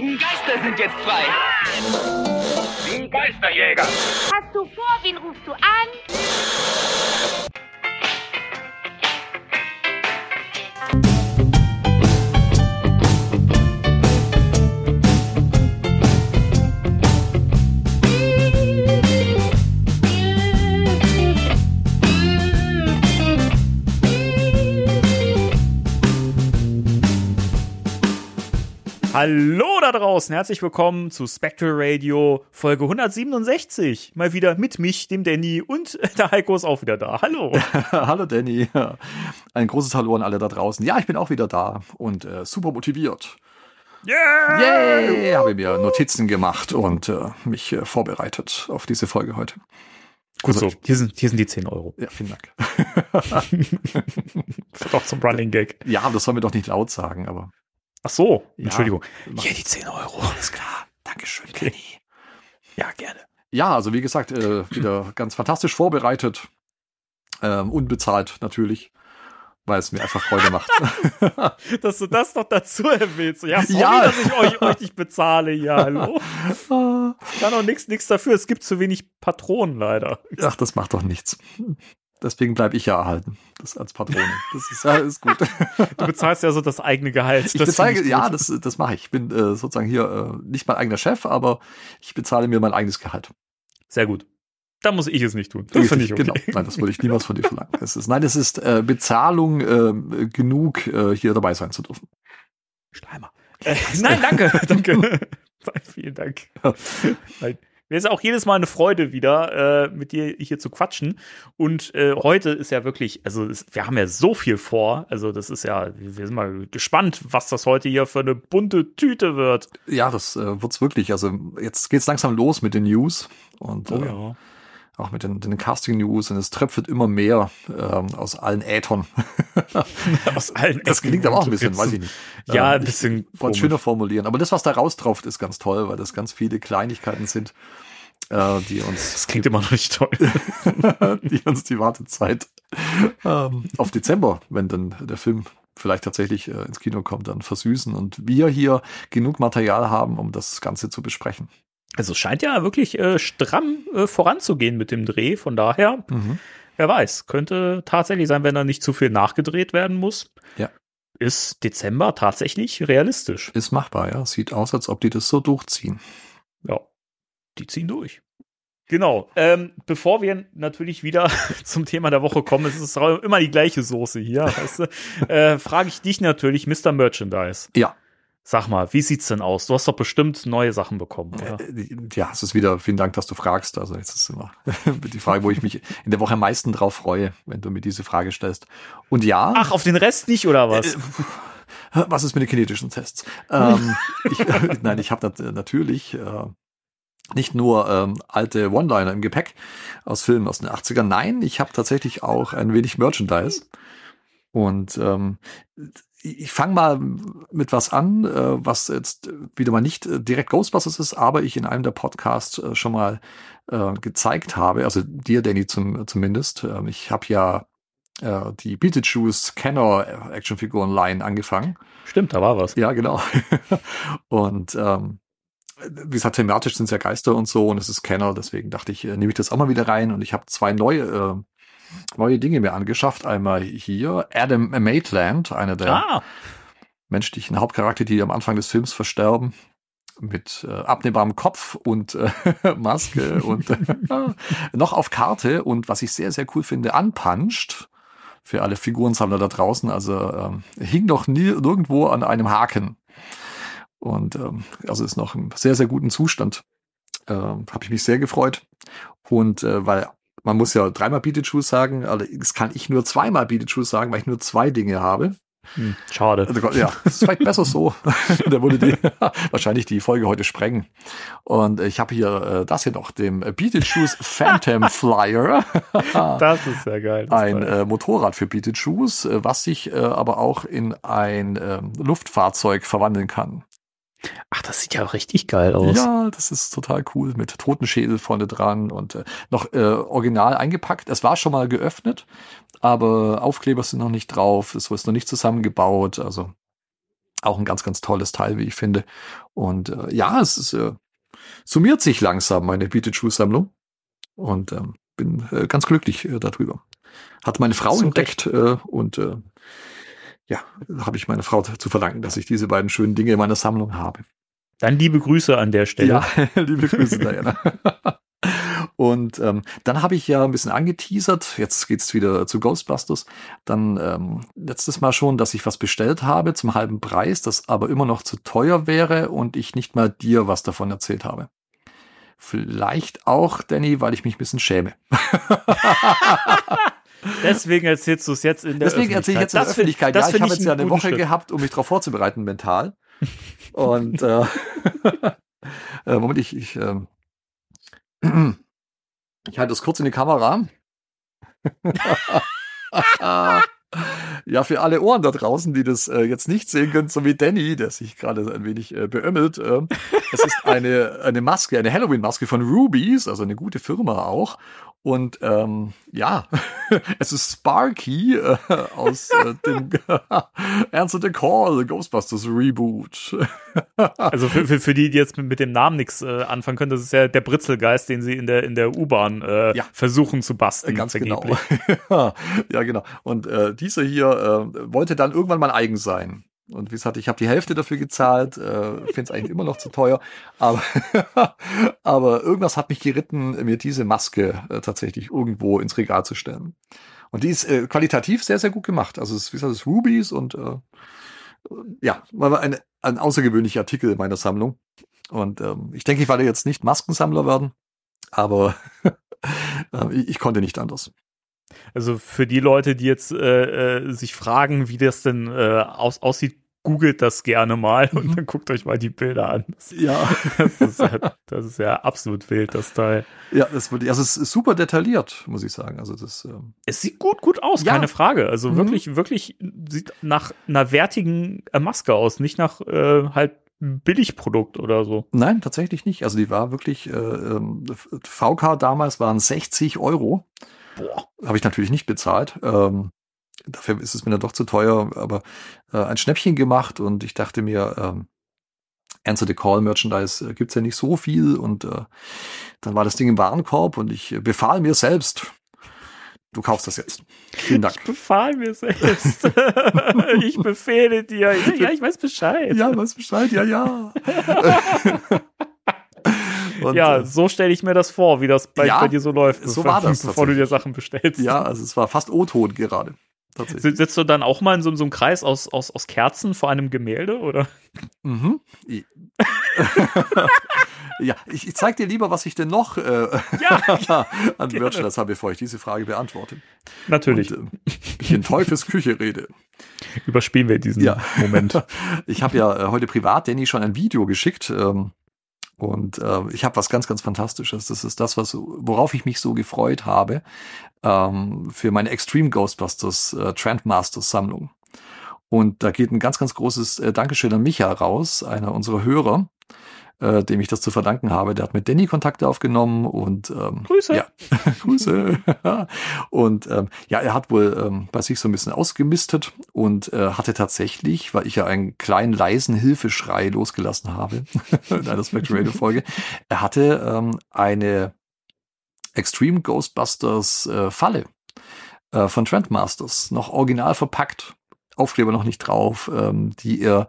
ewigen Geister sind jetzt frei. Die Geisterjäger. Hast du vor, wen rufst du an? Hallo da draußen, herzlich willkommen zu Spectral Radio Folge 167. Mal wieder mit mich, dem Danny und der Heiko ist auch wieder da. Hallo. Hallo Danny. Ein großes Hallo an alle da draußen. Ja, ich bin auch wieder da und äh, super motiviert. Yeah! Yay! Habe mir Notizen gemacht und äh, mich äh, vorbereitet auf diese Folge heute. Gut so, hier sind, hier sind die 10 Euro. Ja, vielen Dank. Doch zum Running Gag. Ja, das sollen wir doch nicht laut sagen, aber. Ach so. Entschuldigung. Hier die 10 Euro. Alles klar. Dankeschön, Danny. Ja, gerne. Ja, also wie gesagt, äh, wieder ganz fantastisch vorbereitet. Ähm, unbezahlt natürlich, weil es mir einfach Freude macht. Dass du das noch dazu erwähnst. Ja, sorry, Ja. dass ich euch, euch nicht bezahle. Ja, hallo. Kann doch nichts nichts dafür. Es gibt zu wenig Patronen leider. Ach, das macht doch nichts. Deswegen bleibe ich ja erhalten. Das als Patrone. Das ist, ja, ist gut. Du bezahlst ja so das eigene Gehalt. Ich Das bezahle, ja, das, das mache ich. Ich bin äh, sozusagen hier äh, nicht mein eigener Chef, aber ich bezahle mir mein eigenes Gehalt. Sehr gut. Da muss ich es nicht tun. Das finde ich okay. Genau. Nein, das würde ich niemals von dir verlangen. Es ist, nein, es ist äh, Bezahlung äh, genug, äh, hier dabei sein zu dürfen. Schleimer. Äh, nein, danke, danke. Vielen Dank. Nein. Mir ist auch jedes Mal eine Freude wieder, äh, mit dir hier zu quatschen. Und äh, heute ist ja wirklich, also es, wir haben ja so viel vor. Also das ist ja, wir sind mal gespannt, was das heute hier für eine bunte Tüte wird. Ja, das äh, wird's wirklich. Also jetzt geht's langsam los mit den News und Oh äh, auch mit den, den Casting-News und es tröpfelt immer mehr ähm, aus allen Äthern. Aus allen Das klingt aber auch ein bisschen, weiß ich nicht. Ja, Ähm, ein bisschen Ich wollte schöner formulieren. Aber das, was da raustropft, ist ganz toll, weil das ganz viele Kleinigkeiten sind, äh, die uns, Das klingt immer noch nicht toll. die uns die Wartezeit ähm, auf Dezember, wenn dann der Film vielleicht tatsächlich äh, ins Kino kommt, dann versüßen und wir hier genug Material haben, um das Ganze zu besprechen. Also es scheint ja wirklich äh, stramm äh, voranzugehen mit dem Dreh. Von daher, Mhm. wer weiß, könnte tatsächlich sein, wenn da nicht zu viel nachgedreht werden muss. Ja. Ist Dezember tatsächlich realistisch. Ist machbar, ja. Sieht aus, als ob die das so durchziehen. Ja, die ziehen durch. Genau. Ähm, bevor wir natürlich wieder zum Thema der Woche kommen, es ist immer die gleiche Soße hier, weißt du, äh, frage ich dich natürlich, Mr. Merchandise. Ja. Sag mal, wie sieht's denn aus? Du hast doch bestimmt neue Sachen bekommen, oder? Äh, Ja, es ist wieder, vielen Dank, dass du fragst. Also jetzt ist immer die Frage, wo ich mich in der Woche am meisten drauf freue, wenn du mir diese Frage stellst. Und ja, Ach, auf den Rest nicht, oder was? Äh, was ist mit den kinetischen Tests? Ähm, ich, nein, ich habe nat natürlich äh, nicht nur ähm, alte One-Liner im Gepäck aus Filmen aus den 80ern. Nein, ich habe tatsächlich auch ein wenig Merchandise. Und ähm, ich fange mal mit was an, äh, was jetzt wieder mal nicht äh, direkt Ghostbusters ist, aber ich in einem der Podcasts äh, schon mal äh, gezeigt habe, also dir, Danny, zum, zumindest. Ähm, ich habe ja äh, die Beetlejuice Kenner Actionfiguren Line angefangen. Stimmt, da war was. Ja, genau. und ähm, wie gesagt, thematisch sind es ja Geister und so und es ist Kenner, deswegen dachte ich, äh, nehme ich das auch mal wieder rein und ich habe zwei neue äh, neue Dinge mir angeschafft. Einmal hier Adam Maitland, einer der Ah, menschlichen Hauptcharakter, die am Anfang des Films versterben, mit äh, abnehmbarem Kopf und äh, Maske und äh, noch auf Karte und was ich sehr, sehr cool finde, unpunched für alle Figurensammler da draußen. Also ähm, hing noch nie nirgendwo an einem Haken. Und ähm, also ist noch im sehr, sehr guten Zustand. Ähm, Habe ich mich sehr gefreut. Und äh, weil man muss ja dreimal Beetlejuice sagen, allerdings kann ich nur zweimal Beetlejuice sagen, weil ich nur zwei Dinge habe. hm, schade. Also ja, das ist vielleicht besser so. Der würde die, wahrscheinlich die Folge heute sprengen. Und ich habe hier äh, das hier noch, dem Beetlejuice Phantom Flyer. Das ist sehr geil. Ein äh, Motorrad für Beetlejuice, äh, was sich äh, aber auch in ein ähm, Luftfahrzeug verwandeln kann. Ach, das sieht ja richtig geil aus. Ja, das ist total cool mit Totenschädel vorne dran und äh, noch äh, original eingepackt. Es war schon mal geöffnet, aber Aufkleber sind noch nicht drauf. Es ist noch nicht zusammengebaut. Also Auch ein ganz, ganz tolles Teil, wie ich finde. Und äh, ja, es ist, äh, summiert sich langsam, meine Beatles-Schuhsammlung. Und ähm, bin äh, ganz glücklich äh, darüber. Hat meine Frau entdeckt äh, und äh, ja, habe ich meine Frau zu verdanken, dass ich diese beiden schönen Dinge in meiner Sammlung habe. Dann liebe Grüße an der Stelle. Ja, liebe Grüße, Diana. Und ähm, dann habe ich ja ein bisschen angeteasert, jetzt geht's wieder zu Ghostbusters, dann ähm, letztes Mal schon, dass ich was bestellt habe zum halben Preis, das aber immer noch zu teuer wäre und ich nicht mal dir was davon erzählt habe. Vielleicht auch, Danny, weil ich mich ein bisschen schäme. Deswegen erzählst du es jetzt in der Deswegen erzähle ich jetzt in der Das find- Öffentlichkeit. das Ja, ich find habe jetzt ja eine Woche Schritt. gehabt, um mich darauf vorzubereiten mental. Und äh, äh, Moment, ich, ich, ähm, ich halte das kurz in die Kamera. ja, für alle Ohren da draußen, die das äh, jetzt nicht sehen können, so wie Danny, der sich gerade ein wenig äh, beömmelt. Äh, es ist eine, eine Maske, eine Halloween-Maske von Rubies, also eine gute Firma auch. Und ähm, ja, es ist Sparky äh, aus äh, dem Answer the Call, Ghostbusters Reboot. Also für, für, für die, die jetzt mit, dem Namen nichts äh, anfangen können, das ist ja der Britzelgeist, den sie in der, in der U-Bahn äh, Ja. versuchen zu basteln. Ganz genau. ja, genau. Und äh, dieser hier äh, wollte dann irgendwann mal eigen sein. Und wie gesagt, ich habe die Hälfte dafür gezahlt, äh, finde es eigentlich immer noch zu teuer. Aber, aber irgendwas hat mich geritten, mir diese Maske äh, tatsächlich irgendwo ins Regal zu stellen. Und die ist äh, qualitativ sehr, sehr gut gemacht. Also es ist, wie gesagt, es ist Rubies und äh, ja, war ein, ein außergewöhnlicher Artikel in meiner Sammlung. Und ähm, ich denke, ich werde jetzt nicht Maskensammler werden, aber äh, ich, ich konnte nicht anders. Also für die Leute, die jetzt äh, äh, sich fragen, wie das denn äh, aus, aussieht, googelt das gerne mal und dann guckt euch mal die Bilder an. Ja. das, ist, ja, das ist ja absolut wild, das Teil. Ja, das würde, also es ist super detailliert, muss ich sagen. Also das, ähm, Es sieht gut, gut aus, Ja. keine Frage. Also Mhm. wirklich, wirklich sieht nach einer wertigen äh, Maske aus, nicht nach äh, halt Billigprodukt oder so. nein, tatsächlich nicht. Also die war wirklich, äh, ähm, VK damals waren 60 Euro. Boah. Habe ich natürlich nicht bezahlt. Ähm, dafür ist es mir dann doch zu teuer, aber äh, ein Schnäppchen gemacht und ich dachte mir, ähm, Answer the Call Merchandise äh, gibt's ja nicht so viel und äh, dann war das Ding im Warenkorb und ich äh, befahl mir selbst, du kaufst das jetzt. Vielen Dank. Ich befahl mir selbst. ich befehle dir. Ja, ja, ich weiß Bescheid. Ja, weiß Bescheid, ja, ja. Und, ja, äh, so stelle ich mir das vor, wie das bei, Ja, bei dir so läuft, so bevor, war das bevor du dir. Sachen bestellst. ja, also es war fast O-Ton gerade. Sitzt du dann auch mal in so, so einem Kreis aus, aus, aus Kerzen vor einem Gemälde, oder? Mhm. Ja, ich, ich zeig dir lieber, was ich denn noch äh, Ja, an. Merchandise habe, bevor ich diese Frage beantworte. natürlich. Und, äh, ich in Teufels Küche rede. Überspielen wir diesen Ja. Moment. Ich habe ja äh, heute privat Danny schon ein Video geschickt ähm, und äh, ich habe was ganz, ganz Fantastisches. Das ist das, was, worauf ich mich so gefreut habe ähm, für meine Extreme Ghostbusters äh, Trendmasters Sammlung. Und da geht ein ganz, ganz großes äh, Dankeschön an Micha raus, einer unserer Hörer, äh, dem ich das zu verdanken habe. Der hat mit Danny Kontakte aufgenommen und ähm, Grüße. Ja, Grüße. und ähm, ja, er hat wohl ähm, bei sich so ein bisschen ausgemistet und äh, hatte tatsächlich, weil ich ja einen kleinen leisen Hilfeschrei losgelassen habe in einer Spectrum Radio Folge, er hatte ähm, eine Extreme Ghostbusters äh, Falle äh, von Trendmasters noch original verpackt, Aufkleber noch nicht drauf, ähm, die er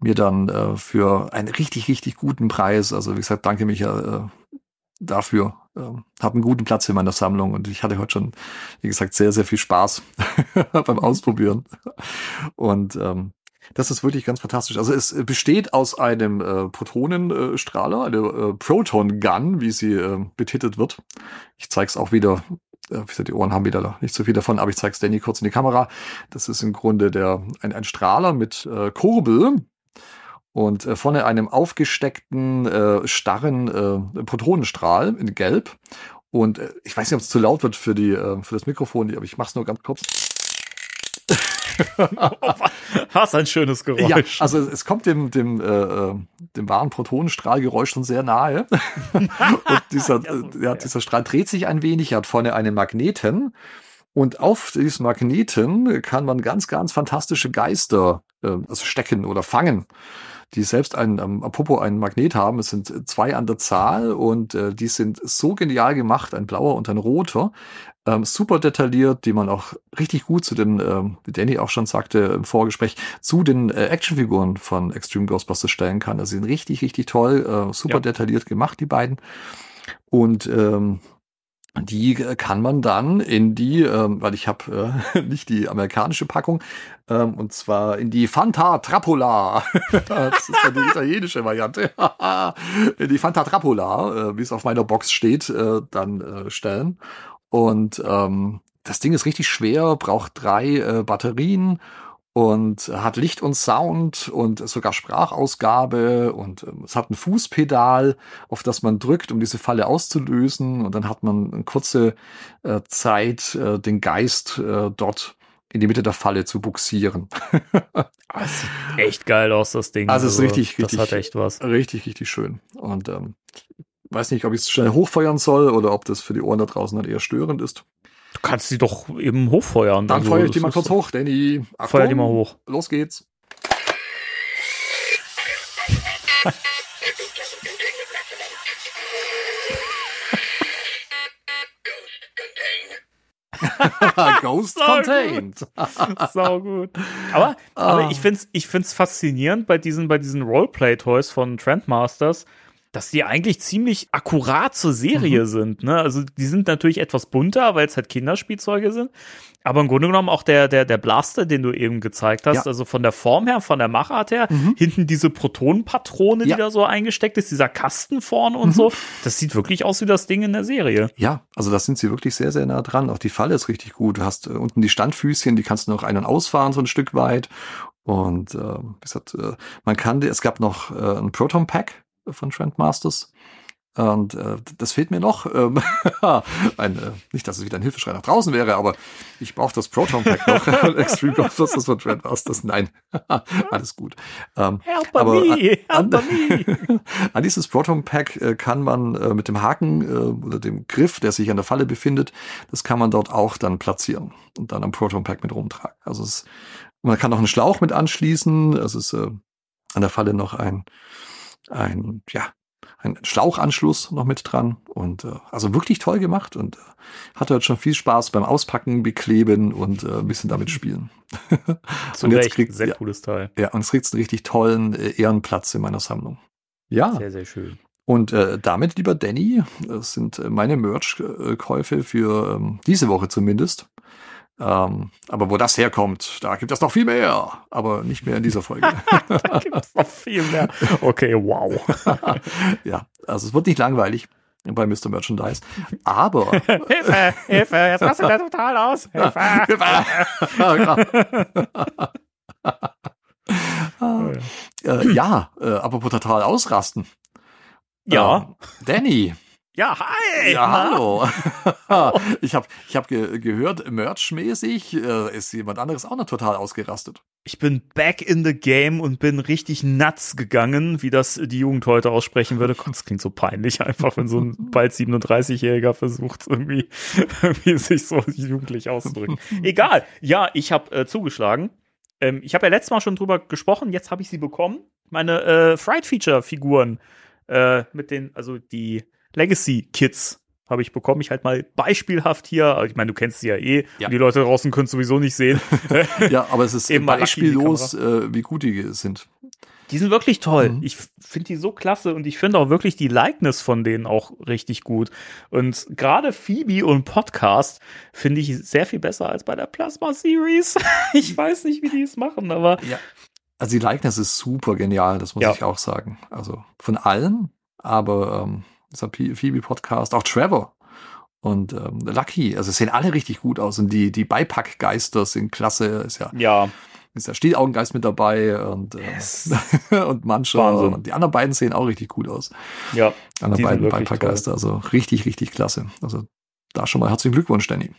mir dann äh, für einen richtig, richtig guten Preis, also wie gesagt, danke Micha äh, dafür, ähm, habe einen guten Platz in meiner Sammlung und ich hatte heute schon, wie gesagt, sehr, sehr viel Spaß beim Ausprobieren. Und ähm, das ist wirklich ganz fantastisch. Also es besteht aus einem äh, Protonenstrahler, eine äh, Proton Gun, wie sie äh, betitelt wird. Ich zeige es auch wieder. Äh, wie gesagt, die Ohren haben wieder nicht so viel davon, aber ich zeige es Danny kurz in die Kamera. Das ist im Grunde der ein, ein Strahler mit äh, Kurbel und äh, vorne einem aufgesteckten äh, starren äh, Protonenstrahl in Gelb. Und äh, ich weiß nicht, ob es zu laut wird für die äh, für das Mikrofon, aber ich mache es nur ganz kurz. Was ein schönes Geräusch. Ja, also es kommt dem, dem, äh, äh, dem wahren Protonenstrahlgeräusch schon sehr nahe. und dieser, Ja, so ja, dieser Strahl dreht sich ein wenig, er hat vorne einen Magneten. Und auf diesem Magneten kann man ganz, ganz fantastische Geister äh, also stecken oder fangen, die selbst einen, am Popo einen Magnet haben. Es sind zwei an der Zahl und äh, die sind so genial gemacht, ein blauer und ein roter. Ähm, super detailliert, die man auch richtig gut zu den, ähm, wie Danny auch schon sagte im Vorgespräch, zu den äh, Actionfiguren von Extreme Ghostbusters stellen kann. Also sind richtig, richtig toll, äh, super Ja. detailliert gemacht, die beiden. Und ähm, die äh, kann man dann in die, ähm, weil ich habe äh, nicht die amerikanische Packung, ähm, und zwar in die Fanta Trappola. das ist dann die italienische Variante. in die Fanta Trappola, äh, wie es auf meiner Box steht, äh, dann äh, stellen. Und ähm, das Ding ist richtig schwer, braucht drei äh, Batterien und hat Licht und Sound und sogar Sprachausgabe und ähm, es hat ein Fußpedal, auf das man drückt, um diese Falle auszulösen und dann hat man eine kurze äh, Zeit, äh, den Geist äh, dort in die Mitte der Falle zu buxieren. Ah, es sieht echt geil aus, das Ding. Also es ist richtig, Das richtig- hat echt was. richtig, richtig schön. Und ähm, weiß nicht, ob ich es schnell hochfeuern soll oder ob das für die Ohren da draußen dann eher störend ist. Du kannst sie doch eben hochfeuern. Dann Also, feuere ich die mal kurz hoch, Danny. Feuer die mal hoch. Los geht's. Ghost So contained. Sau gut. Aber, Ah. aber ich find's, ich find's faszinierend bei diesen, bei diesen Roleplay-Toys von Trendmasters, dass die eigentlich ziemlich akkurat zur Mhm. Serie sind. Ne? Also die sind natürlich etwas bunter, weil es halt Kinderspielzeuge sind. Aber im Grunde genommen auch der, der, der Blaster, den du eben gezeigt hast, Ja. Mhm. also von der Form her, von der Machart her, hinten diese Protonenpatrone, Ja. Mhm. die da so eingesteckt ist, dieser Kasten vorne und so. Das sieht wirklich aus wie das Ding in der Serie. Ja, also da sind sie wirklich sehr, sehr nah dran. Auch die Falle ist richtig gut. Du hast äh, unten die Standfüßchen, die kannst du noch ein- und ausfahren, so ein Stück weit. Und äh, wie gesagt, äh, man kann, es gab noch äh, ein Proton Pack von Trendmasters. Und äh, das fehlt mir noch. Ähm, ein, äh, nicht, dass es wieder ein Hilfeschrei nach draußen wäre, aber ich brauche das Proton Pack noch. Extreme Ghostbusters von Trendmasters. Nein, alles gut. Ähm, Help Aber me, an- help an- me. an dieses Proton Pack äh, kann man äh, mit dem Haken äh, oder dem Griff, der sich an der Falle befindet, das kann man dort auch dann platzieren und dann am Proton Pack mit rumtragen. Also es, man kann noch einen Schlauch mit anschließen. Es ist äh, an der Falle noch ein, ein, ja, ein Schlauchanschluss noch mit dran und äh, also wirklich toll gemacht und äh, hatte heute schon viel Spaß beim Auspacken, bekleben und äh, ein bisschen damit spielen. Zu Und jetzt kriegt- sehr ja. cooles Teil. Ja, und es kriegt einen richtig tollen äh, Ehrenplatz in meiner Sammlung. Ja. Sehr, sehr schön. Und äh, damit, lieber Danny, das sind äh, meine Merch-Käufe für ähm, diese Woche zumindest. Ähm, aber wo das herkommt, da gibt es noch viel mehr. Aber nicht mehr in dieser Folge. Da gibt's noch viel mehr. Okay, wow. ja, also es wird nicht langweilig bei Mr. Merchandise. Aber Hilfe, Hilfe, jetzt rastet er total aus. Hilfe. äh, ja, äh, apropos total ausrasten. Ja, Ähm, Danny. Ja, hi. Ja, hallo. ich habe ich hab ge gehört, merchmäßig äh, ist jemand anderes auch noch total ausgerastet. Ich bin back in the game und bin richtig nuts gegangen, wie das die Jugend heute aussprechen würde. Das klingt so peinlich einfach, wenn so ein bald 37-Jähriger versucht, irgendwie, irgendwie sich so jugendlich auszudrücken. Egal. Ja, ich habe äh, zugeschlagen. Ähm, ich habe ja letztes Mal schon drüber gesprochen, jetzt habe ich sie bekommen. Meine äh, Fright-Feature-Figuren äh, mit den, also die Legacy-Kits habe ich bekommen. Ich halt mal beispielhaft hier, ich meine, du kennst sie ja eh, Ja. und die Leute draußen können es sowieso nicht sehen. Ja, aber es ist Eben beispiellos, äh, wie gut die sind. Die sind wirklich toll. Mhm. Ich finde die so klasse und ich finde auch wirklich die Likeness von denen auch richtig gut. Und gerade Phoebe und Podcast finde ich sehr viel besser als bei der Plasma Series. ich weiß nicht, wie die es machen, aber Also die Likeness ist super genial, das muss Ja. ich auch sagen. Also von allen, aber ähm, dieser P- Phoebe Podcast, auch Trevor und ähm, Lucky, also es sehen alle richtig gut aus und die die Beipackgeister sind klasse, ist ja ja, ist der Stielaugengeist mit dabei und äh, und Mancher Wahnsinn. und die anderen beiden sehen auch richtig gut aus. ja, Die anderen beiden Beipackgeister, also richtig richtig klasse. Also da schon mal herzlichen Glückwunsch, Danny.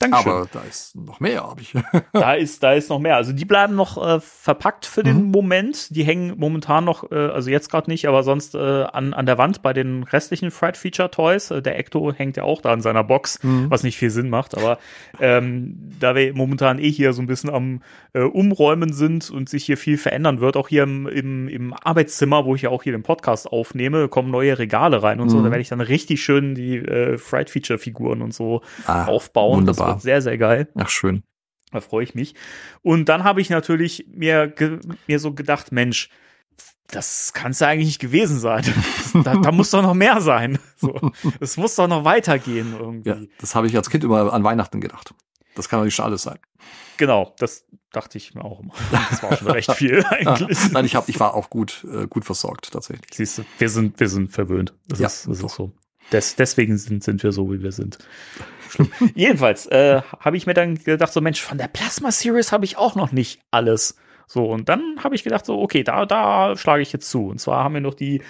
Dankeschön. Aber da ist noch mehr, habe ich. da ist, da ist noch mehr. Also die bleiben noch äh, verpackt für den Mhm. Moment. Die hängen momentan noch, äh, also jetzt gerade nicht, aber sonst äh, an, an der Wand bei den restlichen Fright Feature Toys. Äh, der Ecto hängt ja auch da in seiner Box, Mhm. was nicht viel Sinn macht. Aber ähm, da wir momentan eh hier so ein bisschen am äh, Umräumen sind und sich hier viel verändern wird, auch hier im, im, im Arbeitszimmer, wo ich ja auch hier den Podcast aufnehme, kommen neue Regale rein und so. Mhm. Da werde ich dann richtig schön die äh, Fright Feature Figuren und so Ah, aufbauen. wunderbar. Wird sehr, sehr geil. Ach, schön. Da freue ich mich. Und dann habe ich natürlich mir, mir so gedacht, Mensch, das kann es ja eigentlich nicht gewesen sein. da, da muss doch noch mehr sein. So, es muss doch noch weitergehen irgendwie. Ja, das habe ich als Kind immer an Weihnachten gedacht. Das kann natürlich schon alles sein. Genau, das dachte ich mir auch immer. Das war schon recht viel eigentlich. Nein, ich, hab, ich war auch gut, äh, gut versorgt tatsächlich. Siehst du, wir sind, wir sind verwöhnt. Das Ja, ist, das ist so. Des, deswegen sind, sind wir so, wie wir sind. Schlimm. Jedenfalls äh, habe ich mir dann gedacht, so Mensch, von der Plasma Series habe ich auch noch nicht alles. So, und dann habe ich gedacht, so, okay, da, da schlage ich jetzt zu. Und zwar haben mir noch die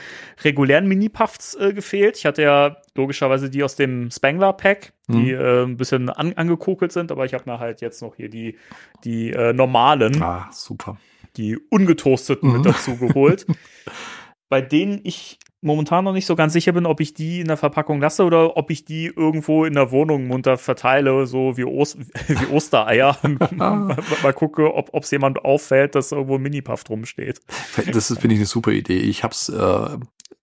regulären Mini-Puffs äh, gefehlt. Ich hatte ja logischerweise die aus dem Spangler-Pack, die äh, ein bisschen an, angekokelt sind, aber ich habe mir halt jetzt noch hier die, die äh, normalen Ah, super. die ungetoasteten Mhm. mit dazu geholt, bei denen ich momentan noch nicht so ganz sicher bin, ob ich die in der Verpackung lasse oder ob ich die irgendwo in der Wohnung munter verteile, so wie, Ost wie Ostereier. Mal, mal gucke, ob es jemand auffällt, dass irgendwo ein Mini-Puff drum steht. Das ist, finde ich, eine super Idee. Ich habe es äh,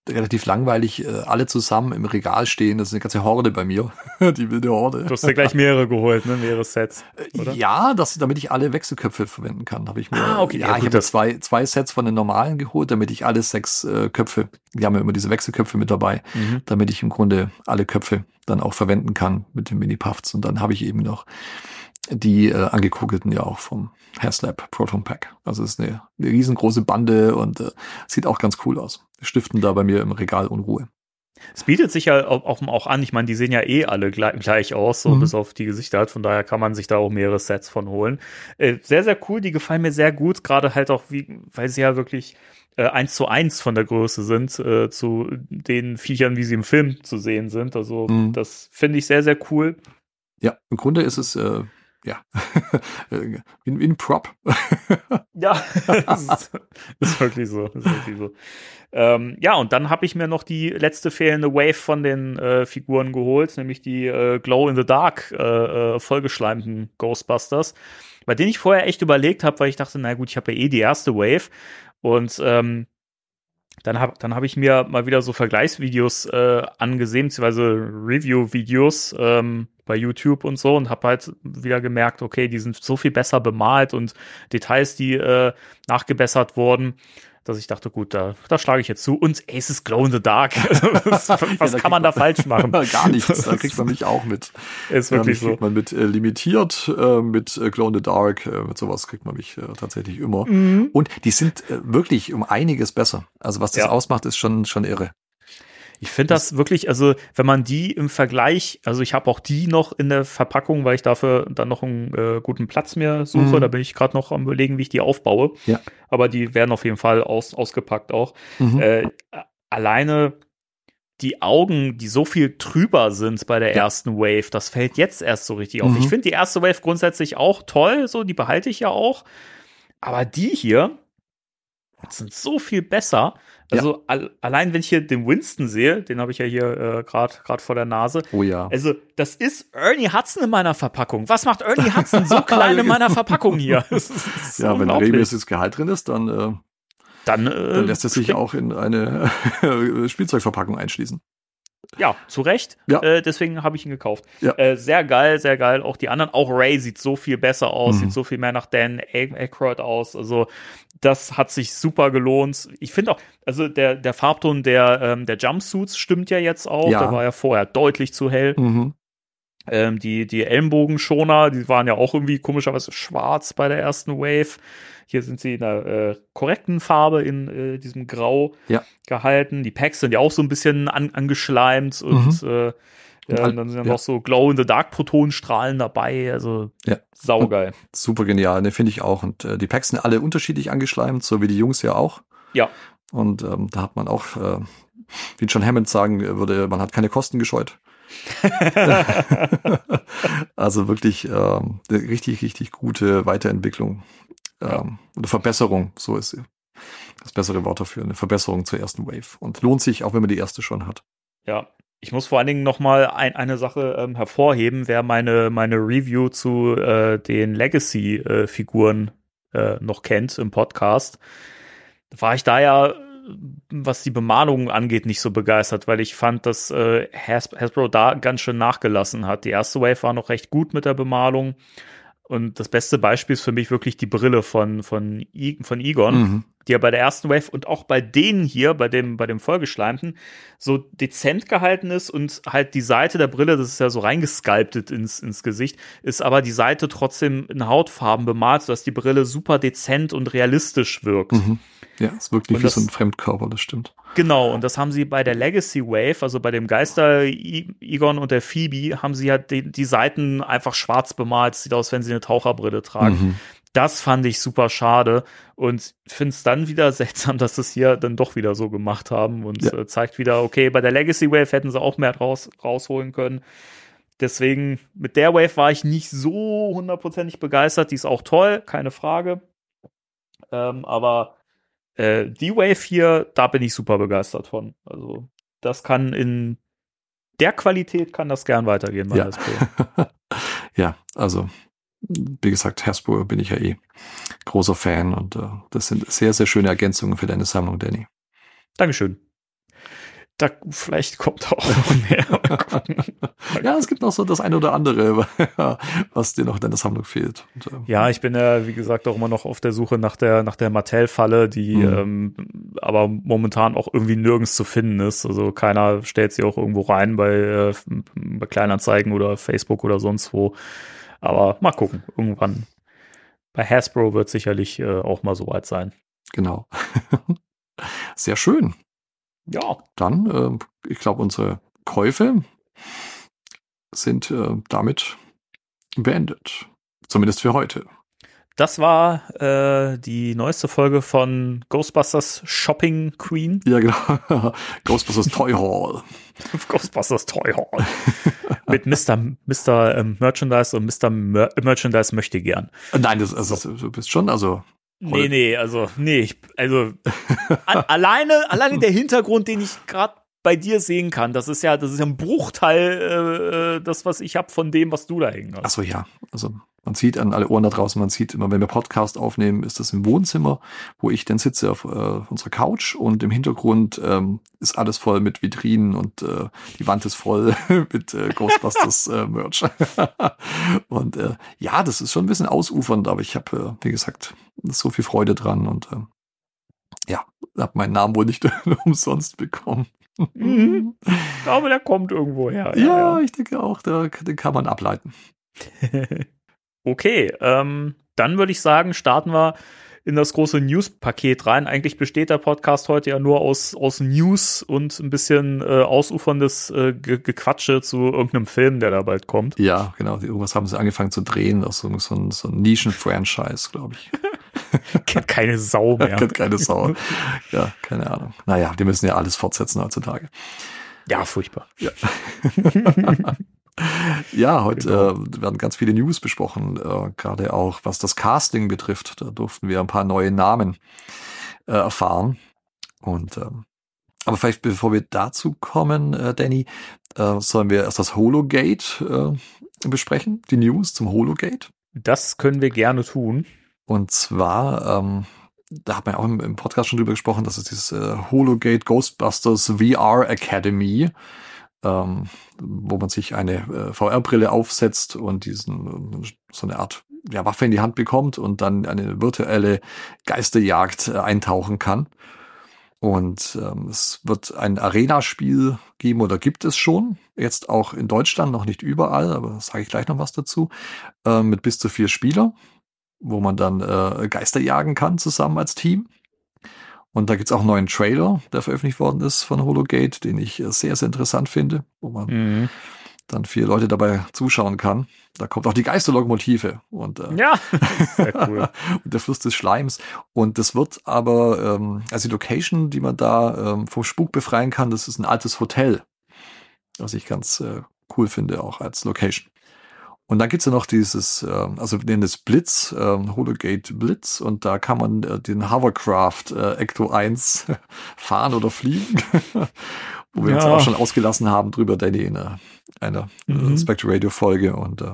relativ langweilig, äh, alle zusammen im Regal stehen. Das ist eine ganze Horde bei mir. Die wilde Horde. Du hast dir gleich mehrere geholt, ne? Mehrere Sets. Oder? Ja, das, damit ich alle Wechselköpfe verwenden kann, habe ich mir. Ah, okay, ja, Ja, gut, ich habe zwei, zwei Sets von den normalen geholt, damit ich alle sechs äh, Köpfe, die haben ja immer diese Wechselköpfe mit dabei, Mhm. damit ich im Grunde alle Köpfe dann auch verwenden kann mit den Mini-Puffs. Und dann habe ich eben noch die äh, angekugelten ja auch vom Hairslab Proton Pack. Also es ist eine, eine riesengroße Bande und äh, sieht auch ganz cool aus. Stiften da bei mir im Regal Unruhe. Es bietet sich ja auch, auch, auch an. Ich meine, die sehen ja eh alle gleich, gleich aus, so Mhm. bis auf die Gesichter halt. Von daher kann man sich da auch mehrere Sets von holen. Äh, sehr, sehr cool. Die gefallen mir sehr gut. Gerade halt auch, wie, weil sie ja wirklich äh, eins zu eins von der Größe sind äh, zu den Viechern, wie sie im Film zu sehen sind. Also Mhm. das finde ich sehr, sehr cool. Ja, im Grunde ist es äh, ja wie, wie ein Prop. Ja, das ist, ist wirklich so. Ist wirklich so. Ähm, ja, und dann habe ich mir noch die letzte fehlende Wave von den äh, Figuren geholt, nämlich die äh, Glow in the Dark äh, äh, vollgeschleimten Ghostbusters, bei denen ich vorher echt überlegt habe, weil ich dachte, na gut, ich habe ja eh die erste Wave und ähm, dann habe dann hab ich mir mal wieder so Vergleichsvideos äh, angesehen, beziehungsweise Review-Videos ähm, bei YouTube und so und habe halt wieder gemerkt, okay, die sind so viel besser bemalt und Details, die äh, nachgebessert wurden, dass ich dachte, gut, da, da schlage ich jetzt zu. Und ey, es ist Glow in the Dark. was Ja, was da kann man da falsch machen? Gar nichts, da kriegt man mich auch mit. Ist Ja, wirklich mich so. kriegt man mit äh, limitiert, äh, mit äh, Glow in the Dark, äh, mit sowas kriegt man mich äh, tatsächlich immer. Mhm. Und die sind äh, wirklich um einiges besser. Also was das Ja. ausmacht, ist schon, schon irre. Ich finde das wirklich, also wenn man die im Vergleich, also ich habe auch die noch in der Verpackung, weil ich dafür dann noch einen äh, guten Platz mir suche. Mhm. Da bin ich gerade noch am überlegen, wie ich die aufbaue. Ja. Aber die werden auf jeden Fall aus, ausgepackt auch. Mhm. Äh, alleine die Augen, die so viel trüber sind bei der Ja. ersten Wave, das fällt jetzt erst so richtig auf. Mhm. Ich finde die erste Wave grundsätzlich auch toll, so die behalte ich ja auch. Aber die hier sind so viel besser. Also al allein wenn ich hier den Winston sehe, den habe ich ja hier äh, gerade vor der Nase. oh ja. Also das ist Ernie Hudson in meiner Verpackung. Was macht Ernie Hudson so klein in meiner Verpackung hier? So ja, wenn regelmäßiges Gehalt drin ist, dann, äh, dann, äh, dann lässt es sich auch in eine Spielzeugverpackung einschließen. Ja, zu Recht. Ja. Äh, deswegen habe ich ihn gekauft. Ja. Äh, sehr geil, sehr geil. Auch die anderen. Auch Ray sieht so viel besser aus, Mhm. sieht so viel mehr nach Dan Aykroyd aus. Also das hat sich super gelohnt. Ich finde auch, also der, der Farbton der, ähm, der Jumpsuits stimmt ja jetzt auch. Ja. Der war ja vorher deutlich zu hell. Mhm. Ähm, die, die Ellenbogenschoner, die waren ja auch irgendwie komischerweise schwarz bei der ersten Wave. Hier sind sie in der äh, korrekten Farbe, in äh, diesem Grau Ja. gehalten. Die Packs sind ja auch so ein bisschen an, angeschleimt und äh, Und ja, all- dann sind ja noch so Glow-in-the-Dark-Protonenstrahlen dabei. Also Ja. saugeil. Super genial, ne, finde ich auch. Und äh, die Packs sind alle unterschiedlich angeschleimt, so wie die Jungs ja auch. Ja. Und ähm, da hat man auch, äh, wie John Hammond sagen würde, man hat keine Kosten gescheut. also wirklich ähm, eine richtig, richtig gute Weiterentwicklung ähm, eine Verbesserung, so ist das bessere Wort dafür, eine Verbesserung zur ersten Wave. Und lohnt sich, auch wenn man die erste schon hat. Ja, ich muss vor allen Dingen noch mal ein, eine Sache ähm, hervorheben, wer meine, meine Review zu äh, den Legacy-Figuren äh, äh, noch kennt im Podcast. War ich da ja, was die Bemalung angeht, nicht so begeistert, weil ich fand, dass äh, Has Hasbro da ganz schön nachgelassen hat. Die erste Wave war noch recht gut mit der Bemalung. Und das beste Beispiel ist für mich wirklich die Brille von, von, I, von Egon, mhm. die ja bei der ersten Wave und auch bei denen hier, bei dem, bei dem Vollgeschleimten, so dezent gehalten ist und halt die Seite der Brille, das ist ja so reingesculptet ins, ins Gesicht, ist aber die Seite trotzdem in Hautfarben bemalt, sodass die Brille super dezent und realistisch wirkt. Mhm. Ja, es wirkt nicht und wie das, so ein Fremdkörper, das stimmt. Genau, und das haben sie bei der Legacy Wave, also bei dem Geister Egon und der Phoebe, haben sie halt die, die Seiten einfach schwarz bemalt. Sieht aus, wenn sie eine Taucherbrille tragen. Mhm. Das fand ich super schade und finde es dann wieder seltsam, dass es hier dann doch wieder so gemacht haben und ja. äh, zeigt wieder, okay, bei der Legacy Wave hätten sie auch mehr raus, rausholen können. Deswegen, mit der Wave war ich nicht so hundertprozentig begeistert. Die ist auch toll, keine Frage. Ähm, aber äh, die Wave hier, da bin ich super begeistert von. Also, das kann in der Qualität kann das gern weitergehen bei ja. Hasbro. ja, also wie gesagt, Hasbro bin ich ja eh großer Fan und äh, das sind sehr, sehr schöne Ergänzungen für deine Sammlung, Danny. Dankeschön da vielleicht kommt auch noch mehr. ja, es gibt noch so das eine oder andere, was dir noch in deiner Sammlung fehlt. Und, äh, ja, ich bin ja, wie gesagt, auch immer noch auf der Suche nach der, nach der Mattel-Falle, die mhm. ähm, aber momentan auch irgendwie nirgends zu finden ist. Also keiner stellt sie auch irgendwo rein bei, äh, bei Kleinanzeigen oder Facebook oder sonst wo. Aber mal gucken, irgendwann. Bei Hasbro wird sicherlich äh, auch mal so weit sein. Genau. Sehr schön. Ja. Dann, äh, ich glaube, unsere Käufe sind äh, damit beendet. Zumindest für heute. Das war äh, die neueste Folge von Ghostbusters Shopping Queen. Ja, genau. Ghostbusters Toy Hall. Ghostbusters Toy Hall. Mit Mr. Mr. Ähm, Merchandise und Mr. Mer Merchandise möchte gern. Nein, das, also, du bist schon, also Nee, nee, also, nee, ich, also alleine, alleine der Hintergrund, den ich gerade bei dir sehen kann, das ist ja, das ist ja ein Bruchteil, äh, äh das, was ich habe von dem, was du da hängen hast. Achso, ja. Also man sieht an alle Ohren da draußen, man sieht immer, wenn wir Podcast aufnehmen, ist das im Wohnzimmer, wo ich dann sitze auf äh, unserer Couch und im Hintergrund ähm, ist alles voll mit Vitrinen und äh, die Wand ist voll mit äh, Ghostbusters äh, Merch. und äh, ja, das ist schon ein bisschen ausufernd, aber ich habe, äh, wie gesagt, so viel Freude dran und äh, ja, habe meinen Namen wohl nicht umsonst bekommen. Mhm. Ich glaube, der kommt irgendwo her. Ja, ja, ja. ich denke auch, da, den kann man ableiten. Okay, ähm, dann würde ich sagen, starten wir in das große News-Paket rein. Eigentlich besteht der Podcast heute ja nur aus, aus News und ein bisschen äh, ausuferndes äh, Ge Gequatsche zu irgendeinem Film, der da bald kommt. Ja, genau. Irgendwas haben sie angefangen zu drehen, aus so, so, ein, so ein Nischen-Franchise, glaube ich. Kennt keine Sau mehr. Kennt keine Sau. Ja, keine Ahnung. Naja, die müssen ja alles fortsetzen heutzutage. Ja, furchtbar. Ja. Ja, heute genau. äh, werden ganz viele News besprochen, äh, gerade auch was das Casting betrifft. Da durften wir ein paar neue Namen äh, erfahren. Und ähm, aber vielleicht bevor wir dazu kommen, äh, Danny, äh, sollen wir erst das Hologate äh, besprechen, die News zum Hologate. Das können wir gerne tun. Und zwar, ähm, da hat man ja auch im, im, Podcast schon drüber gesprochen, dass es dieses äh, Hologate Ghostbusters VR Academy ähm, wo man sich eine äh, VR-Brille aufsetzt und diesen so eine Art ja, Waffe in die Hand bekommt und dann eine virtuelle Geisterjagd äh, eintauchen kann. Und ähm, es wird ein Arena-Spiel geben oder gibt es schon. Jetzt auch in Deutschland, noch nicht überall, aber sage ich gleich noch was dazu. Äh, mit bis zu vier Spieler, wo man dann äh, Geister jagen kann zusammen als Team. Und da gibt's auch einen neuen Trailer, der veröffentlicht worden ist von Hologate, den ich äh, sehr, sehr interessant finde, wo man mhm. dann vier Leute dabei zuschauen kann. Da kommt auch die Geisterlokomotive und, äh, ja, cool. und der Fluss des Schleims. Und das wird aber, ähm, also die Location, die man da ähm, vom Spuk befreien kann, das ist ein altes Hotel, was ich ganz äh, cool finde, auch als Location. Und dann gibt's ja noch dieses, äh, also wir nennen es Blitz, äh, Hologate Blitz, und da kann man äh, den Hovercraft äh, Ecto 1 fahren oder fliegen, wo wir Ja. uns auch schon ausgelassen haben drüber, Danny, in einer, einer Mhm. äh, Spectre Radio Folge. Und äh,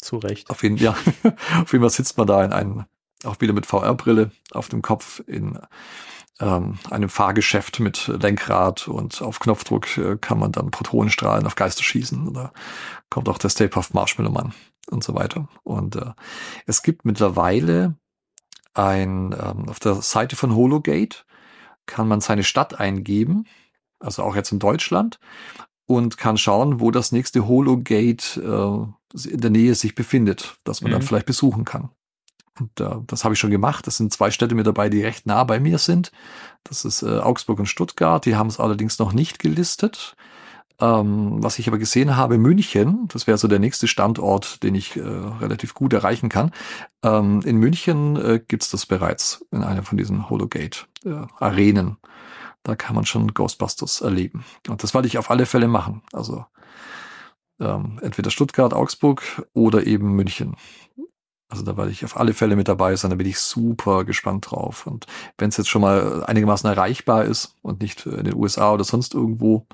Zu Recht. auf jeden, ja, auf jeden Fall sitzt man da in einem, auch wieder mit VR-Brille auf dem Kopf in ähm, einem Fahrgeschäft mit Lenkrad und auf Knopfdruck äh, kann man dann Protonenstrahlen auf Geister schießen. Da kommt auch der Stay Puft Marshmallow Mann und so weiter. Und äh, es gibt mittlerweile ein, ähm, auf der Seite von Hologate kann man seine Stadt eingeben, also auch jetzt in Deutschland, und kann schauen, wo das nächste Hologate äh, in der Nähe sich befindet, dass man dann Mhm. vielleicht besuchen kann. Und äh, das habe ich schon gemacht. Es sind zwei Städte mit dabei, die recht nah bei mir sind. Das ist äh, Augsburg und Stuttgart. Die haben es allerdings noch nicht gelistet. Ähm, was ich aber gesehen habe, München, das wäre so der nächste Standort, den ich äh, relativ gut erreichen kann. Ähm, in München äh, gibt's das bereits in einer von diesen Hologate-Arenen. da kann man schon Ghostbusters erleben. Und das wollte ich auf alle Fälle machen. Also ähm, entweder Stuttgart, Augsburg oder eben München. Also da werde ich auf alle Fälle mit dabei sein, da bin ich super gespannt drauf. Und wenn es jetzt schon mal einigermaßen erreichbar ist und nicht in den USA oder sonst irgendwo,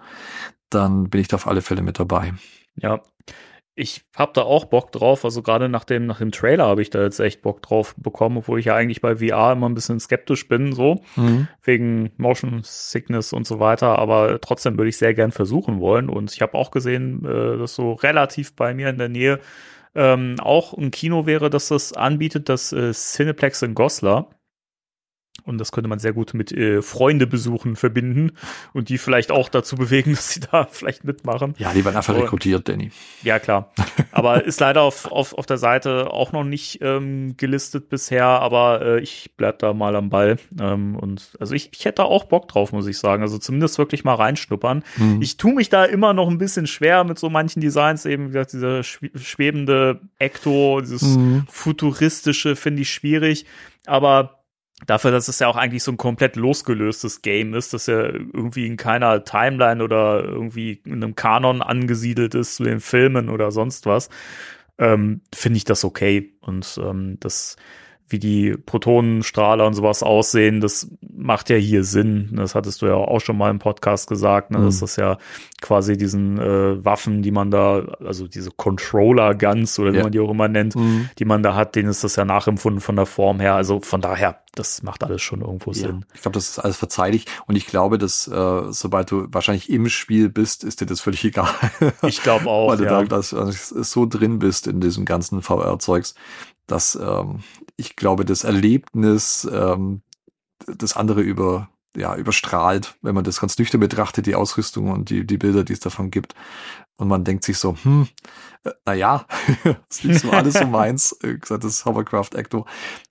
dann bin ich da auf alle Fälle mit dabei. Ja. Ich hab da auch Bock drauf. Also gerade nach dem, nach dem Trailer habe ich da jetzt echt Bock drauf bekommen, obwohl ich ja eigentlich bei VR immer ein bisschen skeptisch bin, so. wegen Motion Sickness und so weiter, aber trotzdem würde ich sehr gern versuchen wollen. Und ich habe auch gesehen, äh, dass so relativ bei mir in der Nähe ähm, auch ein Kino wäre, das das anbietet, das äh, Cineplex in Goslar. Und das könnte man sehr gut mit äh, Freunde besuchen verbinden und die vielleicht auch dazu bewegen, dass sie da vielleicht mitmachen. Ja, die werden einfach So. rekrutiert, Danny. Ja, klar. Aber ist leider auf, auf, auf der Seite auch noch nicht ähm, gelistet bisher, aber äh, ich bleib da mal am Ball. Ähm, und also ich, ich hätte da auch Bock drauf, muss ich sagen. Also zumindest wirklich mal reinschnuppern. Mhm. Ich tue mich da immer noch ein bisschen schwer mit so manchen Designs, eben wie gesagt, dieser schw- schwebende Ecto, dieses Mhm. futuristische finde ich schwierig. Aber dafür, dass es ja auch eigentlich so ein komplett losgelöstes Game ist, dass ja irgendwie in keiner Timeline oder irgendwie in einem Kanon angesiedelt ist zu den Filmen oder sonst was, ähm, finde ich das okay. Und ähm, das, wie die Protonenstrahler und sowas aussehen, das macht ja hier Sinn. Das hattest du ja auch schon mal im Podcast gesagt, ne? dass Mhm. das ja quasi diesen äh, Waffen, die man da, also diese Controller-Guns oder wie Ja. man die auch immer nennt, Mhm. die man da hat, denen ist das ja nachempfunden von der Form her. Also von daher, das macht alles schon irgendwo Ja, Sinn. ich glaube, das ist alles verzeihlich. Und ich glaube, dass äh, sobald du wahrscheinlich im Spiel bist, ist dir das völlig egal. Ich glaube auch, Weil du ja. da dass, du so drin bist in diesem ganzen VR-Zeugs, dass ähm, ich glaube, das Erlebnis ähm, das andere über ja, überstrahlt, wenn man das ganz nüchtern betrachtet, die Ausrüstung und die, die Bilder, die es davon gibt. Und man denkt sich so, hm, äh, naja, das ist so alles so meins, äh, gesagt, das Hovercraft Ecto.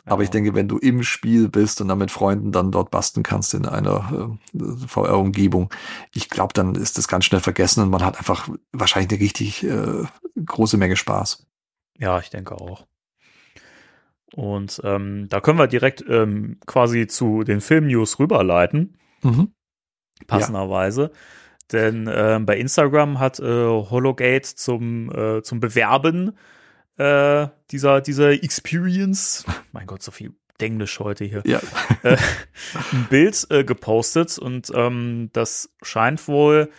Aber ich denke, wenn du im Spiel bist und dann mit Freunden dann dort basteln kannst in einer äh, VR-Umgebung, ich glaube, dann ist das ganz schnell vergessen und man hat einfach wahrscheinlich eine richtig äh, große Menge Spaß. Ja, ich denke auch. Und ähm, da können wir direkt ähm, quasi zu den Film-News rüberleiten, Mhm. passenderweise. Denn ähm, bei Instagram hat äh, Hologate zum, äh, zum Bewerben äh, dieser, dieser Experience, mein Gott, so viel Englisch heute hier, Ja, äh, ein Bild äh, gepostet und ähm, das scheint wohl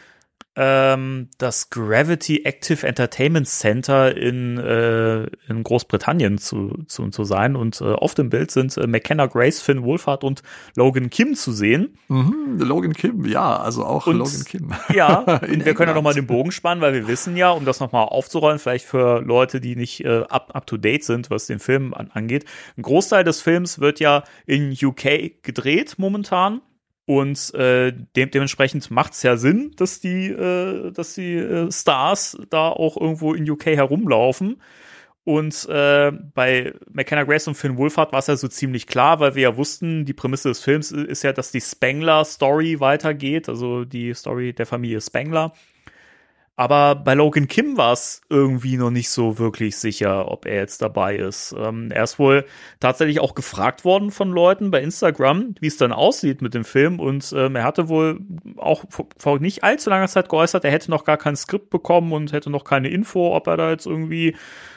ähm, das Gravity Active Entertainment Center in, äh, in Großbritannien zu, zu, zu sein. Und äh, auf dem Bild sind äh, McKenna Grace, Finn Wohlfahrt und Logan Kim zu sehen. mhm. Logan Kim, ja, also auch Und- Logan Kim. Ja, und wir können ja nochmal den Bogen spannen, weil wir wissen ja, um das nochmal aufzurollen, vielleicht für Leute, die nicht äh, up, up to date sind, was den Film an, angeht. Ein Großteil des Films wird ja in UK gedreht momentan. Und äh, dem, dementsprechend macht es ja Sinn, dass die, äh, dass die äh, Stars da auch irgendwo in UK herumlaufen. Und äh, bei McKenna Grace und Finn Wolfhard war es ja so ziemlich klar, weil wir ja wussten, die Prämisse des Films ist ja, dass die Spengler-Story weitergeht, also die Story der Familie Spengler. Aber bei Logan Kim war es irgendwie noch nicht so wirklich sicher, ob er jetzt dabei ist. Ähm, er ist wohl tatsächlich auch gefragt worden von Leuten bei Instagram, wie es dann aussieht mit dem Film. Und ähm, er hatte wohl auch vor nicht allzu langer Zeit geäußert, er hätte noch gar kein Skript bekommen und hätte noch keine Info, ob er da jetzt irgendwie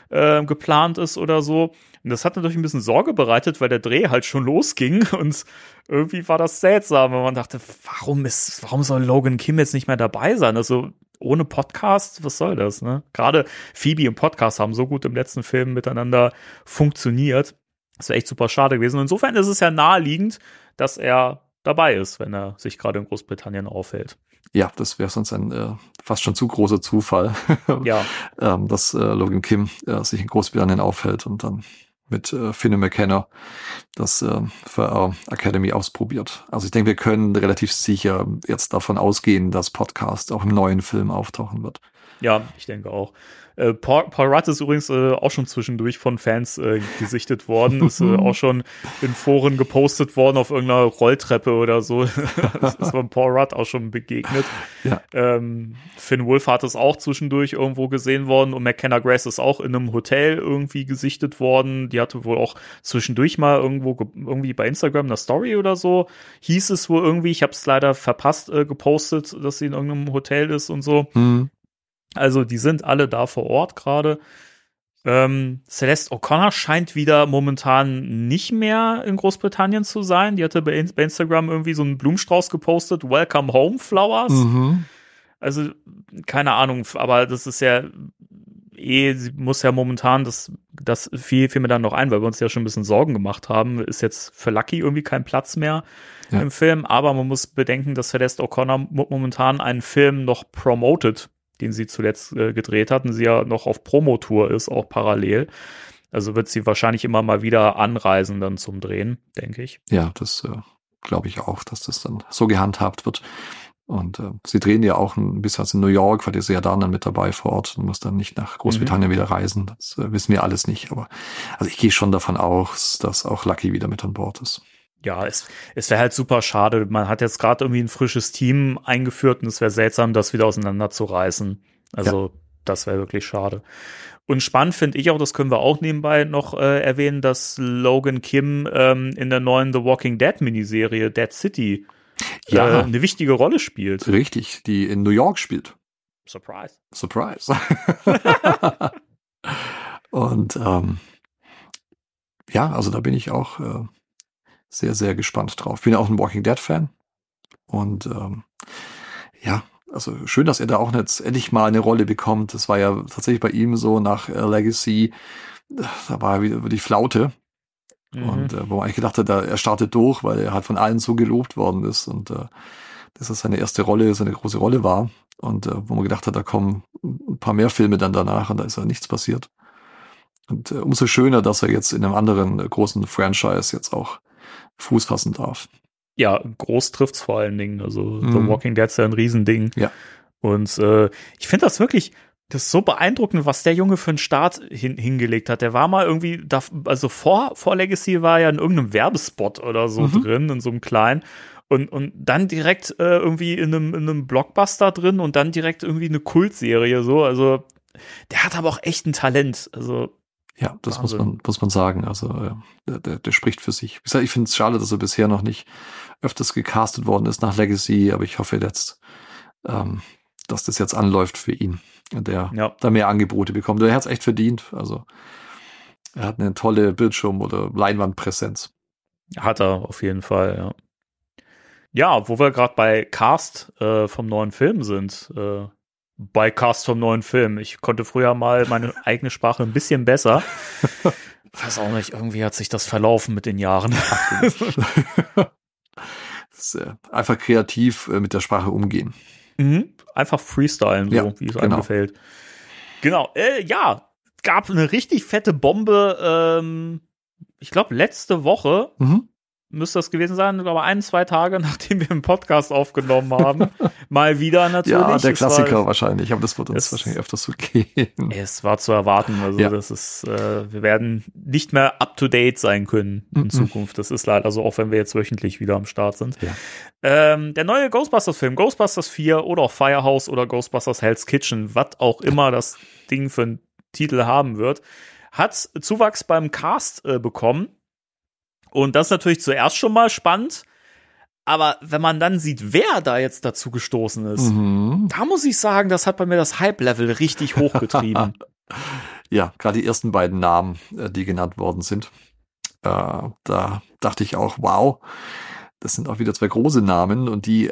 äh, geplant ist oder so. Und das hat natürlich ein bisschen Sorge bereitet, weil der Dreh halt schon losging und irgendwie war das seltsam, weil man dachte, warum ist, warum soll Logan Kim jetzt nicht mehr dabei sein? Also ohne Podcast, was soll das, ne? Gerade Phoebe und Podcast haben so gut im letzten Film miteinander funktioniert. Das wäre echt super schade gewesen. Und insofern ist es ja naheliegend, dass er dabei ist, wenn er sich gerade in Großbritannien aufhält. Ja, das wäre sonst ein äh, fast schon zu großer Zufall, ja. ähm, dass äh, Logan Kim äh, sich in Großbritannien aufhält und dann mit äh, Finn McKenna das äh, für äh, Academy ausprobiert. Also ich denke, wir können relativ sicher jetzt davon ausgehen, dass Podcast auch im neuen Film auftauchen wird. Ja, ich denke auch. Äh, Paul, Paul Rudd ist übrigens äh, auch schon zwischendurch von Fans äh, gesichtet worden, ist äh, auch schon in Foren gepostet worden auf irgendeiner Rolltreppe oder so. das ist von Paul Rudd auch schon begegnet. Ja. Ähm, Finn Wolf hat es auch zwischendurch irgendwo gesehen worden und McKenna Grace ist auch in einem Hotel irgendwie gesichtet worden. Die hatte wohl auch zwischendurch mal irgendwo irgendwie bei Instagram eine Story oder so. Hieß es wohl irgendwie, ich habe es leider verpasst äh, gepostet, dass sie in irgendeinem Hotel ist und so. Mhm. Also die sind alle da vor Ort gerade. Ähm, Celeste O'Connor scheint wieder momentan nicht mehr in Großbritannien zu sein. Die hatte bei, Instagram irgendwie so einen Blumenstrauß gepostet, Welcome Home Flowers. Mhm. Also keine Ahnung, aber das ist ja eh, sie muss ja momentan, das, das fiel, fiel mir dann noch ein, weil wir uns ja schon ein bisschen Sorgen gemacht haben, ist jetzt für Lucky irgendwie kein Platz mehr ja. im Film, aber man muss bedenken, dass Celeste O'Connor momentan einen Film noch promotet den sie zuletzt äh, gedreht hatten, sie ja noch auf Promotour ist, auch parallel. Also wird sie wahrscheinlich immer mal wieder anreisen dann zum Drehen, denke ich. Ja, das äh, glaube ich auch, dass das dann so gehandhabt wird. Und äh, sie drehen ja auch ein bisschen in New York, weil die ist ja da dann mit dabei vor Ort und muss dann nicht nach Großbritannien mhm. wieder reisen. Das äh, wissen wir alles nicht. Aber also ich gehe schon davon aus, dass auch Lucky wieder mit an Bord ist ja, es, es wäre halt super schade. Man hat jetzt gerade irgendwie ein frisches Team eingeführt und es wäre seltsam, das wieder auseinanderzureißen. Also, ja. das wäre wirklich schade. Und spannend finde ich auch, das können wir auch nebenbei noch äh, erwähnen, dass Logan Kim ähm, in der neuen The Walking Dead Miniserie Dead City ja. äh, eine wichtige Rolle spielt. Richtig, die in New York spielt. Surprise. Surprise. und ähm, ja, also da bin ich auch äh, sehr, sehr gespannt drauf. Bin ja auch ein Walking Dead Fan. Und ähm, ja, also schön, dass er da auch jetzt endlich mal eine Rolle bekommt. Das war ja tatsächlich bei ihm so nach äh, Legacy, da war er wieder die Flaute. Mhm. Und äh, wo man eigentlich gedacht hat, er startet durch, weil er halt von allen so gelobt worden ist und äh, dass das seine erste Rolle, seine große Rolle war. Und äh, wo man gedacht hat, da kommen ein paar mehr Filme dann danach und da ist ja nichts passiert. Und äh, umso schöner, dass er jetzt in einem anderen äh, großen Franchise jetzt auch Fuß fassen darf. Ja, groß trifft's vor allen Dingen. Also mhm. The Walking Dead ist ja ein Riesending. Ja. Und äh, ich finde das wirklich, das ist so beeindruckend, was der Junge für einen Start hin, hingelegt hat. Der war mal irgendwie, da, also vor, vor Legacy war er in irgendeinem Werbespot oder so mhm. drin, in so einem kleinen. Und, und dann direkt äh, irgendwie in einem, in einem Blockbuster drin und dann direkt irgendwie eine Kultserie so. Also der hat aber auch echt ein Talent. Also ja, das muss man, muss man sagen. Also äh, der, der, spricht für sich. Ich finde es schade, dass er bisher noch nicht öfters gecastet worden ist nach Legacy, aber ich hoffe jetzt, ähm, dass das jetzt anläuft für ihn. Der ja. da mehr Angebote bekommt. Der hat es echt verdient. Also er hat eine tolle Bildschirm- oder Leinwandpräsenz. Hat er auf jeden Fall, ja. Ja, wo wir gerade bei Cast äh, vom neuen Film sind. Äh, bei Cast vom neuen Film. Ich konnte früher mal meine eigene Sprache ein bisschen besser. Weiß auch nicht, irgendwie hat sich das verlaufen mit den Jahren. einfach kreativ äh, mit der Sprache umgehen. Mhm. Einfach freestylen, so ja, wie es genau. einem gefällt. Genau, äh, ja, gab eine richtig fette Bombe, ähm, ich glaube letzte Woche, mhm. Müsste das gewesen sein, glaube ein, zwei Tage, nachdem wir einen Podcast aufgenommen haben. Mal wieder natürlich. Ja, der Es Klassiker War, wahrscheinlich, aber das wird uns Es- wahrscheinlich öfters so gehen. es war zu erwarten. Also Ja. das ist, äh, wir werden nicht mehr up to date sein können in Mhm. Zukunft. Das ist leider so, auch wenn wir jetzt wöchentlich wieder am Start sind. Ja. Ähm, der neue Ghostbusters-Film, Ghostbusters 4 oder auch Firehouse oder Ghostbusters Hell's Kitchen, was auch immer das Ding für einen Titel haben wird, hat Zuwachs beim Cast äh, bekommen. Und das ist natürlich zuerst schon mal spannend. Aber wenn man dann sieht, wer da jetzt dazu gestoßen ist, Mhm. da muss ich sagen, das hat bei mir das Hype-Level richtig hochgetrieben. Ja, gerade die ersten beiden Namen, äh, die genannt worden sind. Äh, da dachte ich auch, wow, das sind auch wieder zwei große Namen und die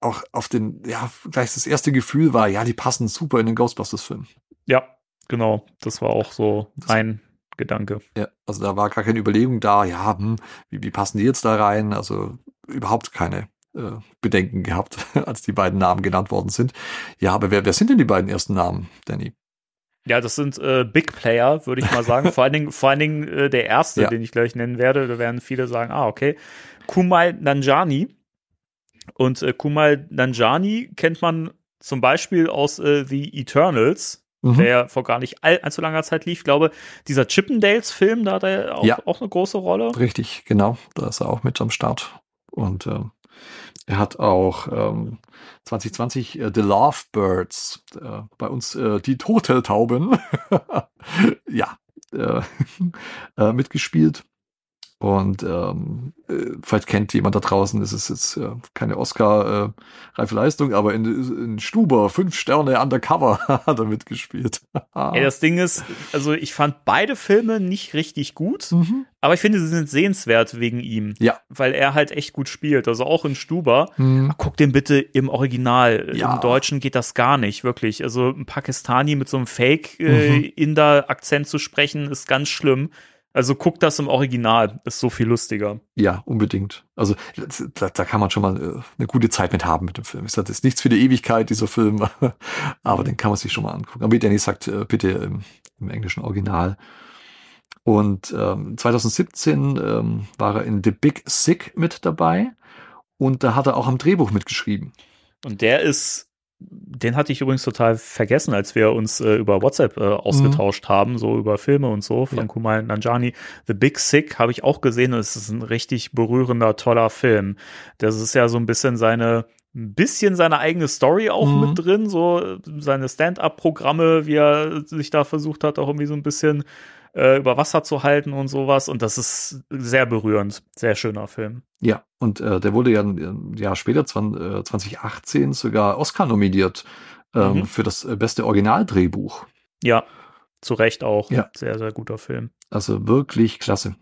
auch auf den, ja, gleich das erste Gefühl war, ja, die passen super in den Ghostbusters-Film. ja, genau. Das war auch so ein Gedanke. Ja, also da war gar keine Überlegung da, ja, hm, wie, wie passen die jetzt da rein? Also überhaupt keine äh, Bedenken gehabt, als die beiden Namen genannt worden sind. Ja, aber wer, wer sind denn die beiden ersten Namen, Danny? Ja, das sind äh, Big Player, würde ich mal sagen. vor allen Dingen, vor allen Dingen äh, der erste, Ja. den ich gleich nennen werde. Da werden viele sagen, ah, okay. Kumal Nanjani. Und äh, Kumal Nanjani kennt man zum Beispiel aus äh, The Eternals, Mhm. der ja vor gar nicht all, allzu langer Zeit lief. Ich glaube, dieser Chippendales-Film, da hat er auch, Ja. auch eine große Rolle. Richtig, genau. Da ist er auch mit am Start. Und ähm, er hat auch ähm, 2020 äh, The Lovebirds, äh, bei uns äh, die Turteltauben, ja, äh, äh, mitgespielt. Und ähm, äh, vielleicht kennt jemand da draußen, es ist jetzt äh, keine Oscar-reife Leistung, aber in, in Stuber, fünf Sterne undercover hat er mitgespielt. Ey, das Ding ist, also ich fand beide Filme nicht richtig gut. mhm. Aber ich finde, sie sind sehenswert wegen ihm. Ja. Weil er halt echt gut spielt. Also auch in Stuber. Mhm. Guck den bitte im Original. Ja. Im Deutschen geht das gar nicht, wirklich. Also ein Pakistani mit so einem Fake-Inder-Akzent zu sprechen, ist ganz schlimm. Also guck das im Original. Ist so viel lustiger. Ja, unbedingt. Also da, da kann man schon mal äh, eine gute Zeit mit haben mit dem Film. Ich sage, das ist nichts für die Ewigkeit, dieser Film, aber den kann man sich schon mal angucken. Aber wie Danny sagt, äh, bitte im, im englischen Original. Und ähm, 2017 ähm, war er in The Big Sick mit dabei und da hat er auch am Drehbuch mitgeschrieben. Und der ist, den hatte ich übrigens total vergessen, als wir uns äh, über WhatsApp äh, ausgetauscht haben, so über Filme und so von Ja. Kumal Nanjani. The Big Sick habe ich auch gesehen und es ist ein richtig berührender, toller Film. Das ist ja so ein bisschen seine ein bisschen seine eigene Story auch Mhm. mit drin, so äh, seine Stand-up-Programme, wie er sich da versucht hat, auch irgendwie so ein bisschen äh, über Wasser zu halten und sowas. Und das ist sehr berührend, sehr schöner Film. Ja, und äh, der wurde ja ein Jahr später, 20, äh, 2018, sogar Oscar nominiert ähm, Mhm. für das äh, beste Originaldrehbuch. Ja, zu Recht auch. Ja. Sehr, sehr guter Film. Also wirklich klasse.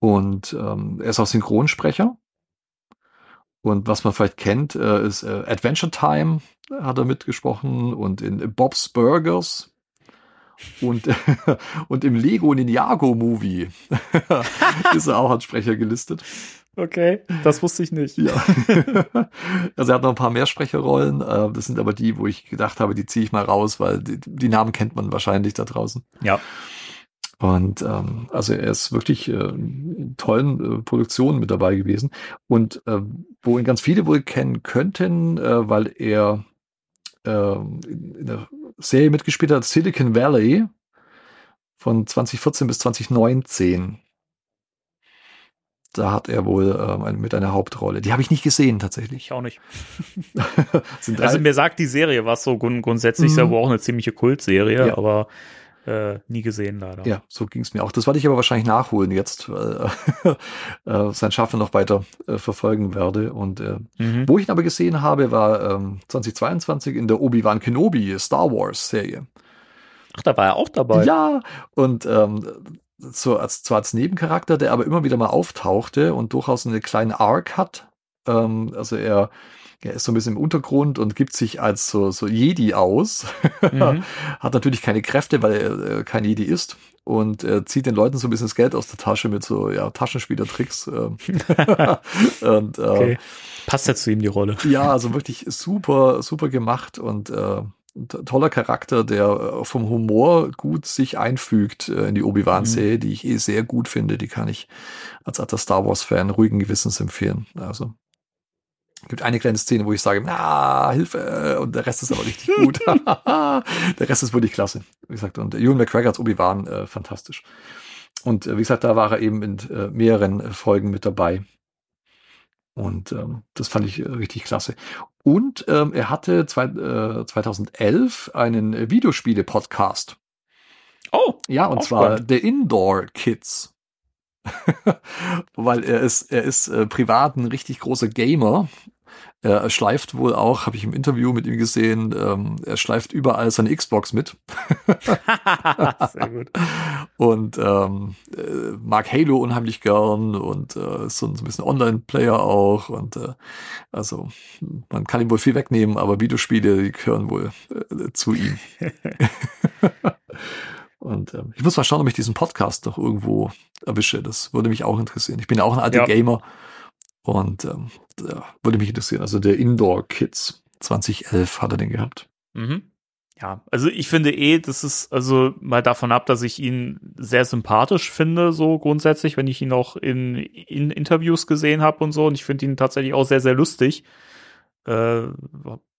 Und ähm, er ist auch Synchronsprecher. Und was man vielleicht kennt, äh, ist äh, Adventure Time hat er mitgesprochen und in Bob's Burgers und, und im Lego Ninjago Movie ist er auch als Sprecher gelistet. Okay, das wusste ich nicht. Ja. also er hat noch ein paar mehr Sprecherrollen. Äh, das sind aber die, wo ich gedacht habe, die ziehe ich mal raus, weil die, die Namen kennt man wahrscheinlich da draußen. Ja. Und ähm, also er ist wirklich äh, in tollen äh, Produktionen mit dabei gewesen. Und äh, wo ihn ganz viele wohl kennen könnten, äh, weil er äh, in, in der Serie mitgespielt hat, Silicon Valley von 2014 bis 2019. Da hat er wohl ähm, mit einer Hauptrolle. Die habe ich nicht gesehen tatsächlich. Ich auch nicht. Also mir sagt die Serie was so grund grundsätzlich, ist Mhm. ja wohl auch eine ziemliche Kultserie, Ja. aber äh, nie gesehen leider. Ja, so ging es mir auch. Das werde ich aber wahrscheinlich nachholen jetzt, weil äh, sein Schaffen noch weiter äh, verfolgen werde. Und äh, Mhm. wo ich ihn aber gesehen habe, war ähm, 2022 in der Obi-Wan Kenobi Star Wars Serie. Ach, da war er auch dabei. Ja, und ähm, so als, zwar als Nebencharakter, der aber immer wieder mal auftauchte und durchaus eine kleine Arc hat. Ähm, also er, er ist so ein bisschen im Untergrund und gibt sich als so, so Jedi aus. Mhm. Hat natürlich keine Kräfte, weil er äh, kein Jedi ist. Und äh, zieht den Leuten so ein bisschen das Geld aus der Tasche mit so ja, Taschenspielertricks. ähm. und äh, Okay. Passt ja zu ihm die Rolle. ja, also wirklich super, super gemacht und äh, toller Charakter, der äh, vom Humor gut sich einfügt äh, in die Obi-Wan-Serie, mhm. die ich eh sehr gut finde. Die kann ich als alter Star Wars-Fan ruhigen Gewissens empfehlen. Also gibt eine kleine Szene, wo ich sage, ah, Hilfe, und der Rest ist aber richtig gut. der Rest ist wirklich klasse. Wie gesagt, und Ewan McGregor als Obi-Wan, äh, fantastisch. Und äh, wie gesagt, da war er eben in äh, mehreren äh, Folgen mit dabei. Und ähm, das fand ich äh, richtig klasse. Und ähm, er hatte zwei, äh, 2011 einen Videospiele-Podcast. Oh. Ja, und zwar spannend. The Indoor Kids. Weil er ist, er ist äh, privat ein richtig großer Gamer er schleift wohl auch, habe ich im Interview mit ihm gesehen, ähm, er schleift überall seine Xbox mit. Sehr gut. Und ähm, äh, mag Halo unheimlich gern und äh, ist so ein, bisschen Online-Player auch. Und äh, also man kann ihm wohl viel wegnehmen, aber Videospiele, die gehören wohl äh, zu ihm. Und ähm, ich muss mal schauen, ob ich diesen Podcast noch irgendwo erwische. Das würde mich auch interessieren. Ich bin ja auch ein alter ja. Gamer und ähm, würde mich interessieren. Also der Indoor Kids 2011 hat er den gehabt. Mhm. Ja, also ich finde eh, das ist also mal davon ab, dass ich ihn sehr sympathisch finde, so grundsätzlich, wenn ich ihn auch in, in Interviews gesehen habe und so. Und ich finde ihn tatsächlich auch sehr, sehr lustig. Äh,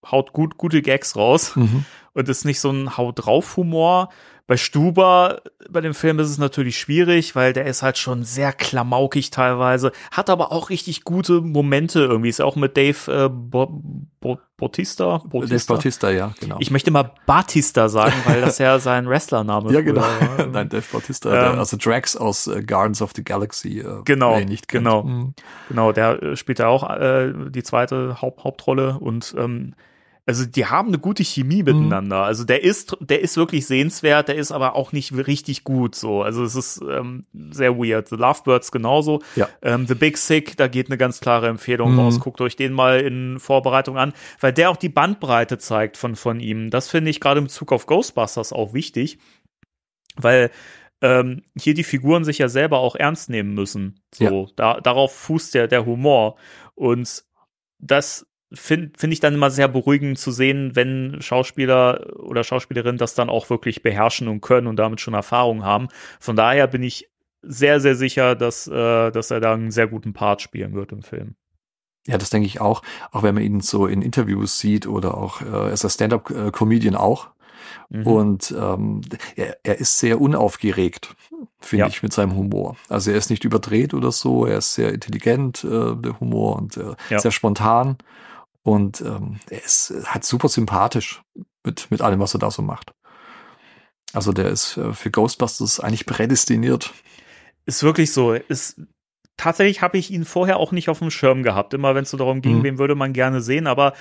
haut gut, gute Gags raus. Mhm. Und ist nicht so ein Haut drauf Humor, bei Stuber, bei dem Film ist es natürlich schwierig, weil der ist halt schon sehr klamaukig teilweise, hat aber auch richtig gute Momente irgendwie. Ist auch mit Dave äh, Bo Bo Bautista? Bautista? Dave Bautista, ja, genau. Ich möchte mal Batista sagen, weil das ja sein Wrestlername ist. Ja, genau. Nein, Dave Bautista, ähm, der, also Drax aus äh, Guardians of the Galaxy. Äh, genau, nicht genau. Mhm. Genau, der äh, spielt ja auch äh, die zweite Haupt Hauptrolle und ähm, also die haben eine gute Chemie mhm. miteinander. Also der ist, der ist wirklich sehenswert, der ist aber auch nicht richtig gut so. Also es ist ähm, sehr weird. The Lovebirds genauso. Ja. Ähm, The Big Sick, da geht eine ganz klare Empfehlung mhm. raus. Guckt euch den mal in Vorbereitung an, weil der auch die Bandbreite zeigt von, von ihm. Das finde ich gerade im Bezug auf Ghostbusters auch wichtig, weil ähm, hier die Figuren sich ja selber auch ernst nehmen müssen. So, ja. da, darauf fußt ja der Humor. Und das finde find ich dann immer sehr beruhigend zu sehen, wenn Schauspieler oder Schauspielerinnen das dann auch wirklich beherrschen und können und damit schon Erfahrung haben. Von daher bin ich sehr, sehr sicher, dass, äh, dass er da einen sehr guten Part spielen wird im Film. Ja, das denke ich auch. Auch wenn man ihn so in Interviews sieht oder auch äh, als Stand-up-Comedian auch. Mhm. Und ähm, er, er ist sehr unaufgeregt, finde ja. ich, mit seinem Humor. Also er ist nicht überdreht oder so, er ist sehr intelligent, äh, der Humor und äh, ja. sehr spontan. Und ähm, er ist halt super sympathisch mit, mit allem, was er da so macht. Also der ist äh, für Ghostbusters eigentlich prädestiniert. Ist wirklich so. Ist tatsächlich habe ich ihn vorher auch nicht auf dem Schirm gehabt. Immer wenn es so darum ging, mhm. wen würde man gerne sehen. Aber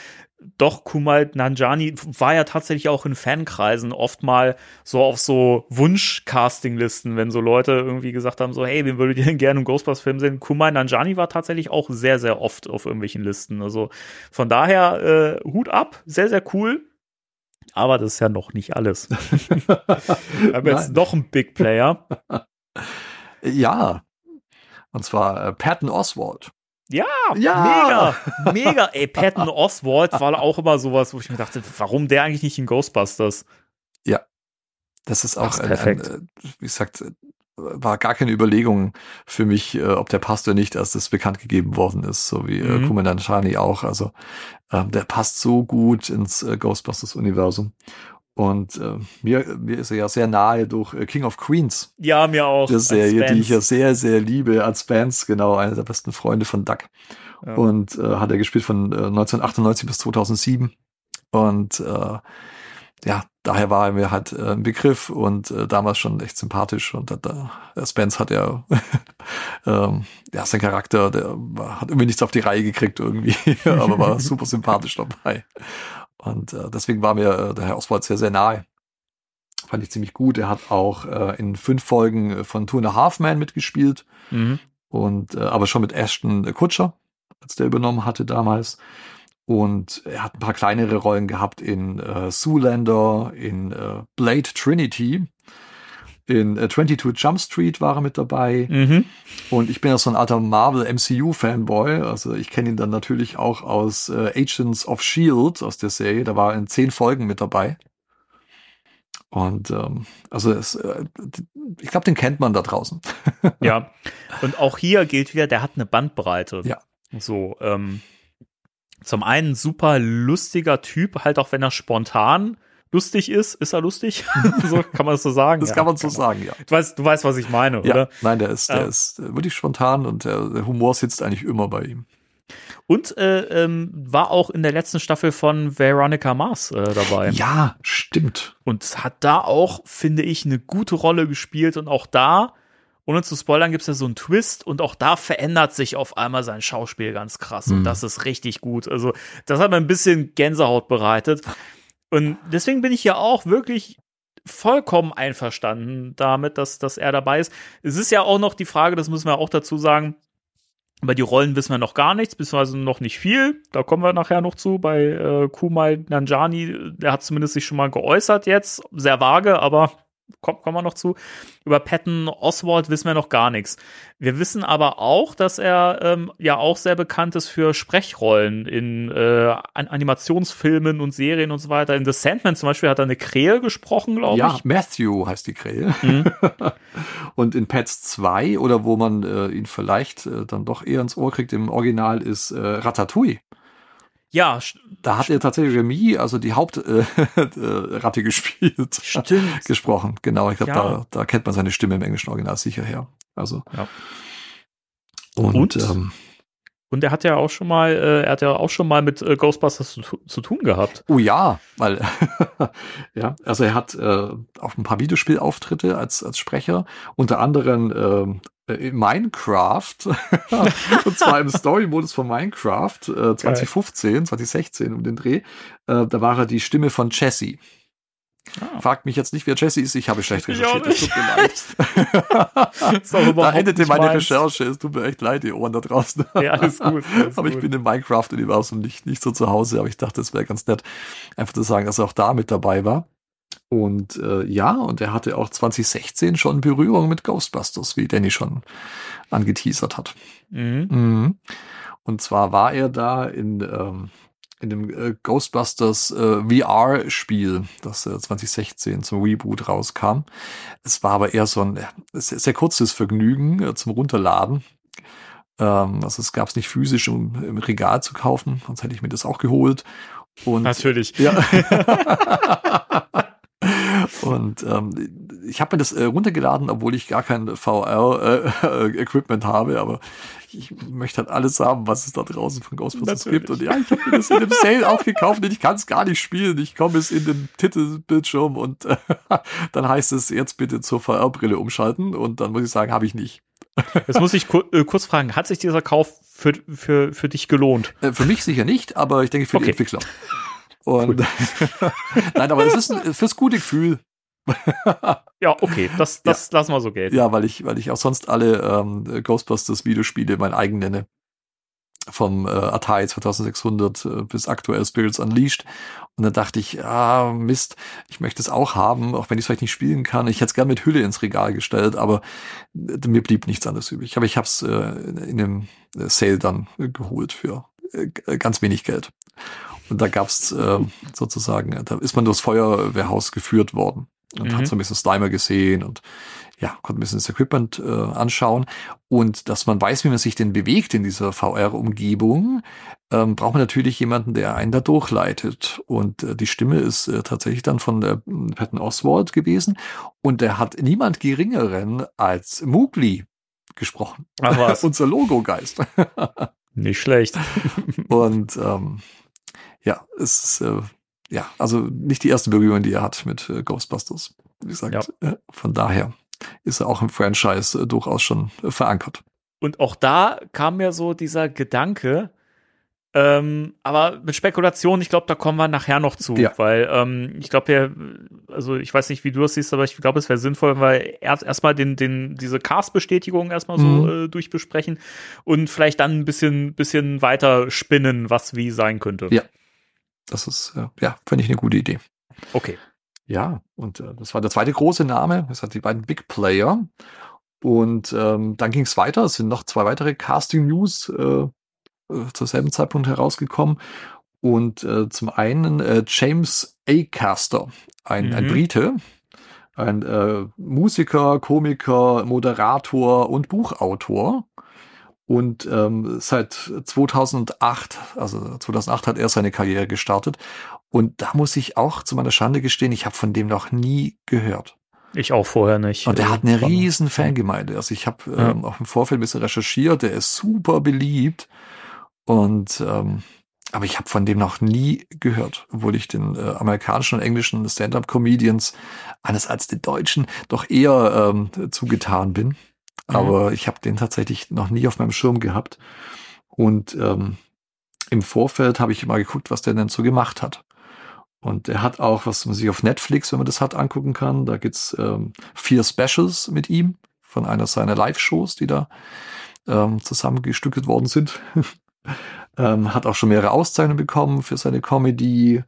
doch, Kumal Nanjani war ja tatsächlich auch in Fankreisen oft mal so auf so Wunsch-Casting-Listen, wenn so Leute irgendwie gesagt haben, so, hey, wen würdet ihr denn gerne im Ghostbusters-Film sehen? Kumal Nanjani war tatsächlich auch sehr, sehr oft auf irgendwelchen Listen. Also von daher äh, Hut ab, sehr, sehr cool. Aber das ist ja noch nicht alles. Wir haben jetzt noch einen Big Player. Ja, und zwar äh, Patton Oswald. Ja, ja, mega, mega. Ey, Patton Oswald war auch immer sowas, wo ich mir dachte, warum der eigentlich nicht in Ghostbusters? Ja, das ist auch, ein, perfekt. Ein, äh, wie gesagt, war gar keine Überlegung für mich, äh, ob der passt oder nicht, als das bekannt gegeben worden ist, so wie äh, mhm. Kumanan Shani auch. Also ähm, der passt so gut ins äh, Ghostbusters-Universum. Und äh, mir, mir ist er ja sehr nahe durch äh, King of Queens. Ja, mir auch. Die Serie, die ich ja sehr, sehr liebe als Bands, genau, einer der besten Freunde von Duck. Ja. Und äh, hat er gespielt von äh, 1998 bis 2007. Und äh, ja, daher war er mir halt äh, ein Begriff und äh, damals schon echt sympathisch. Und äh, der Spence hat ja, ähm, ja, sein Charakter, der hat irgendwie nichts auf die Reihe gekriegt irgendwie, aber war super sympathisch dabei. Und äh, deswegen war mir äh, der Herr Oswald sehr, sehr nahe. Fand ich ziemlich gut. Er hat auch äh, in fünf Folgen äh, von Two and a Half Man mitgespielt. Mhm. Und äh, aber schon mit Ashton Kutscher, als der übernommen hatte damals. Und er hat ein paar kleinere Rollen gehabt in äh, Zoolander, in äh, Blade Trinity In äh, 22 Jump Street war er mit dabei. Mhm. Und ich bin ja so ein alter Marvel MCU-Fanboy. Also ich kenne ihn dann natürlich auch aus äh, Agents of Shield, aus der Serie. Da war er in zehn Folgen mit dabei. Und ähm, also es, äh, ich glaube, den kennt man da draußen. Ja. Und auch hier gilt wieder, der hat eine Bandbreite. Ja. So, ähm, zum einen super lustiger Typ, halt auch wenn er spontan lustig ist, ist er lustig. so kann man das so sagen. Das ja, kann man so sagen, ja. Du weißt, du weißt, was ich meine, Ja, oder? nein, der ist, der Ja. ist äh, wirklich spontan und der, der Humor sitzt eigentlich immer bei ihm. Und äh, ähm, war auch in der letzten Staffel von Veronica Mars äh, dabei. Ja, stimmt. Und hat da auch, finde ich, eine gute Rolle gespielt. Und auch da, ohne zu spoilern, gibt es ja so einen Twist. Und auch da verändert sich auf einmal sein Schauspiel ganz krass. Und Mhm. das ist richtig gut. Also, das hat mir ein bisschen Gänsehaut bereitet. Und deswegen bin ich ja auch wirklich vollkommen einverstanden damit, dass, dass er dabei ist. Es ist ja auch noch die Frage, das müssen wir auch dazu sagen, über die Rollen wissen wir noch gar nichts, beziehungsweise noch nicht viel. Da kommen wir nachher noch zu. Bei äh, Kumal Nanjani, der hat zumindest sich schon mal geäußert jetzt. Sehr vage, aber kommen wir noch zu. Über Patton Oswald wissen wir noch gar nichts. Wir wissen aber auch, dass er ähm, ja auch sehr bekannt ist für Sprechrollen in äh, An Animationsfilmen und Serien und so weiter. In The Sandman zum Beispiel hat er eine Krähe gesprochen, glaube Ja, ich. Matthew heißt die Krähe. Mhm. Und in Pets 2 oder wo man äh, ihn vielleicht äh, dann doch eher ins Ohr kriegt im Original ist äh, Ratatouille. Ja, Da hat er tatsächlich Remy, also die Hauptratte äh, äh, gespielt. stimmt. gesprochen. Genau, ich glaube, Ja. da, da kennt man seine Stimme im englischen Original sicher her. Also. Ja. Und, Und? Ähm, Und er hat ja auch schon mal, äh, er hat ja auch schon mal mit äh, Ghostbusters zu, zu tun gehabt. oh ja, weil ja, also er hat äh, auch ein paar Videospielauftritte als als Sprecher, unter anderem ähm, in Minecraft und zwar im Story-Modus von Minecraft äh, 2015, 2016 um den Dreh. Äh, da war er die Stimme von Jesse. Ah. Fragt mich jetzt nicht, wer Jesse ist. Ich habe schlecht recherchiert. Es tut mir leid. Da endete meine meins. Recherche. Es tut mir echt leid, die Ohren da draußen. Ja, alles gut. Alles aber ich gut. bin im Minecraft-Universum nicht, nicht so zu Hause. Aber ich dachte, es wäre ganz nett, einfach zu sagen, dass er auch da mit dabei war. Und äh, ja, und er hatte auch 2016 schon Berührung mit Ghostbusters, wie Danny schon angeteasert hat. Mhm. Mhm. Und zwar war er da in, ähm, in dem äh, Ghostbusters äh, VR-Spiel, das äh, 2016 zum Reboot rauskam. Es war aber eher so ein äh, sehr, sehr kurzes Vergnügen äh, zum Runterladen. Ähm, also es gab es nicht physisch im, im Regal zu kaufen, sonst hätte ich mir das auch geholt. Und Natürlich. ja. Und ähm, ich habe mir das äh, runtergeladen, obwohl ich gar kein VR-Equipment habe, aber ich möchte halt alles haben, was es da draußen von Ghostbusters Natürlich. gibt. Und ja, ich habe mir das in dem Sale auch gekauft und ich kann es gar nicht spielen. Ich komme es in den Titelbildschirm und äh, dann heißt es jetzt bitte zur VR-Brille umschalten und dann muss ich sagen, habe ich nicht. Jetzt muss ich kur äh, kurz fragen, hat sich dieser Kauf für, für, für dich gelohnt? Äh, Für mich sicher nicht, aber ich denke für die Okay. Entwickler. Und nein, aber es ist ein, fürs gute Gefühl. Ja, okay, das, das lassen wir so gelten. Ja, weil ich, weil ich auch sonst alle ähm, Ghostbusters Videospiele mein eigen nenne. Vom äh, Atari 2600 äh, bis aktuell Spirits Unleashed. Und dann dachte ich, ah, Mist, ich möchte es auch haben, auch wenn ich es vielleicht nicht spielen kann. Ich hätte es gern mit Hülle ins Regal gestellt, aber äh, mir blieb nichts anderes übrig. Aber ich habe es äh, in dem äh, Sale dann geholt für äh, ganz wenig Geld. Und da gab's äh, sozusagen, da ist man durchs Feuerwehrhaus geführt worden und Mhm. hat so ein bisschen Slimer gesehen und ja, konnte ein bisschen das Equipment äh, anschauen. Und dass man weiß, wie man sich denn bewegt in dieser VR-Umgebung, ähm, braucht man natürlich jemanden, der einen da durchleitet. Und äh, die Stimme ist äh, tatsächlich dann von der äh, Patton Oswald gewesen. Und der hat niemand geringeren als Mowgli gesprochen. Ach was. Unser Logo-Geist. Nicht schlecht. Und ähm, ja, es ist äh, ja also nicht die erste Berührung, die er hat mit äh, Ghostbusters. Wie gesagt, äh, von daher ist er auch im Franchise äh, durchaus schon äh, verankert. Und auch da kam mir so dieser Gedanke, ähm, aber mit Spekulation, ich glaube, da kommen wir nachher noch zu, Ja. weil ähm, ich glaube, wir, also ich weiß nicht, wie du das siehst, aber ich glaube, es wäre sinnvoll, weil erst erstmal den, den, diese Cast-Bestätigung erstmal so Mhm. äh, durchbesprechen und vielleicht dann ein bisschen, bisschen weiter spinnen, was wie sein könnte. Ja. Das ist äh, ja finde ich eine gute Idee. Okay. Ja, und äh, das war der zweite große Name. Das hat die beiden Big Player. Und ähm, dann ging es weiter. Es sind noch zwei weitere Casting-News äh, äh, zur selben Zeitpunkt herausgekommen. Und äh, zum einen äh, James A. Caster, ein, mhm. ein Brite, ein äh, Musiker, Komiker, Moderator und Buchautor. Und ähm, seit 2008, also 2008 hat er seine Karriere gestartet. Und da muss ich auch zu meiner Schande gestehen, ich habe von dem noch nie gehört. Ich auch vorher nicht. Und der hat eine riesen Fangemeinde. Also ich habe ja. ähm, auch im Vorfeld ein bisschen recherchiert. Der ist super beliebt. Und ähm, aber ich habe von dem noch nie gehört, obwohl ich den äh, amerikanischen und englischen Stand-up-Comedians anders als den deutschen doch eher ähm, zugetan bin. Mhm. Aber ich habe den tatsächlich noch nie auf meinem Schirm gehabt. Und ähm, im Vorfeld habe ich mal geguckt, was der denn so gemacht hat. Und er hat auch, was man sich auf Netflix, wenn man das hat, angucken kann. Da gibt's ähm, vier Specials mit ihm von einer seiner Live-Shows, die da ähm, zusammengestückelt worden sind. ähm, hat auch schon mehrere Auszeichnungen bekommen für seine Comedy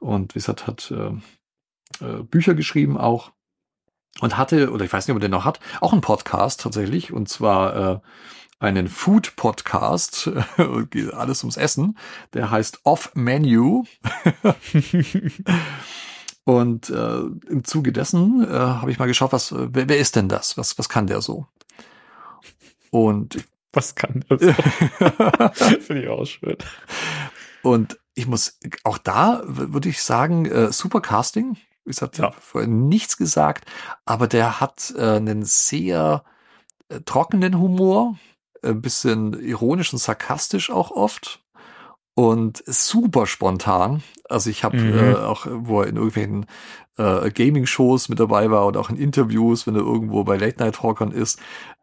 und wie gesagt, hat äh, äh, Bücher geschrieben auch und hatte, oder ich weiß nicht, ob er den noch hat, auch einen Podcast tatsächlich und zwar äh, einen Food-Podcast, alles ums Essen, der heißt Off Menu. Und äh, im Zuge dessen äh, habe ich mal geschaut, was, wer, wer ist denn das? Was, was kann der so? Und was kann das? Finde ich auch schön. Und ich muss auch da würde ich sagen, äh, super Casting. Ich habe ja. vorher nichts gesagt, aber der hat äh, einen sehr äh, trockenen Humor ein bisschen ironisch und sarkastisch auch oft und super spontan. Also ich habe mhm. äh, auch, wo er in irgendwelchen äh, Gaming-Shows mit dabei war oder auch in Interviews, wenn er irgendwo bei Late-Night-Talkern ist,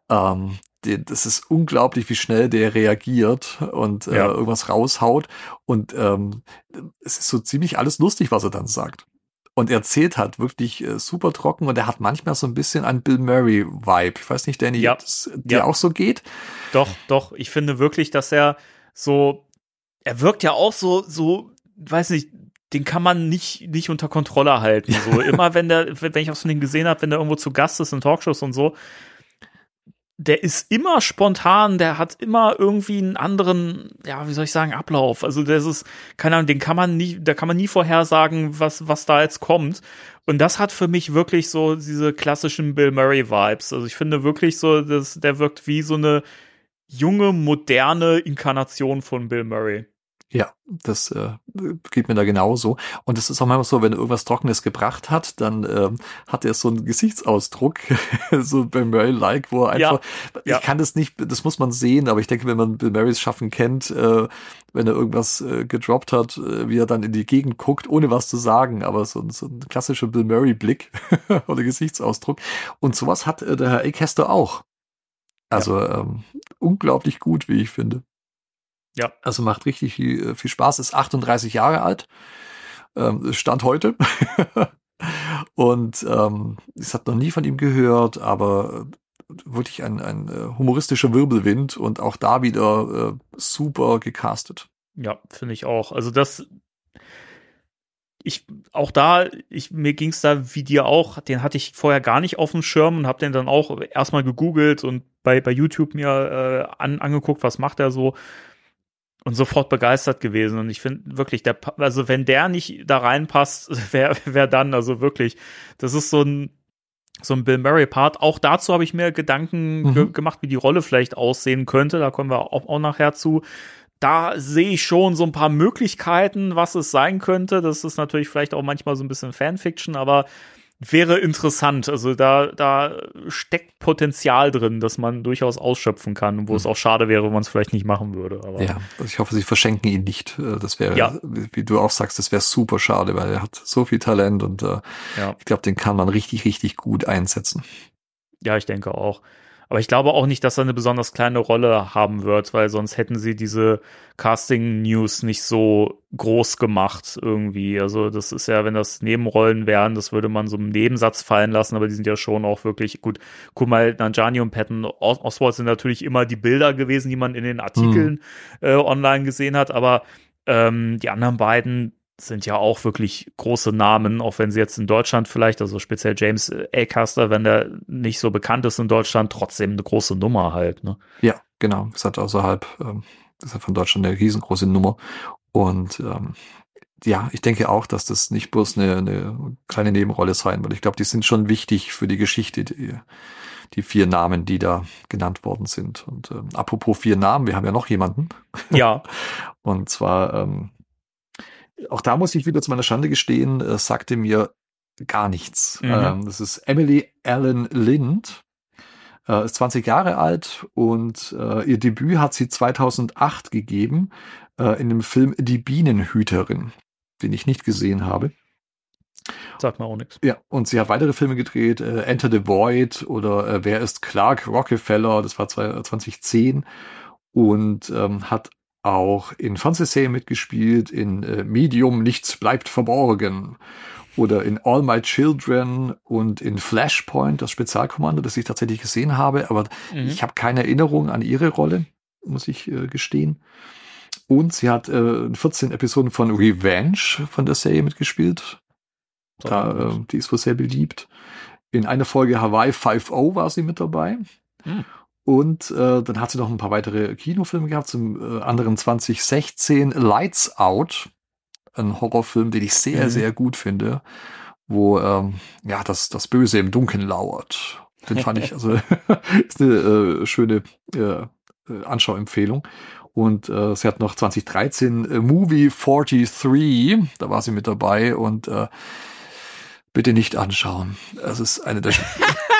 ähm, die, das ist unglaublich, wie schnell der reagiert und äh, ja. irgendwas raushaut. Und ähm, es ist so ziemlich alles lustig, was er dann sagt und erzählt hat, wirklich äh, super trocken und er hat manchmal so ein bisschen einen Bill Murray Vibe. Ich weiß nicht, Danny, ja. das dir ja. auch so geht. Doch, doch. Ich finde wirklich, dass er so, er wirkt ja auch so, so, weiß nicht, den kann man nicht, nicht unter Kontrolle halten. So immer, wenn der, wenn ich was von ihm gesehen habe, wenn der irgendwo zu Gast ist in Talkshows und so, der ist immer spontan, der hat immer irgendwie einen anderen, ja, wie soll ich sagen, Ablauf. Also das ist, keine Ahnung, den kann man nie, da kann man nie vorhersagen, was, was da jetzt kommt. Und das hat für mich wirklich so diese klassischen Bill Murray Vibes. Also ich finde wirklich so, dass der wirkt wie so eine junge, moderne Inkarnation von Bill Murray. Ja, das äh, geht mir da genauso. Und es ist auch manchmal so, wenn er irgendwas Trockenes gebracht hat, dann ähm, hat er so einen Gesichtsausdruck, so Bill Murray-like, wo er einfach, ja, ich ja. kann das nicht, das muss man sehen, aber ich denke, wenn man Bill Murrays Schaffen kennt, äh, wenn er irgendwas äh, gedroppt hat, äh, wie er dann in die Gegend guckt, ohne was zu sagen, aber so, so ein klassischer Bill Murray-Blick oder Gesichtsausdruck. Und sowas hat äh, der Herr Acaster auch. Also ja. ähm, unglaublich gut, wie ich finde. Ja. Also macht richtig viel, äh, viel Spaß, ist 38 Jahre alt, ähm, Stand heute. Und ähm, ich habe noch nie von ihm gehört, aber wirklich ein, ein äh, humoristischer Wirbelwind und auch da wieder äh, super gecastet. Ja, finde ich auch. Also das, ich auch da, ich mir ging's da wie dir auch, den hatte ich vorher gar nicht auf dem Schirm und habe den dann auch erstmal gegoogelt und bei bei YouTube mir äh, an, angeguckt, was macht er so und sofort begeistert gewesen. Und ich finde wirklich, der, also wenn der nicht da reinpasst, wer, wer dann? Also wirklich, das ist so ein, so ein Bill Murray Part. Auch dazu habe ich mir Gedanken mhm. ge gemacht, wie die Rolle vielleicht aussehen könnte. Da kommen wir auch, auch nachher zu. Da sehe ich schon so ein paar Möglichkeiten, was es sein könnte. Das ist natürlich vielleicht auch manchmal so ein bisschen Fanfiction, aber wäre interessant. Also da, da steckt Potenzial drin, dass man durchaus ausschöpfen kann, wo mhm. es auch schade wäre, wenn man es vielleicht nicht machen würde. Aber ja, ich hoffe, sie verschenken ihn nicht. Äh, das wäre, ja. wie du auch sagst, das wäre super schade, weil er hat so viel Talent und äh, ja. ich glaube, den kann man richtig, richtig gut einsetzen. Ja, ich denke auch. Aber ich glaube auch nicht, dass er eine besonders kleine Rolle haben wird, weil sonst hätten sie diese Casting-News nicht so groß gemacht irgendwie. Also das ist ja, wenn das Nebenrollen wären, das würde man so im Nebensatz fallen lassen, aber die sind ja schon auch wirklich gut. Guck mal, Nanjani und Patton Oswald sind natürlich immer die Bilder gewesen, die man in den Artikeln mhm. äh, online gesehen hat, aber ähm, die anderen beiden sind ja auch wirklich große Namen, auch wenn sie jetzt in Deutschland vielleicht, also speziell James Acaster, wenn der nicht so bekannt ist in Deutschland, trotzdem eine große Nummer halt. Ne? Ja, genau. Es hat außerhalb, ähm, ist ja von Deutschland eine riesengroße Nummer. Und ähm, ja, ich denke auch, dass das nicht bloß eine, eine kleine Nebenrolle sein wird. Ich glaube, die sind schon wichtig für die Geschichte, die, die vier Namen, die da genannt worden sind. Und ähm, apropos vier Namen, wir haben ja noch jemanden. Ja. Und zwar, ähm, auch da muss ich wieder zu meiner Schande gestehen, äh, sagte mir gar nichts. Mhm. Ähm, das ist Emily Allen Lind. Äh, ist 20 Jahre alt und äh, ihr Debüt hat sie 2008 gegeben äh, in dem Film Die Bienenhüterin, den ich nicht gesehen habe. Sagt mir auch nichts. Ja, und sie hat weitere Filme gedreht, äh, Enter the Void oder äh, Wer ist Clark Rockefeller, das war zwei- 2010 und ähm, hat auch in Fernsehserien mitgespielt, in äh, Medium Nichts bleibt verborgen oder in All My Children und in Flashpoint, das Spezialkommando, das ich tatsächlich gesehen habe, aber Mhm. ich habe keine Erinnerung an ihre Rolle, muss ich äh, gestehen. Und sie hat äh, in 14 Episoden von Revenge von der Serie mitgespielt. Da, äh, die ist wohl sehr beliebt. In einer Folge Hawaii 5.0 war sie mit dabei. Hm. Und äh, dann hat sie noch ein paar weitere Kinofilme gehabt, zum äh, anderen 2016 Lights Out, ein Horrorfilm, den ich sehr, Mhm. sehr gut finde, wo ähm, ja das, das Böse im Dunkeln lauert. Den fand ich, also ist eine äh, schöne äh, äh, Anschauempfehlung. Und äh, sie hat noch 2013 äh, Movie 43, da war sie mit dabei und äh, bitte nicht anschauen. Es ist eine der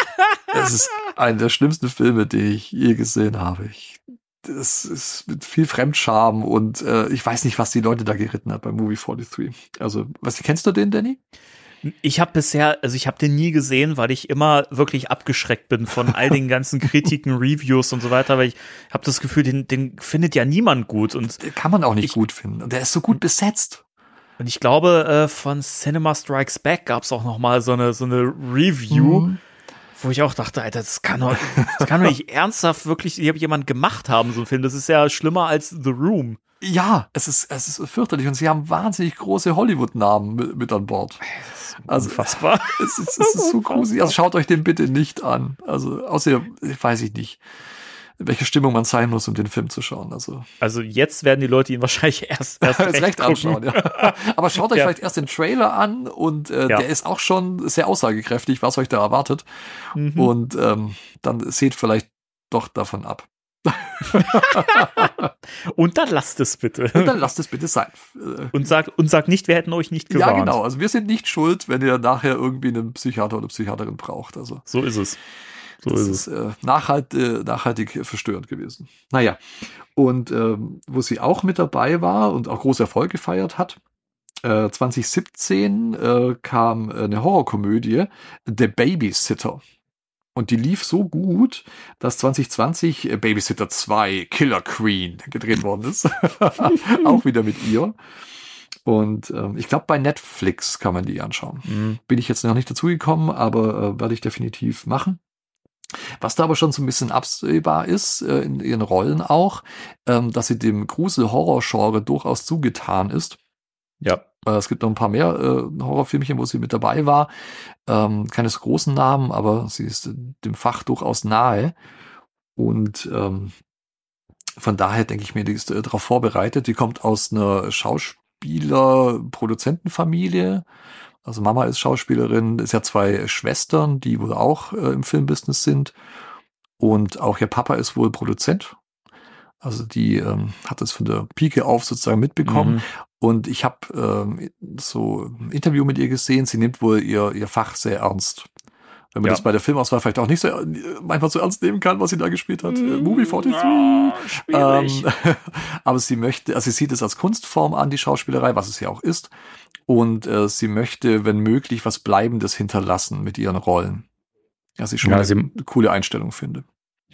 es ist einer der schlimmsten Filme, die ich je gesehen habe. Ich, das ist mit viel Fremdscham und äh, ich weiß nicht, was die Leute da geritten hat bei Movie 43. Also, was kennst du den, Danny? Ich habe bisher, also ich habe den nie gesehen, weil ich immer wirklich abgeschreckt bin von all den ganzen Kritiken, Reviews und so weiter, weil ich habe das Gefühl, den, den findet ja niemand gut und, Den kann man auch nicht Ich- gut finden. Und der ist so gut besetzt. und ich glaube, äh, von Cinema Strikes Back gab's auch noch mal so eine so eine Review, Mhm. Wo ich auch dachte, Alter, das kann doch, das kann doch nicht ernsthaft wirklich jemand gemacht haben, so ein Film. Das ist ja schlimmer als The Room. Ja, es ist, es ist fürchterlich und sie haben wahnsinnig große Hollywood-Namen mit, mit an Bord. Also, Unfassbar. es ist, es ist so gruselig. Also schaut euch den bitte nicht an. Also, außer, weiß ich nicht, in welcher Stimmung man sein muss, um den Film zu schauen. Also, Also jetzt werden die Leute ihn wahrscheinlich erst erst recht, recht anschauen, ja. Aber schaut euch Ja. vielleicht erst den Trailer an und äh, Ja. der ist auch schon sehr aussagekräftig, was euch da erwartet. Mhm. Und ähm, dann seht vielleicht doch davon ab. Und dann lasst es bitte. Und dann lasst es bitte sein. Äh, Und sagt, und sagt nicht, wir hätten euch nicht gewarnt. ja, genau. Also wir sind nicht schuld, wenn ihr nachher irgendwie einen Psychiater oder Psychiaterin braucht. Also So ist es. So das ist ist, äh, nachhalt, äh, nachhaltig verstörend gewesen. Naja, und ähm, wo sie auch mit dabei war und auch große Erfolg gefeiert hat, äh, 2017 äh, kam eine Horrorkomödie, The Babysitter. Und die lief so gut, dass 2020 äh, Babysitter 2 Killer Queen gedreht worden ist. auch wieder mit ihr. Und ähm, ich glaube, bei Netflix kann man die anschauen. Mhm. Bin ich jetzt noch nicht dazugekommen, aber äh, werde ich definitiv machen. Was da aber schon so ein bisschen absehbar ist, äh, in ihren Rollen auch, ähm, dass sie dem Grusel-Horror-Genre durchaus zugetan ist. Ja. Äh, es gibt noch ein paar mehr äh, Horrorfilmchen, wo sie mit dabei war. Ähm, keine so großen Namen, aber sie ist dem Fach durchaus nahe. Und ähm, von daher denke ich mir, die ist äh, darauf vorbereitet. Die kommt aus einer Schauspieler-Produzentenfamilie. Also Mama ist Schauspielerin, ist ja zwei Schwestern, die wohl auch äh, im Filmbusiness sind. Und auch ihr Papa ist wohl Produzent. Also die ähm, hat es von der Pike auf sozusagen mitbekommen. Mhm. Und ich habe ähm, so ein Interview mit ihr gesehen. Sie nimmt wohl ihr, ihr Fach sehr ernst. Wenn man Ja. das bei der Filmauswahl vielleicht auch nicht so äh, manchmal so ernst nehmen kann, was sie da gespielt hat. Äh, Movie 43. Ah, schwierig. Ähm, aber sie möchte, also sie sieht es als Kunstform an, die Schauspielerei, was es ja auch ist. Und äh, sie möchte, wenn möglich, was Bleibendes hinterlassen mit ihren Rollen. Was ich schon Ja, eine sie- coole Einstellung finde.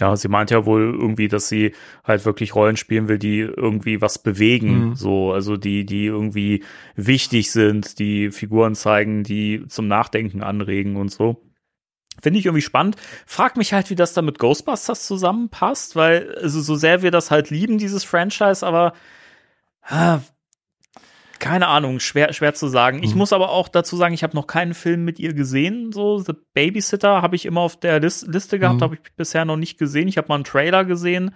Ja, sie meint ja wohl irgendwie, dass sie halt wirklich Rollen spielen will, die irgendwie was bewegen, Mhm. so, also die, die irgendwie wichtig sind, die Figuren zeigen, die zum Nachdenken anregen und so. Finde ich irgendwie spannend. Frag mich halt, wie das da mit Ghostbusters zusammenpasst, weil, also so sehr wir das halt lieben, dieses Franchise, aber ah, keine Ahnung, schwer, schwer zu sagen. Ich Mhm. muss aber auch dazu sagen, ich habe noch keinen Film mit ihr gesehen. So, The Babysitter habe ich immer auf der Lis Liste gehabt, Mhm. habe ich bisher noch nicht gesehen. Ich habe mal einen Trailer gesehen,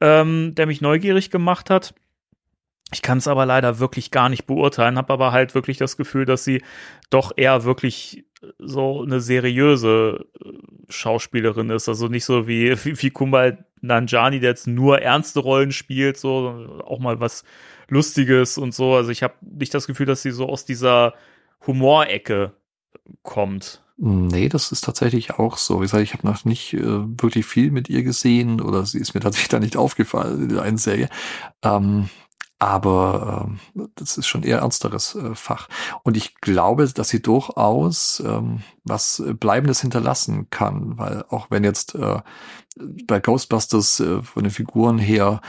ähm, der mich neugierig gemacht hat. Ich kann es aber leider wirklich gar nicht beurteilen, habe aber halt wirklich das Gefühl, dass sie doch eher wirklich so eine seriöse äh, Schauspielerin ist. Also nicht so wie, wie, wie Kumbal Nanjani, der jetzt nur ernste Rollen spielt, so auch mal was Lustiges und so. Also ich habe nicht das Gefühl, dass sie so aus dieser Humorecke kommt. Nee, das ist tatsächlich auch so. Wie gesagt, ich habe noch nicht äh, wirklich viel mit ihr gesehen oder sie ist mir tatsächlich da nicht aufgefallen in der einen Serie. Ähm, aber ähm, das ist schon eher ernsteres äh, Fach. Und ich glaube, dass sie durchaus ähm, was äh, Bleibendes hinterlassen kann, weil auch wenn jetzt äh, bei Ghostbusters äh, von den Figuren her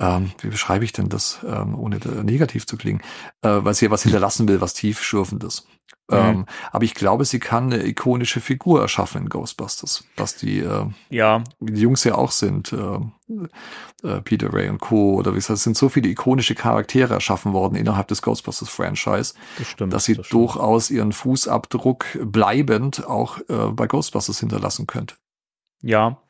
ähm, wie beschreibe ich denn das, ähm, ohne da negativ zu klingen, äh, weil sie ja was hinterlassen will, was tiefschürfendes. Mhm. Ähm, aber ich glaube, sie kann eine ikonische Figur erschaffen in Ghostbusters, was die, äh, Ja, die Jungs ja auch sind, äh, äh, Peter Ray und Co. Oder wie gesagt, es sind so viele ikonische Charaktere erschaffen worden innerhalb des Ghostbusters-Franchise, das dass sie das durchaus ihren Fußabdruck bleibend auch äh, bei Ghostbusters hinterlassen könnte. Ja.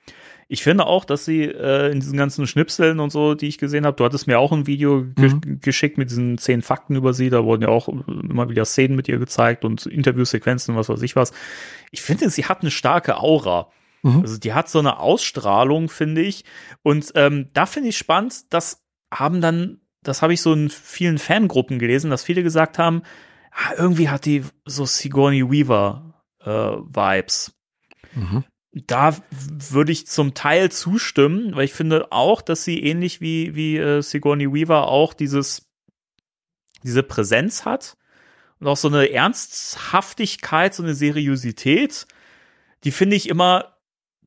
Ich finde auch, dass sie äh, in diesen ganzen Schnipseln und so, die ich gesehen habe, du hattest mir auch ein Video ge Mhm. geschickt mit diesen zehn Fakten über sie, da wurden ja auch immer wieder Szenen mit ihr gezeigt und Interviewsequenzen, was weiß ich was. Ich finde, sie hat eine starke Aura. Mhm. Also die hat so eine Ausstrahlung, finde ich. Und ähm, da finde ich spannend, das haben dann, das habe ich so in vielen Fangruppen gelesen, dass viele gesagt haben, ah, irgendwie hat die so Sigourney Weaver äh, Vibes Mhm. Da würde ich zum Teil zustimmen, weil ich finde auch, dass sie ähnlich wie, wie äh, Sigourney Weaver auch dieses, diese Präsenz hat und auch so eine Ernsthaftigkeit, so eine Seriosität, die finde ich immer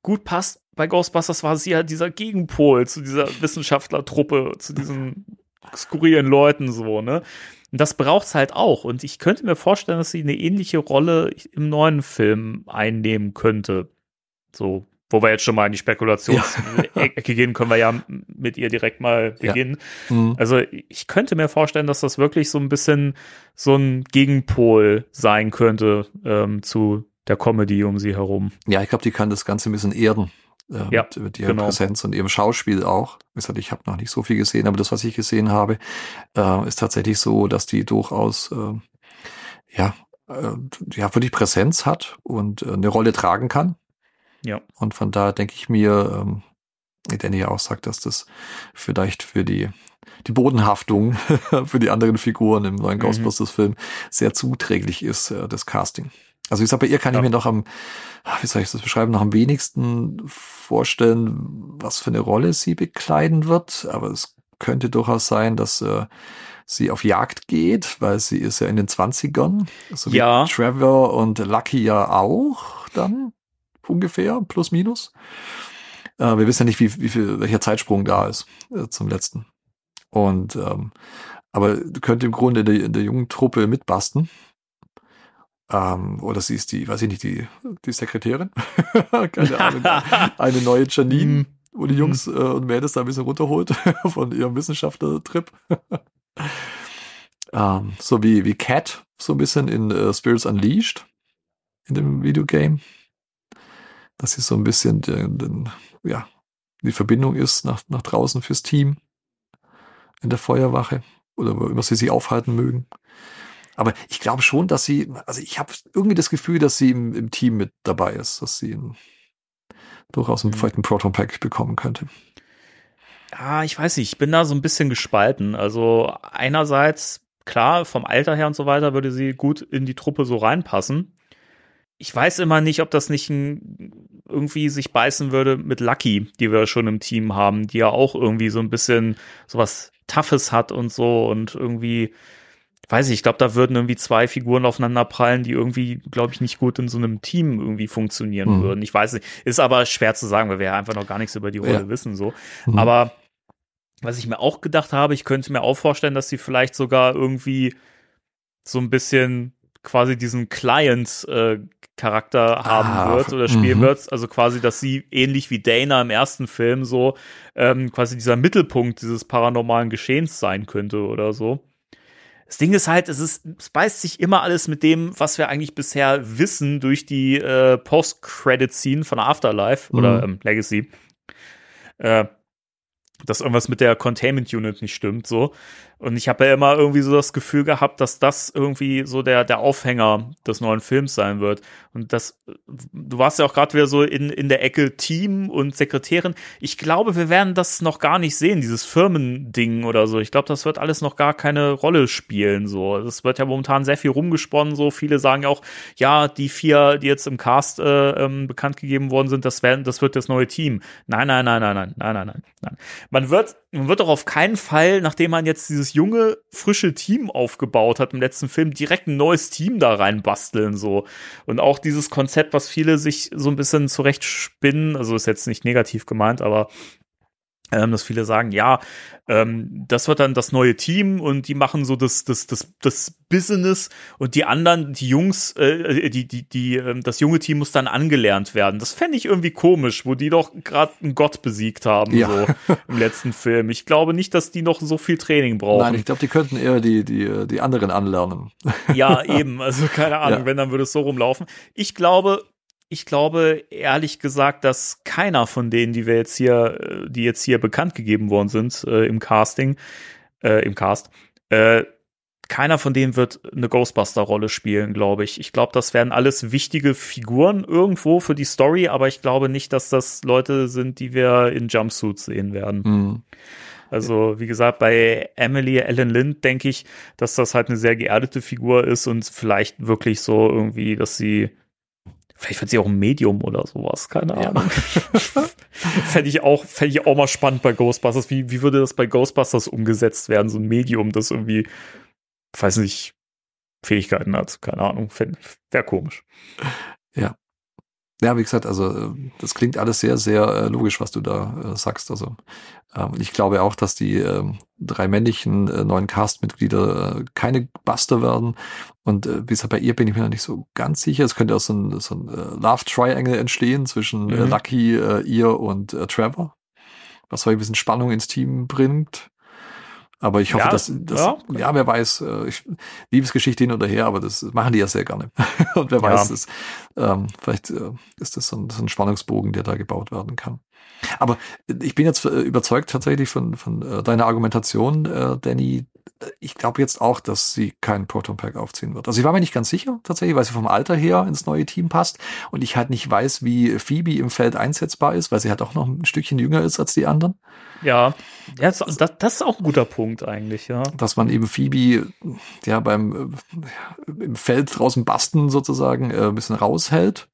gut passt. Bei Ghostbusters war sie ja dieser Gegenpol zu dieser Wissenschaftlertruppe, zu diesen skurrilen Leuten so, ne? Und das braucht's halt auch. Und ich könnte mir vorstellen, dass sie eine ähnliche Rolle im neuen Film einnehmen könnte. So, wo wir jetzt schon mal in die Spekulationsecke gehen, können wir ja mit ihr direkt mal Ja. beginnen. Mhm. Also ich könnte mir vorstellen, dass das wirklich so ein bisschen so ein Gegenpol sein könnte ähm, zu der Comedy um sie herum. Ja, ich glaube, die kann das Ganze ein bisschen erden. Äh, Ja, mit, ihrer genau. Präsenz und ihrem Schauspiel auch. Ich habe noch nicht so viel gesehen, aber das, was ich gesehen habe, äh, ist tatsächlich so, dass die durchaus äh, ja, äh, ja wirklich Präsenz hat und äh, eine Rolle tragen kann. Ja. Und von da denke ich mir, ähm, wie Danny ja auch sagt, dass das vielleicht für die die Bodenhaftung für die anderen Figuren im neuen Mhm. Ghostbusters-Film sehr zuträglich ist, äh, das Casting. Also ich sag, bei ihr kann Ja. ich mir noch am, ah, wie soll ich das beschreiben, noch am wenigsten vorstellen, was für eine Rolle sie bekleiden wird. Aber es könnte durchaus sein, dass äh, sie auf Jagd geht, weil sie ist ja in den 20ern. So wie Ja. Trevor und Lucky ja auch dann ungefähr, plus minus. Äh, wir wissen ja nicht, wie, wie viel, welcher Zeitsprung da ist äh, zum letzten. Und ähm, aber könnte im Grunde in der, in der jungen Truppe mitbasten. Ähm, oder sie ist die, weiß ich nicht, die, die Sekretärin. Keine Ahnung. Eine neue Janine, wo die Jungs äh, und Mädels da ein bisschen runterholt von ihrem Wissenschaftler-Trip. ähm, so wie, wie Cat, so ein bisschen in äh, Spirits Unleashed in dem Videogame. Dass sie so ein bisschen den, den, ja, die Verbindung ist nach, nach draußen fürs Team in der Feuerwache oder wo immer sie sich aufhalten mögen. Aber ich glaube schon, dass sie, also ich habe irgendwie das Gefühl, dass sie im, im Team mit dabei ist, dass sie ein, durchaus einen, Mhm. vielleicht einen Proton Pack bekommen könnte. Ja, ich weiß nicht, ich bin da so ein bisschen gespalten. Also einerseits, klar, vom Alter her und so weiter würde sie gut in die Truppe so reinpassen. Ich weiß immer nicht, ob das nicht ein, irgendwie sich beißen würde mit Lucky, die wir schon im Team haben, die ja auch irgendwie so ein bisschen sowas Toughes hat und so und irgendwie, weiß ich, ich glaube, da würden irgendwie zwei Figuren aufeinander prallen, die irgendwie, glaube ich, nicht gut in so einem Team irgendwie funktionieren Mhm. würden. Ich weiß nicht, ist aber schwer zu sagen, weil wir ja einfach noch gar nichts über die Rolle Ja. wissen, so. Mhm. Aber was ich mir auch gedacht habe, ich könnte mir auch vorstellen, dass sie vielleicht sogar irgendwie so ein bisschen quasi diesen Client-Charakter haben Ah, wird oder spielen mhm. wird. Also quasi, dass sie ähnlich wie Dana im ersten Film so ähm, quasi dieser Mittelpunkt dieses paranormalen Geschehens sein könnte oder so. Das Ding ist halt, es ist, es beißt sich immer alles mit dem, was wir eigentlich bisher wissen durch die äh, Post-Credit-Scene von Afterlife oder Mhm. ähm, Legacy. Äh, dass irgendwas mit der Containment Unit nicht stimmt, so. Und ich habe ja immer irgendwie so das Gefühl gehabt, dass das irgendwie so der, der Aufhänger des neuen Films sein wird. Und das, du warst ja auch gerade wieder so in, in der Ecke Team und Sekretärin. Ich glaube, wir werden das noch gar nicht sehen, dieses Firmending oder so. Ich glaube, das wird alles noch gar keine Rolle spielen, so. Das wird ja momentan sehr viel rumgesponnen, so. Viele sagen ja auch, ja, die vier, die jetzt im Cast äh, ähm, bekannt gegeben worden sind, das werden, das wird das neue Team. Nein, nein, nein, nein, nein, nein, nein, nein, nein. Man wird, man wird doch auf keinen Fall, nachdem man jetzt dieses junge, frische Team aufgebaut hat im letzten Film, direkt ein neues Team da reinbasteln, so. Und auch dieses Konzept, was viele sich so ein bisschen zurecht spinnen, also ist jetzt nicht negativ gemeint, aber ähm, dass viele sagen, ja, ähm, das wird dann das neue Team und die machen so das, das, das, das Business und die anderen, die Jungs, äh, die, die, die, ähm, das junge Team muss dann angelernt werden. Das fände ich irgendwie komisch, wo die doch gerade einen Gott besiegt haben, Ja. so im letzten Film. Ich glaube nicht, dass die noch so viel Training brauchen. Nein, ich glaube, die könnten eher die, die, die anderen anlernen. Ja, eben. Also keine Ahnung, Ja. wenn, dann würde es so rumlaufen. Ich glaube, ich glaube ehrlich gesagt, dass keiner von denen, die wir jetzt hier, äh, die jetzt hier bekannt gegeben worden sind äh, im Casting, äh, im Cast, äh, keiner von denen wird eine Ghostbuster-Rolle spielen, glaube ich. Ich glaube, das werden alles wichtige Figuren irgendwo für die Story, aber ich glaube nicht, dass das Leute sind, die wir in Jumpsuits sehen werden. Hm. Also, wie gesagt, bei Emily Ellen Lind denke ich, dass das halt eine sehr geerdete Figur ist und vielleicht wirklich so irgendwie, dass sie, vielleicht wird sie auch ein Medium oder sowas, keine Ja. Ahnung. Fände ich auch, fände ich auch mal spannend bei Ghostbusters. Wie, wie würde das bei Ghostbusters umgesetzt werden? So ein Medium, das irgendwie, weiß nicht, Fähigkeiten hat. Keine Ahnung. Wäre komisch. Ja, wie gesagt, also äh, das klingt alles sehr, sehr äh, logisch, was du da äh, sagst. Also ähm, ich glaube auch, dass die ähm, drei männlichen äh, neuen Castmitglieder äh, keine Buster werden. Und äh, wie gesagt, bei ihr bin ich mir noch nicht so ganz sicher. Es könnte auch so ein, so ein äh, Love Triangle entstehen zwischen äh, Mhm. Lucky, äh, ihr und äh, Trevor, was so ein bisschen Spannung ins Team bringt. Aber ich hoffe, Ja, dass, dass ja. ja. wer weiß, äh, ich, Liebesgeschichte hin oder her, aber das machen die ja sehr gerne. Und wer weiß, das, ähm, vielleicht äh, ist das so ein, so ein Spannungsbogen, der da gebaut werden kann. Aber ich bin jetzt äh, überzeugt tatsächlich von, von äh, deiner Argumentation, äh, Danny. Äh, Ich glaube jetzt auch, dass sie keinen Proton Pack aufziehen wird. Also ich war mir nicht ganz sicher tatsächlich, weil sie vom Alter her ins neue Team passt und ich halt nicht weiß, wie Phoebe im Feld einsetzbar ist, weil sie halt auch noch ein Stückchen jünger ist als die anderen. Ja, ja das, das, das ist auch ein guter Punkt eigentlich, ja. dass man eben Phoebe ja beim äh, im Feld draußen basten sozusagen äh, ein bisschen raushält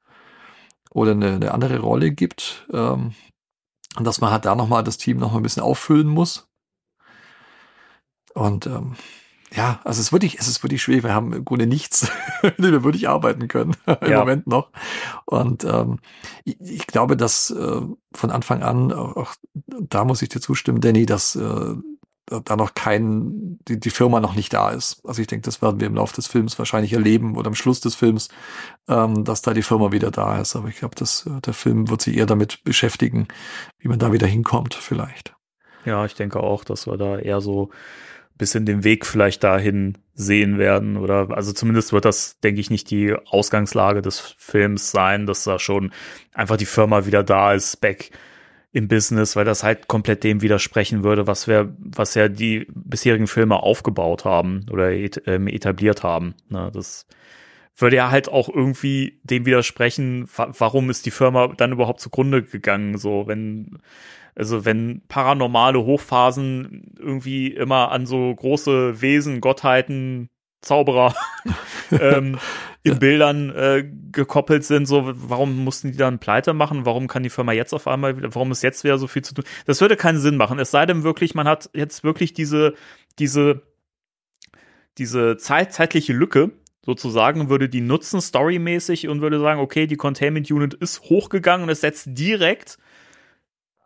oder eine, eine andere Rolle gibt ähm, und dass man halt da nochmal das Team noch mal ein bisschen auffüllen muss und ähm, ja, also es ist wirklich, es ist wirklich schwierig. Wir haben im Grunde nichts, mit dem wir wirklich arbeiten können im Ja. Moment noch. Und ähm, ich, ich glaube, dass äh, von Anfang an, auch, auch da muss ich dir zustimmen, Danny, dass äh, da noch kein, die, die Firma noch nicht da ist. Also ich denke, das werden wir im Laufe des Films wahrscheinlich erleben oder am Schluss des Films, ähm, dass da die Firma wieder da ist. Aber ich glaube, dass äh, der Film wird sich eher damit beschäftigen, wie man da wieder hinkommt, vielleicht. Ja, ich denke auch, dass wir da eher so ein bisschen den Weg vielleicht dahin sehen werden. Oder also zumindest wird das, denke ich, nicht die Ausgangslage des Films sein, dass da schon einfach die Firma wieder da ist, back im Business, weil das halt komplett dem widersprechen würde, was wir, was ja die bisherigen Filme aufgebaut haben oder ähm, etabliert haben. Ne, das würde ja halt auch irgendwie dem widersprechen, wa warum ist die Firma dann überhaupt zugrunde gegangen, so wenn also wenn paranormale Hochphasen irgendwie immer an so große Wesen, Gottheiten, Zauberer ähm, in. Bildern äh, gekoppelt sind, so warum mussten die dann pleite machen? Warum kann die Firma jetzt auf einmal wieder, warum ist jetzt wieder so viel zu tun? Das würde keinen Sinn machen. Es sei denn wirklich, man hat jetzt wirklich diese, diese, diese Zeit, zeitliche Lücke, sozusagen, würde die nutzen, storymäßig, und würde sagen, okay, die Containment Unit ist hochgegangen und es setzt direkt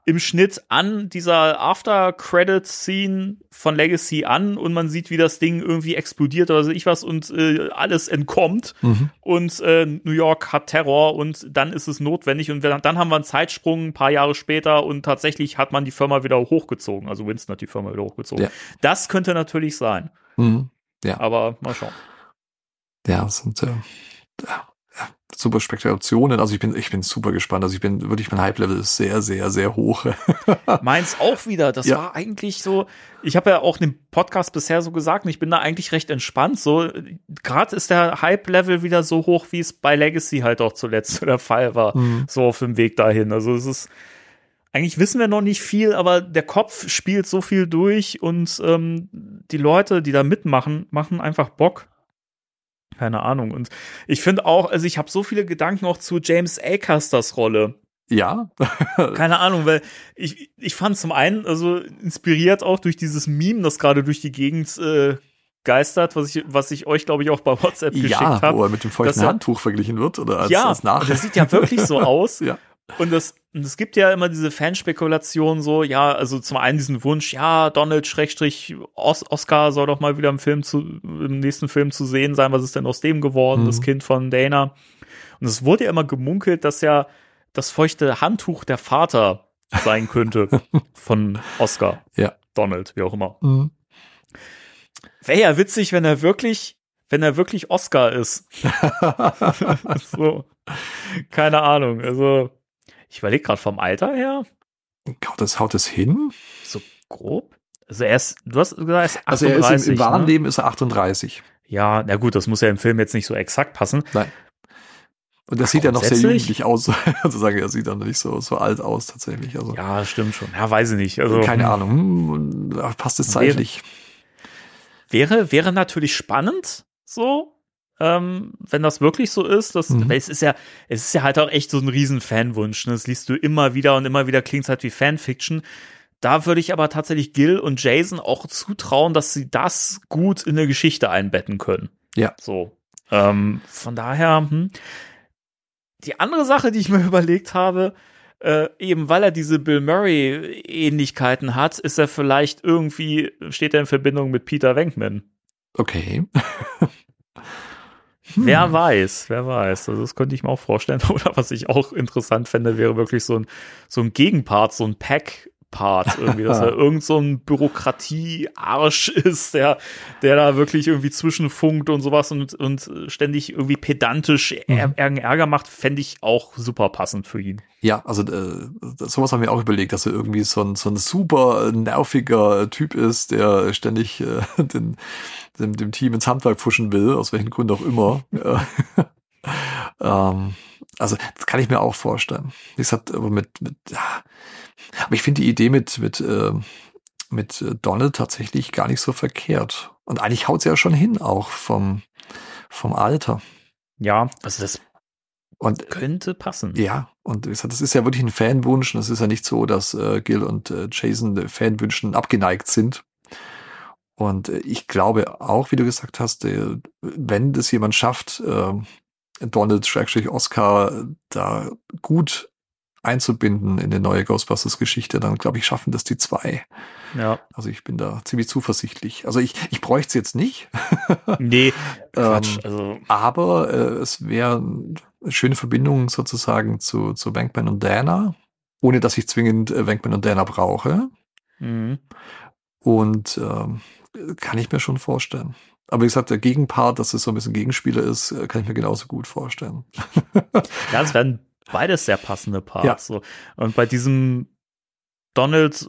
im Schnitt an dieser After-Credit-Scene von Legacy an und man sieht, wie das Ding irgendwie explodiert oder so ich was und äh, alles entkommt Mhm. und äh, New York hat Terror und dann ist es notwendig und wir, dann haben wir einen Zeitsprung ein paar Jahre später und tatsächlich hat man die Firma wieder hochgezogen. Also Winston hat die Firma wieder hochgezogen. Ja. Das könnte natürlich sein. Mhm. Ja. Aber mal schauen. Ja, sind äh, ja, super Spekulationen. Also ich bin, ich bin super gespannt. Also ich bin wirklich, mein Hype-Level ist sehr, sehr, sehr hoch. Meins auch wieder. Das Ja. war eigentlich so. Ich habe ja auch in dem Podcast bisher so gesagt, und ich bin da eigentlich recht entspannt. So, gerade ist der Hype-Level wieder so hoch, wie es bei Legacy halt auch zuletzt der Fall war. Mhm. So auf dem Weg dahin. Also es ist. Eigentlich wissen wir noch nicht viel, aber der Kopf spielt so viel durch und ähm, die Leute, die da mitmachen, machen einfach Bock. Keine Ahnung. Und ich finde auch, also ich habe so viele Gedanken auch zu James Acasters Rolle. Ja, Keine Ahnung, weil ich, ich fand zum einen, also inspiriert auch durch dieses Meme, das gerade durch die Gegend äh, geistert, was ich, was ich euch, glaube ich, auch bei WhatsApp geschickt ja, habe. wo er mit dem feuchten er- Handtuch verglichen wird oder als, ja, als nach. und das sieht ja wirklich so aus. ja. Und das, und es gibt ja immer diese Fanspekulation so, ja, also zum einen diesen Wunsch, ja, Donald Schrägstrich Os Oscar soll doch mal wieder im Film zu, im nächsten Film zu sehen sein, was ist denn aus dem geworden, Mhm. das Kind von Dana. Und es wurde ja immer gemunkelt, dass ja das feuchte Handtuch der Vater sein könnte von Oscar. Ja. Donald, wie auch immer. Mhm. Wäre ja witzig, wenn er wirklich, wenn er wirklich Oscar ist. so. Keine Ahnung. Also, ich überlege gerade vom Alter her, Haut das, haut das hin? so grob. Also er ist, du hast gesagt, er ist 38, Also er ist im, im wahren ne? Leben ist er 38. Ja, na gut, das muss ja im Film jetzt nicht so exakt passen. Nein. Und das Ach, sieht ja noch sehr jugendlich aus. Also sagen, er sieht dann nicht so, so alt aus tatsächlich. Also Ja, stimmt schon. Ja, weiß ich nicht. Also keine hm, Ahnung. Hm, passt es Wäre- zeitlich? Wäre, wäre natürlich spannend, so, ähm, wenn das wirklich so ist. Das, Mhm. weil es ist ja, es ist ja halt auch echt so ein riesen Fanwunsch. Ne? Das liest du immer wieder und immer wieder klingt halt wie Fanfiction. Da würde ich aber tatsächlich Gil und Jason auch zutrauen, dass sie das gut in eine Geschichte einbetten können. Ja. So. Ähm, von daher, hm. die andere Sache, die ich mir überlegt habe, äh, eben weil er diese Bill Murray Ähnlichkeiten hat, ist er vielleicht irgendwie, steht er in Verbindung mit Peter Venkman. Okay. Wer weiß, wer weiß. Also das könnte ich mir auch vorstellen. Oder was ich auch interessant fände, wäre wirklich so ein, so ein Gegenpart, so ein Pack-Part irgendwie, dass er irgend so ein Bürokratie-Arsch ist, der, der da wirklich irgendwie zwischenfunkt und sowas und, und ständig irgendwie pedantisch Ä- Ärger macht, fände ich auch super passend für ihn. Ja, also äh, sowas haben wir auch überlegt, dass er irgendwie so ein, so ein super nerviger Typ ist, der ständig äh, den, dem, dem Team ins Handwerk pfuschen will, aus welchen Gründen auch immer. Ähm, also das kann ich mir auch vorstellen. Wie gesagt, aber mit, mit ja. Aber ich finde die Idee mit mit äh, mit Donald tatsächlich gar nicht so verkehrt. Und eigentlich haut sie ja schon hin, auch vom vom Alter. Ja, also das Und könnte passen. ja, und wie gesagt, das ist ja wirklich ein Fanwunsch. Und es ist ja nicht so, dass äh, Gil und äh, Jason Fanwünschen abgeneigt sind. Und äh, ich glaube auch, wie du gesagt hast, äh, wenn das jemand schafft, äh, Donald Schrägstrich Oscar da gut einzubinden in die neue Ghostbusters-Geschichte, dann glaube ich, schaffen das die zwei. Ja. Also ich bin da ziemlich zuversichtlich. Also ich, ich bräuchte es jetzt nicht, Nee, Quatsch. Ähm, also, aber äh, es wäre eine schöne Verbindung sozusagen zu, zu Bankman und Dana, ohne dass ich zwingend äh, Bankman und Dana brauche. mhm. Und ähm, kann ich mir schon vorstellen. Aber wie gesagt, der Gegenpart, dass es so ein bisschen Gegenspieler ist, äh, kann ich mir genauso gut vorstellen. Ja, es werden beides sehr passende Parts. So. Und bei diesem Donald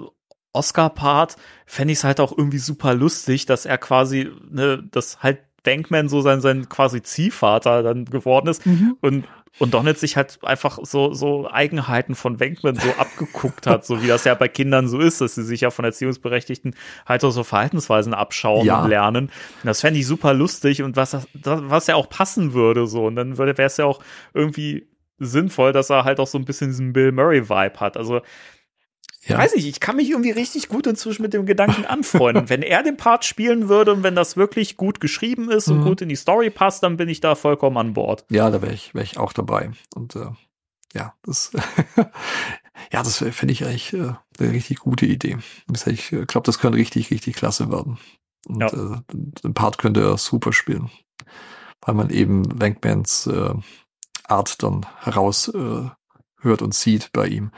Oscar-Part fände ich es halt auch irgendwie super lustig, dass er quasi, ne, dass halt Bankman so sein, sein quasi Ziehvater dann geworden ist und, und Donald sich halt einfach so, so Eigenheiten von Bankman so abgeguckt hat, so wie das ja bei Kindern so ist, dass sie sich ja von Erziehungsberechtigten halt auch so Verhaltensweisen abschauen Ja. und lernen. Und das fände ich super lustig und was, das- was ja auch passen würde, so. Und dann würde, wäre es ja auch irgendwie sinnvoll, dass er halt auch so ein bisschen diesen Bill Murray-Vibe hat. Also, Ja. weiß ich, ich kann mich irgendwie richtig gut inzwischen mit dem Gedanken anfreunden. wenn er den Part spielen würde und wenn das wirklich gut geschrieben ist und Mhm. gut in die Story passt, dann bin ich da vollkommen an Bord. Ja, da wäre ich, wär ich auch dabei. Und äh, ja, das, ja, das finde ich eigentlich äh, eine richtig gute Idee. Ich glaube, das könnte richtig, richtig klasse werden. Und Ja. äh, den Part könnte er super spielen. Weil man eben Wankmans äh, Art dann heraus äh, hört und sieht bei ihm.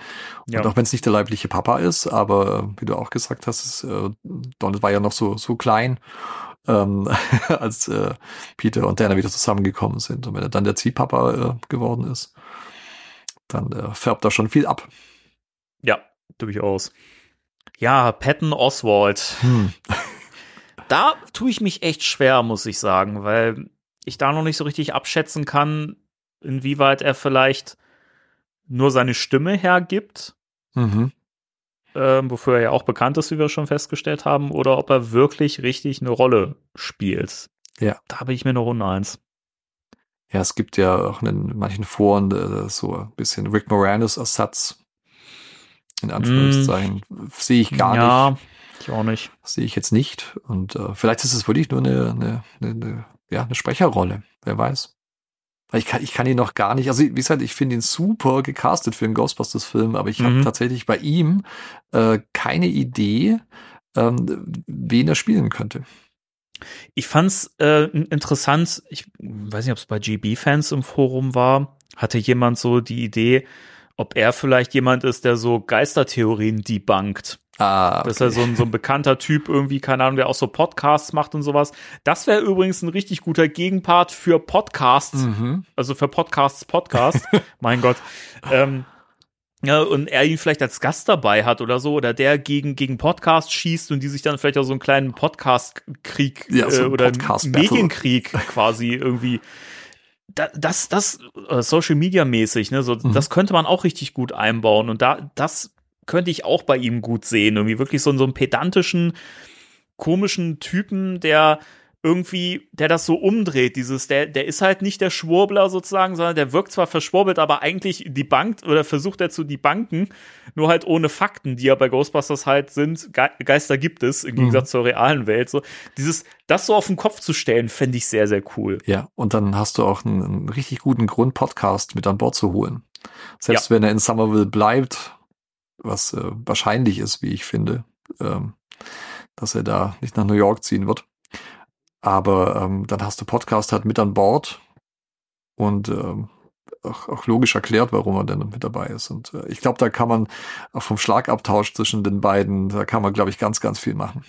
Ja. Und auch wenn es nicht der leibliche Papa ist, aber äh, wie du auch gesagt hast, ist, äh, Donald war ja noch so, so klein. ähm, als äh, Peter und Dana wieder zusammengekommen sind. Und wenn er dann der Ziehpapa äh, geworden ist, dann äh, färbt da schon viel ab. Ja, durchaus. Ja, Patton Oswald. Hm. Da tue ich mich echt schwer, muss ich sagen, weil ich da noch nicht so richtig abschätzen kann, inwieweit er vielleicht nur seine Stimme hergibt, Mhm. ähm, wofür er ja auch bekannt ist, wie wir schon festgestellt haben, oder ob er wirklich richtig eine Rolle spielt. Ja. Da bin ich mir noch uneins. Ja, es gibt ja auch in manchen Foren äh, so ein bisschen Rick Moranis-Ersatz. In Anführungszeichen. Sehe ich gar Mm. ja, nicht. ich auch nicht. Sehe ich jetzt nicht. Und äh, vielleicht ist es wirklich nur eine, eine, eine, eine, ja, eine Sprecherrolle. Wer weiß. Ich kann, ich kann ihn noch gar nicht, also wie gesagt, ich finde ihn super gecastet für einen Ghostbusters-Film, aber ich habe Mhm. tatsächlich bei ihm äh, keine Idee, ähm, wen er spielen könnte. Ich fand's äh, in- interessant, ich weiß nicht, ob es bei GB-Fans im Forum war, hatte jemand so die Idee, ob er vielleicht jemand ist, der so Geistertheorien debunkt. Ah, Das ist ja so ein, so ein bekannter Typ irgendwie, keine Ahnung, der auch so Podcasts macht und sowas. Das wäre übrigens ein richtig guter Gegenpart für Podcasts, Mhm. also für Podcasts Podcast. mein Gott. Ähm, ja, und er ihn vielleicht als Gast dabei hat oder so, oder der gegen, gegen Podcasts schießt und die sich dann vielleicht auch so einen kleinen Podcast-Krieg Ja, so äh, oder Podcast-Battle. Medienkrieg quasi irgendwie. Da, das, das, äh, Social Media mäßig, ne, so, Mhm. das könnte man auch richtig gut einbauen und da, das könnte ich auch bei ihm gut sehen. Irgendwie wirklich so, so einen pedantischen, komischen Typen, der irgendwie, der das so umdreht, dieses, der, der ist halt nicht der Schwurbler sozusagen, sondern der wirkt zwar verschwurbelt, aber eigentlich die Bank oder versucht er zu die Banken, nur halt ohne Fakten, die ja bei Ghostbusters halt sind. Ge Geister gibt es, im Gegensatz zur realen Welt. So, dieses, das so auf den Kopf zu stellen, fände ich sehr, sehr cool. Ja, und dann hast du auch einen, einen richtig guten Grund, Podcast mit an Bord zu holen. Selbst wenn er in Somerville bleibt, was äh, wahrscheinlich ist, wie ich finde, ähm, dass er da nicht nach New York ziehen wird. Aber ähm, dann hast du Podcast halt mit an Bord und ähm, auch, auch logisch erklärt, warum er denn mit dabei ist. Und äh, ich glaube, da kann man auch vom Schlagabtausch zwischen den beiden, da kann man, glaube ich, ganz, ganz viel machen.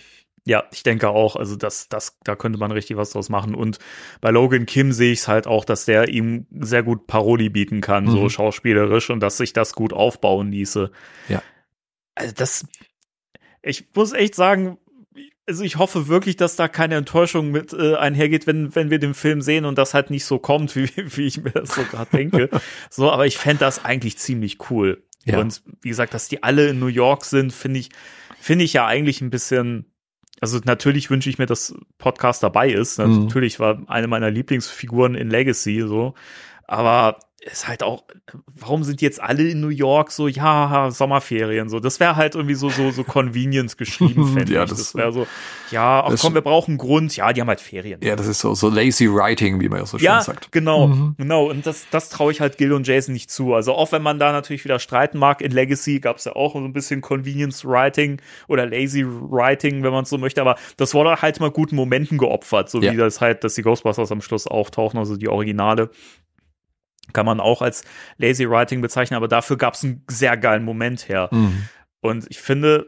Ja, ich denke auch. Also das, das, da könnte man richtig was draus machen. Und bei Logan Kim sehe ich es halt auch, dass der ihm sehr gut Paroli bieten kann, so Mhm. schauspielerisch und dass sich das gut aufbauen ließe. Ja. Also das, ich muss echt sagen, also ich hoffe wirklich, dass da keine Enttäuschung mit äh, einhergeht, wenn, wenn wir den Film sehen und das halt nicht so kommt, wie, wie ich mir das so gerade denke. So, aber ich fände das eigentlich ziemlich cool. Ja. Und wie gesagt, dass die alle in New York sind, finde ich, finde ich ja eigentlich ein bisschen, also natürlich wünsche ich mir, dass Podcast dabei ist. Mhm. Natürlich war eine meiner Lieblingsfiguren in Legacy so. Aber ist halt auch, warum sind jetzt alle in New York so, ja, Sommerferien, so. Das wäre halt irgendwie so, so, so Convenience geschrieben, fände Ja, ich. das- Das wäre so, ja, ach komm, wir brauchen einen Grund. Ja, die haben halt Ferien. Ja, das ist so, so lazy writing, wie man ja so schön Ja, sagt. genau, Mhm. genau. Und das, das traue ich halt Gil und Jason nicht zu. Also auch wenn man da natürlich wieder streiten mag, in Legacy gab es ja auch so ein bisschen Convenience Writing oder Lazy Writing, wenn man so möchte. Aber das wurde halt mal guten Momenten geopfert, so Ja. wie das halt, dass die Ghostbusters am Schluss auftauchen, also die Originale. Kann man auch als Lazy Writing bezeichnen, aber dafür gab es einen sehr geilen Moment her. Mhm. Und ich finde,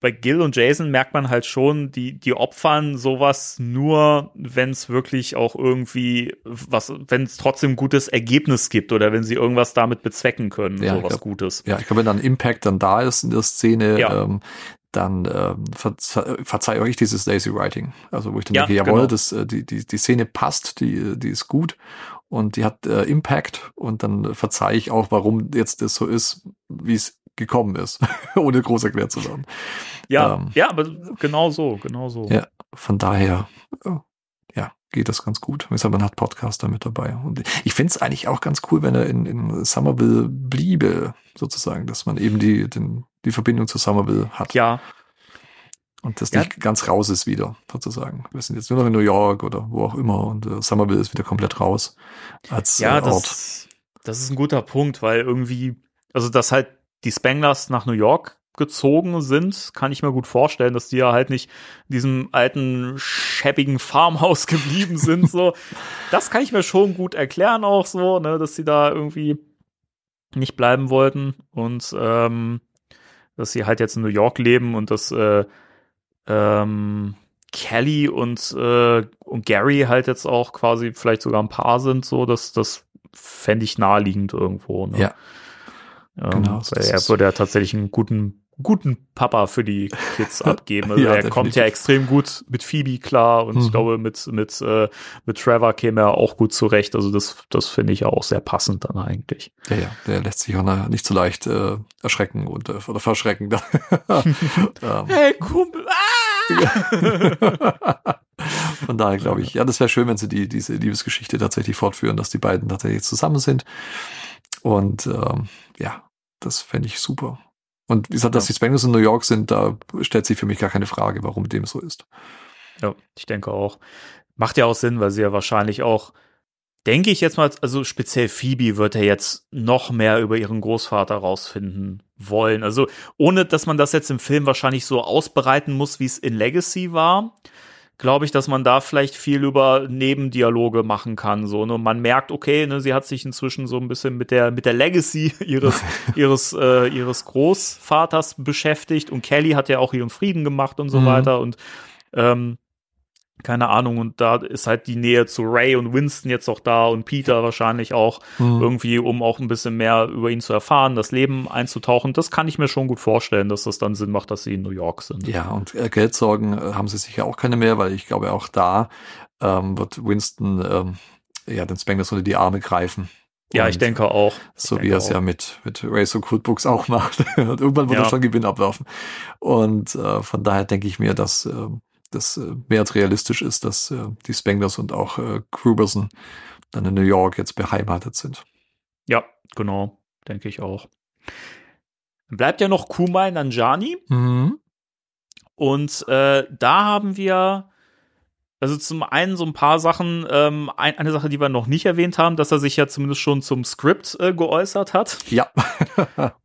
bei Gil und Jason merkt man halt schon, die, die opfern sowas nur, wenn es wirklich auch irgendwie was, wenn es trotzdem ein gutes Ergebnis gibt oder wenn sie irgendwas damit bezwecken können, Ja, so ich was glaub- Gutes. Ja, ich glaube, wenn dann Impact dann da ist in der Szene, Ja. ähm, dann ähm, verze verzeihe euch dieses Lazy Writing. Also wo ich dann Ja, denke, jawohl, genau. das, äh, die, die, die Szene passt, die, die ist gut und die hat äh, Impact und dann verzeihe ich auch, warum jetzt das so ist, wie es gekommen ist, ohne groß erklärt zu werden. Ja, Ähm. ja, aber genau so, genau so. Ja. Von daher, äh, ja, geht das ganz gut. Gesagt, man hat Podcaster mit dabei. Und ich finde es eigentlich auch ganz cool, wenn er in, in Somerville bliebe, sozusagen, dass man eben die, den, die Verbindung zu Somerville hat. Ja, Und das Ja. nicht ganz raus ist wieder, sozusagen. Wir sind jetzt nur noch in New York oder wo auch immer und äh, Somerville ist wieder komplett raus als ja, äh, Ort. das, das ist ein guter Punkt, weil irgendwie, also dass halt die Spanglers nach New York gezogen sind, kann ich mir gut vorstellen, dass die ja halt nicht in diesem alten, schäbigen Farmhaus geblieben sind, so. Das kann ich mir schon gut erklären auch so, ne, dass sie da irgendwie nicht bleiben wollten und, ähm, dass sie halt jetzt in New York leben und dass, äh, ähm, Kelly und, äh, und Gary halt jetzt auch quasi vielleicht sogar ein Paar sind, so, das, das fände ich naheliegend irgendwo. Ne? Ja. Ähm, Genau, weil er würde ja tatsächlich einen guten, guten Papa für die Kids abgeben. Also Ja, er definitiv. kommt ja extrem gut mit Phoebe klar und Mhm. ich glaube, mit, mit, äh, mit Trevor käme er auch gut zurecht. Also das, das finde ich auch sehr passend dann eigentlich. Ja, ja, der lässt sich auch nicht so leicht äh, erschrecken und äh, oder verschrecken. ähm, Hey, Kumpel! Von daher glaube ich, ja, das wäre schön, wenn sie die, diese Liebesgeschichte tatsächlich fortführen, dass die beiden tatsächlich zusammen sind. Und ähm, ja, das fände ich super. Und wie gesagt, dass Ja. die Spangles in New York sind, da stellt sich für mich gar keine Frage, warum dem so ist. Ja, ich denke auch. Macht ja auch Sinn, weil sie ja wahrscheinlich auch, denke ich jetzt mal, also speziell Phoebe wird ja jetzt noch mehr über ihren Großvater rausfinden wollen. Also ohne, dass man das jetzt im Film wahrscheinlich so ausbereiten muss, wie es in Legacy war, glaube ich, dass man da vielleicht viel über Nebendialoge machen kann. So, ne? Man merkt, okay, ne, sie hat sich inzwischen so ein bisschen mit der mit der Legacy ihres ihres äh, ihres Großvaters beschäftigt und Kelly hat ja auch ihren Frieden gemacht und so Mhm. weiter und ähm, keine Ahnung, und da ist halt die Nähe zu Ray und Winston jetzt auch da und Peter wahrscheinlich auch Mhm. irgendwie, um auch ein bisschen mehr über ihn zu erfahren, das Leben einzutauchen. Das kann ich mir schon gut vorstellen, dass das dann Sinn macht, dass sie in New York sind. Ja, und äh, Geldsorgen äh, haben sie sicher auch keine mehr, weil ich glaube, auch da ähm, wird Winston ähm, ja den Spangles unter die Arme greifen. Ja, ich Und denke auch. So Ich wie denke er es ja mit, mit Race und Cookbooks auch macht. und irgendwann wird Ja. er schon Gewinn abwerfen. Und äh, von daher denke ich mir, dass äh, das äh, mehr als realistisch ist, dass äh, die Spanglers und auch äh, Gruberson dann in New York jetzt beheimatet sind. Ja, genau, denke ich auch. Dann bleibt ja noch Kumai Nanjani. Mhm. Und äh, da haben wir also zum einen so ein paar Sachen, ähm, ein, eine Sache, die wir noch nicht erwähnt haben, dass er sich ja zumindest schon zum Skript äh, geäußert hat Ja.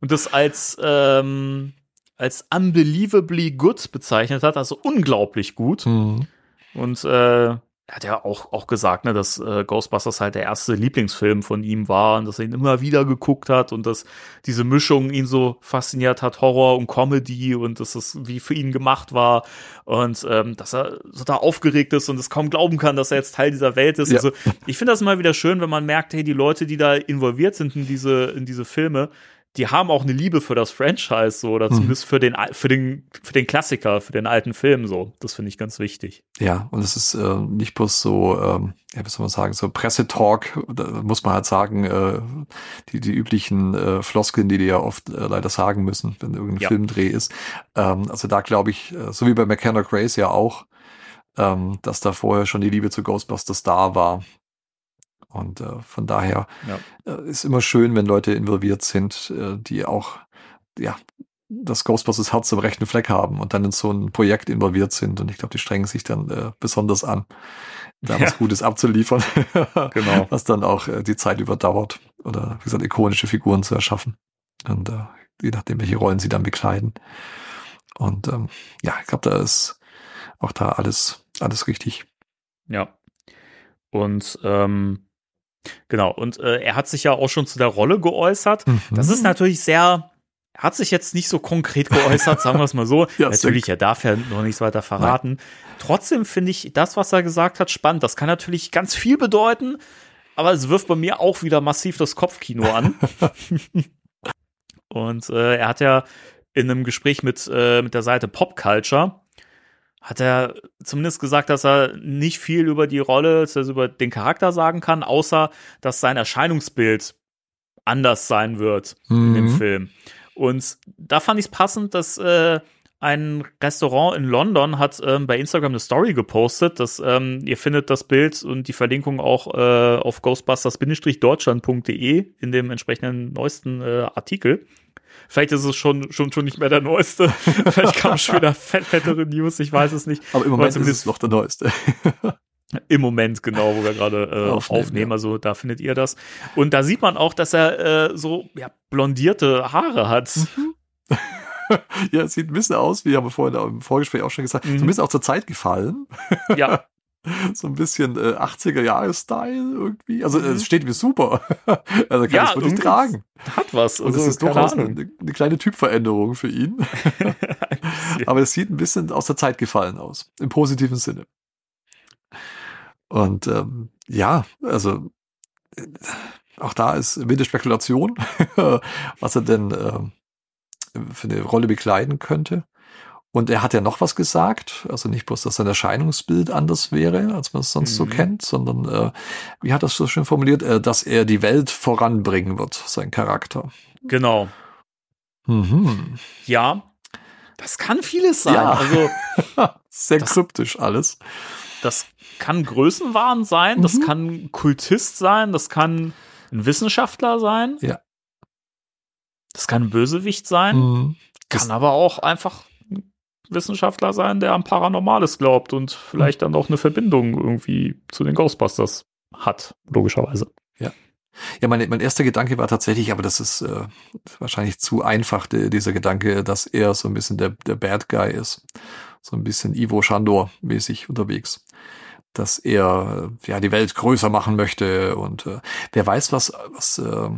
und das als ähm, als unbelievably good bezeichnet hat, also unglaublich gut. mhm. Und äh, er hat ja auch, auch gesagt, ne, dass äh, Ghostbusters halt der erste Lieblingsfilm von ihm war und dass er ihn immer wieder geguckt hat und dass diese Mischung ihn so fasziniert hat, Horror und Comedy und dass das wie für ihn gemacht war und ähm, dass er so da aufgeregt ist und es kaum glauben kann, dass er jetzt Teil dieser Welt ist. Ja. Also ich finde das immer wieder schön, wenn man merkt, hey, die Leute, die da involviert sind in diese, in diese Filme, die haben auch eine Liebe für das Franchise so oder Mhm. zumindest für den für den für den Klassiker, für den alten Film so. Das finde ich ganz wichtig. Ja, und es ist äh, nicht bloß so, ähm, ja, wie soll man sagen, so Pressetalk, da muss man halt sagen, äh, die, die üblichen äh, Floskeln, die die ja oft äh, leider sagen müssen, wenn irgendein Ja. Filmdreh ist. Ähm, also da glaube ich, äh, so wie bei McKenna Grace ja auch, ähm, dass da vorher schon die Liebe zu Ghostbusters da war. Und äh, von daher Ja. äh, ist immer schön, wenn Leute involviert sind, äh, die auch, ja, das Ghostbusters Herz am rechten Fleck haben und dann in so ein Projekt involviert sind. Und ich glaube, die strengen sich dann äh, besonders an, da Ja. was Gutes abzuliefern. Genau. Was dann auch äh, die Zeit überdauert oder wie gesagt, ikonische Figuren zu erschaffen. Und äh, je nachdem, welche Rollen sie dann bekleiden. Und ähm, ja, ich glaube, da ist auch da alles, alles richtig. Ja. Und ähm, genau, und äh, er hat sich ja auch schon zu der Rolle geäußert. Das Mhm. ist natürlich sehr, er hat sich jetzt nicht so konkret geäußert, sagen wir es mal so. Ja, natürlich, er darf ja noch nichts weiter verraten. Trotzdem finde ich das, was er gesagt hat, spannend. Das kann natürlich ganz viel bedeuten, aber es wirft bei mir auch wieder massiv das Kopfkino an. und äh, er hat ja in einem Gespräch mit, äh, mit der Seite Pop Culture hat er zumindest gesagt, dass er nicht viel über die Rolle, also über den Charakter sagen kann, außer dass sein Erscheinungsbild anders sein wird in dem Mhm. Film. Und da fand ich es passend, dass äh, ein Restaurant in London hat ähm, bei Instagram eine Story gepostet, dass ähm, ihr findet das Bild und die Verlinkung auch äh, auf ghostbusters-deutschland.de in dem entsprechenden neuesten äh, Artikel. Vielleicht ist es schon, schon, schon nicht mehr der neueste. Vielleicht kam schon wieder fett, fettere News, ich weiß es nicht. Aber im Moment ist zumindest- es noch der neueste. Im Moment, genau, wo wir gerade äh, Aufnehmen, aufnehmen. ja. Also da findet ihr das. Und da sieht man auch, dass er äh, so ja, blondierte Haare hat. ja, es sieht ein bisschen aus, wie haben wir vorhin im Vorgespräch auch schon gesagt, Mhm. so ein bisschen auch zur Zeit gefallen. ja, So ein bisschen äh, 80er-Jahre-Style irgendwie. Also es steht mir super. also kann Mhm. Ja, ich wirklich tragen. hat was. Und Also, es ist keine durchaus eine, eine kleine Typveränderung für ihn. Aber es sieht ein bisschen aus der Zeit gefallen aus, im positiven Sinne. Und ähm, ja, also äh, auch da ist wilde Spekulation, was er denn äh, für eine Rolle bekleiden könnte. Und er hat ja noch was gesagt, also nicht bloß, dass sein Erscheinungsbild anders wäre, als man es sonst mhm. so kennt, sondern äh, wie hat er es so schön formuliert, äh, dass er die Welt voranbringen wird, sein Charakter. Genau. Mhm. Ja, das kann vieles sein. Ja. Also Sehr Das- kryptisch alles. das kann Größenwahn sein, das Mhm. kann Kultist sein, das kann ein Wissenschaftler sein. Ja. Das kann ein Bösewicht sein, Mhm. Das- kann aber auch einfach ein Wissenschaftler sein, der an Paranormales glaubt und vielleicht dann auch eine Verbindung irgendwie zu den Ghostbusters hat, logischerweise. Ja, mein, mein erster Gedanke war tatsächlich, aber das ist äh, wahrscheinlich zu einfach, der, dieser Gedanke, dass er so ein bisschen der, der Bad Guy ist. So ein bisschen Ivo Shandor-mäßig unterwegs. Dass er äh, ja die Welt größer machen möchte und äh, wer weiß, was, was äh,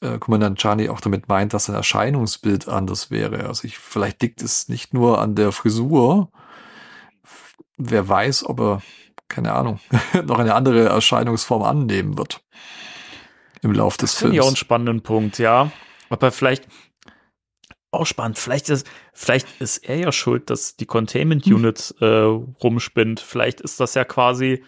äh, Kommandant Chani auch damit meint, dass sein Erscheinungsbild anders wäre. Also ich, vielleicht liegt es nicht nur an der Frisur. Wer weiß, ob er, keine Ahnung, noch eine andere Erscheinungsform annehmen wird. Im Lauf des Das finde ich auch einen Films. spannenden Punkt, ja. Aber vielleicht auch spannend. Vielleicht ist, vielleicht ist er ja schuld, dass die Containment Hm. Unit äh, rumspinnt. Vielleicht ist das ja quasi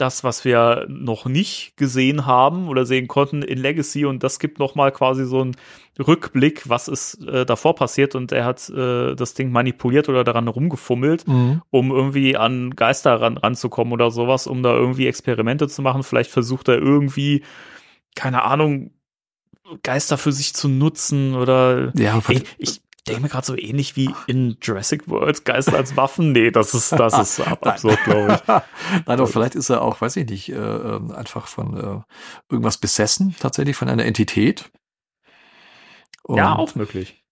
das, was wir noch nicht gesehen haben oder sehen konnten in Legacy und das gibt noch mal quasi so einen Rückblick, was ist äh, davor passiert und er hat äh, das Ding manipuliert oder daran rumgefummelt Mhm. um irgendwie an Geister ran, ranzukommen oder sowas, um da irgendwie Experimente zu machen. Vielleicht versucht er irgendwie, keine Ahnung, Geister für sich zu nutzen oder Ja, ich, ich denke mir gerade so ähnlich wie in Jurassic World Geister als Waffen. Nee, das ist, das ist ab absurd, glaube ich. Nein, aber vielleicht ist er auch, weiß ich nicht, äh, ähm, einfach von äh, irgendwas besessen, tatsächlich von einer Entität. Ja, Und auch möglich.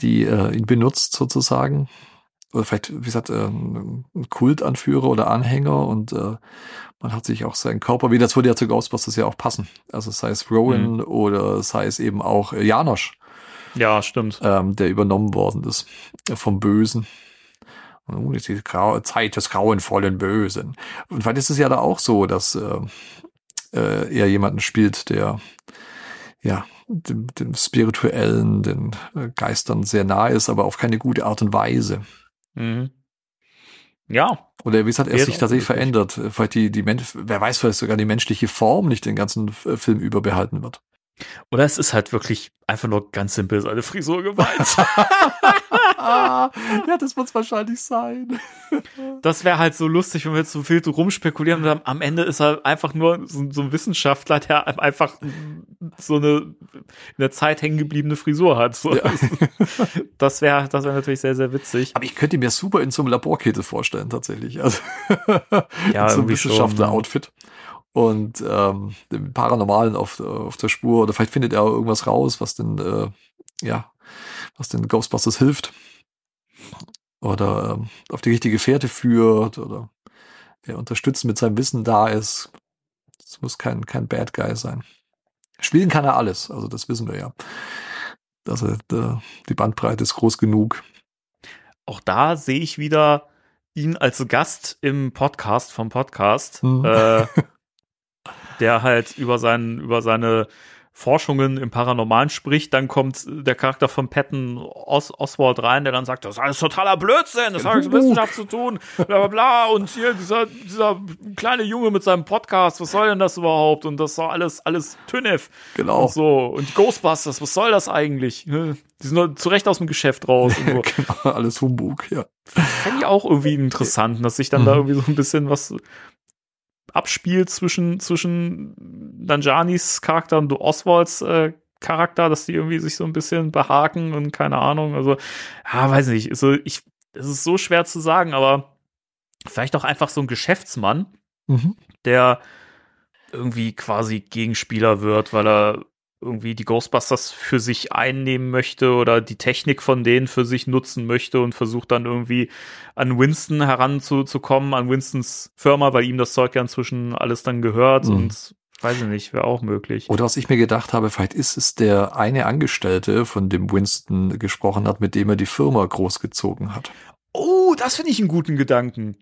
Die äh, ihn benutzt sozusagen. Oder vielleicht, wie gesagt, ähm, ein Kultanführer oder Anhänger und äh, man hat sich auch seinen Körper, wie das würde ja zu Ghostbusters ja auch passen. Also sei es Rowan oder sei es eben auch Janosch, Ja, stimmt. ähm, der übernommen worden ist äh, vom Bösen. Nun ist die Zeit des grauenvollen Bösen. Und vielleicht ist es ja da auch so, dass äh, äh, er jemanden spielt, der ja dem, dem Spirituellen, den äh, Geistern sehr nahe ist, aber auf keine gute Art und Weise. Mhm. Ja, Oder wie gesagt, er sich tatsächlich verändert. Vielleicht die, die Mensch, wer weiß, vielleicht sogar die menschliche Form nicht den ganzen Film über behalten wird. Oder es ist halt wirklich einfach nur ganz simpel seine Frisur gemeint. ja, das es wahrscheinlich sein. Das wäre halt so lustig, wenn wir jetzt so viel rumspekulieren und am- Ende ist er einfach nur so, so ein Wissenschaftler, der einfach so eine in der Zeit hängen gebliebene Frisur hat. So, Ja. Das wäre das wäre natürlich sehr, sehr witzig. Aber ich könnte mir super in so einem Laborkittel vorstellen, tatsächlich. Also Ja, so ein irgendwie schon. Und ähm, dem Paranormalen auf, auf der Spur. Oder vielleicht findet er irgendwas raus, was den, äh, ja, was den Ghostbusters hilft. Oder ähm, auf die richtige Fährte führt. Oder er unterstützt mit seinem Wissen da ist. Es muss kein, kein Bad Guy sein. Spielen kann er alles, also das wissen wir ja. Also äh, die Bandbreite ist groß genug. Auch da sehe ich wieder ihn als Gast im Podcast vom Podcast, Mhm. äh, der halt über seinen über seine Forschungen im Paranormalen spricht, dann kommt der Charakter von Patton Os Oswald rein, der dann sagt, das ist alles totaler Blödsinn, das hat nichts mit Wissenschaft zu tun, bla bla bla. Und hier dieser, dieser kleine Junge mit seinem Podcast, was soll denn das überhaupt? Und das war alles, alles Tünnef. Genau. Und so. Und die Ghostbusters, was soll das eigentlich? Die sind nur zu Recht aus dem Geschäft raus. So. genau, alles Humbug, ja. Fände ich auch irgendwie interessant, dass sich dann da Mhm. irgendwie so ein bisschen was abspielt zwischen, zwischen Danjanis Charakter und Oswalds äh, Charakter, dass die irgendwie sich so ein bisschen behaken und keine Ahnung. Also, ja, weiß nicht. Also ich, es ist so schwer zu sagen, aber vielleicht auch einfach so ein Geschäftsmann, Mhm. der irgendwie quasi Gegenspieler wird, weil er irgendwie die Ghostbusters für sich einnehmen möchte oder die Technik von denen für sich nutzen möchte und versucht dann irgendwie an Winston heranzukommen, an Winstons Firma, weil ihm das Zeug ja inzwischen alles dann gehört Mhm. und weiß ich nicht, wäre auch möglich. Oder was ich mir gedacht habe, vielleicht ist es der eine Angestellte, von dem Winston gesprochen hat, mit dem er die Firma großgezogen hat. Oh, das finde ich einen guten Gedanken.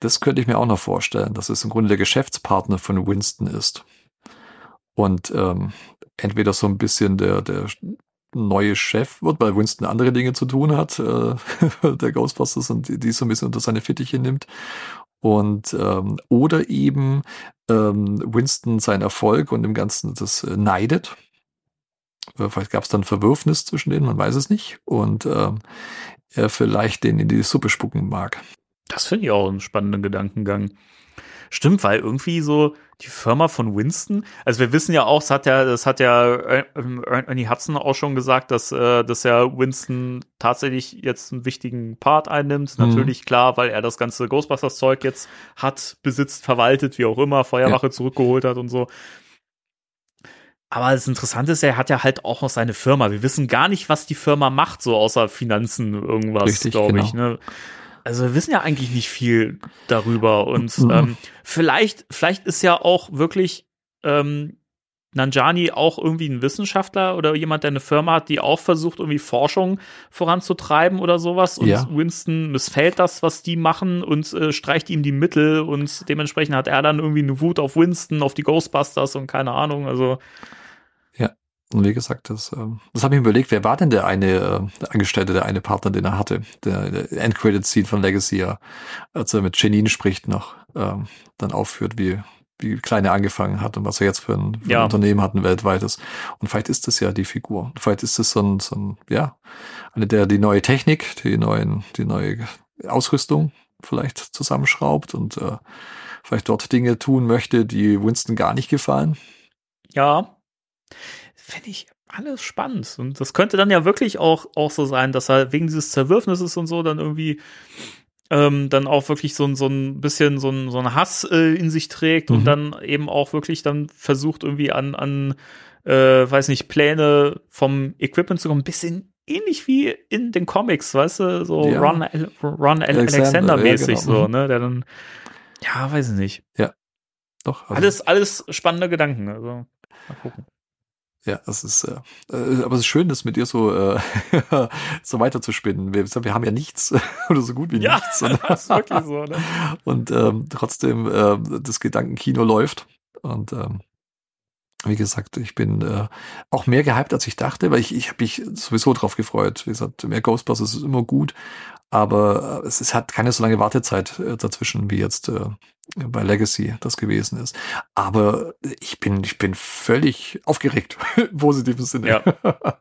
Das könnte ich mir auch noch vorstellen, dass es im Grunde der Geschäftspartner von Winston ist. Und ähm, entweder so ein bisschen der, der neue Chef wird, weil Winston andere Dinge zu tun hat, äh, der Ghostbusters und die, die so ein bisschen unter seine Fittiche nimmt. Und ähm, oder eben ähm, Winston seinen Erfolg und im Ganzen das äh, neidet. Vielleicht gab es dann Verwürfnis zwischen denen, man weiß es nicht. Und ähm, er vielleicht den in die Suppe spucken mag. Das finde ich auch einen spannenden Gedankengang. Stimmt, weil irgendwie so die Firma von Winston, also wir wissen ja auch, das hat ja, das hat ja Ernie Hudson auch schon gesagt, dass, äh, dass ja Winston tatsächlich jetzt einen wichtigen Part einnimmt. Mhm. Natürlich klar, weil er das ganze Ghostbusters-Zeug jetzt hat, besitzt, verwaltet, wie auch immer, Feuerwache ja. zurückgeholt hat und so. Aber das Interessante ist, er hat ja halt auch noch seine Firma. Wir wissen gar nicht, was die Firma macht, so außer Finanzen, irgendwas, glaube genau. ich. Ne? Also wir wissen ja eigentlich nicht viel darüber. Und mhm. ähm, vielleicht, vielleicht ist ja auch wirklich ähm, Nanjani auch irgendwie ein Wissenschaftler oder jemand, der eine Firma hat, die auch versucht, irgendwie Forschung voranzutreiben oder sowas. Und ja. Winston missfällt das, was die machen und äh, streicht ihm die Mittel und dementsprechend hat er dann irgendwie eine Wut auf Winston, auf die Ghostbusters und keine Ahnung. Also und wie gesagt, das, ähm, das habe ich mir überlegt, wer war denn der eine äh, der Angestellte, der eine Partner, den er hatte? Der, der Endcredit-Scene von Legacy, als er mit Janine spricht noch, ähm, dann aufführt, wie, wie klein er angefangen hat und was er jetzt für ein, für ja. ein Unternehmen hat, ein weltweites. Und vielleicht ist das ja die Figur. Vielleicht ist das so ein, so ein, ja, eine der die neue Technik, die neuen, die neue Ausrüstung vielleicht zusammenschraubt und äh, vielleicht dort Dinge tun möchte, die Winston gar nicht gefallen. Ja fände ich alles spannend. Und das könnte dann ja wirklich auch, auch so sein, dass er wegen dieses Zerwürfnisses und so dann irgendwie ähm, dann auch wirklich so, so ein bisschen so ein, so ein Hass äh, in sich trägt mhm. und dann eben auch wirklich dann versucht irgendwie an, an äh, weiß nicht, Pläne vom Equipment zu kommen. Ein bisschen ähnlich wie in den Comics, weißt du, so ja. Ron, Ron Alexander-mäßig ja, genau. so, mhm. ne, der dann, ja, weiß ich nicht. Ja, doch. Also. Alles, alles spannende Gedanken, also mal gucken. Ja, das ist, äh, äh, aber es ist schön, das mit dir so, äh, so weiter zu spinnen. Wir, wir haben ja nichts oder so gut wie ja, nichts. Ja, das ist wirklich so, ne? Und ähm, trotzdem, äh, das Gedankenkino läuft. Und ähm, wie gesagt, ich bin äh, auch mehr gehypt, als ich dachte, weil ich, ich habe mich sowieso drauf gefreut. Wie gesagt, mehr Ghostbusters ist immer gut, aber äh, es, es hat keine so lange Wartezeit äh, dazwischen wie jetzt äh, bei Legacy das gewesen ist. Aber ich bin, ich bin völlig aufgeregt, im positiven Sinne. Ja.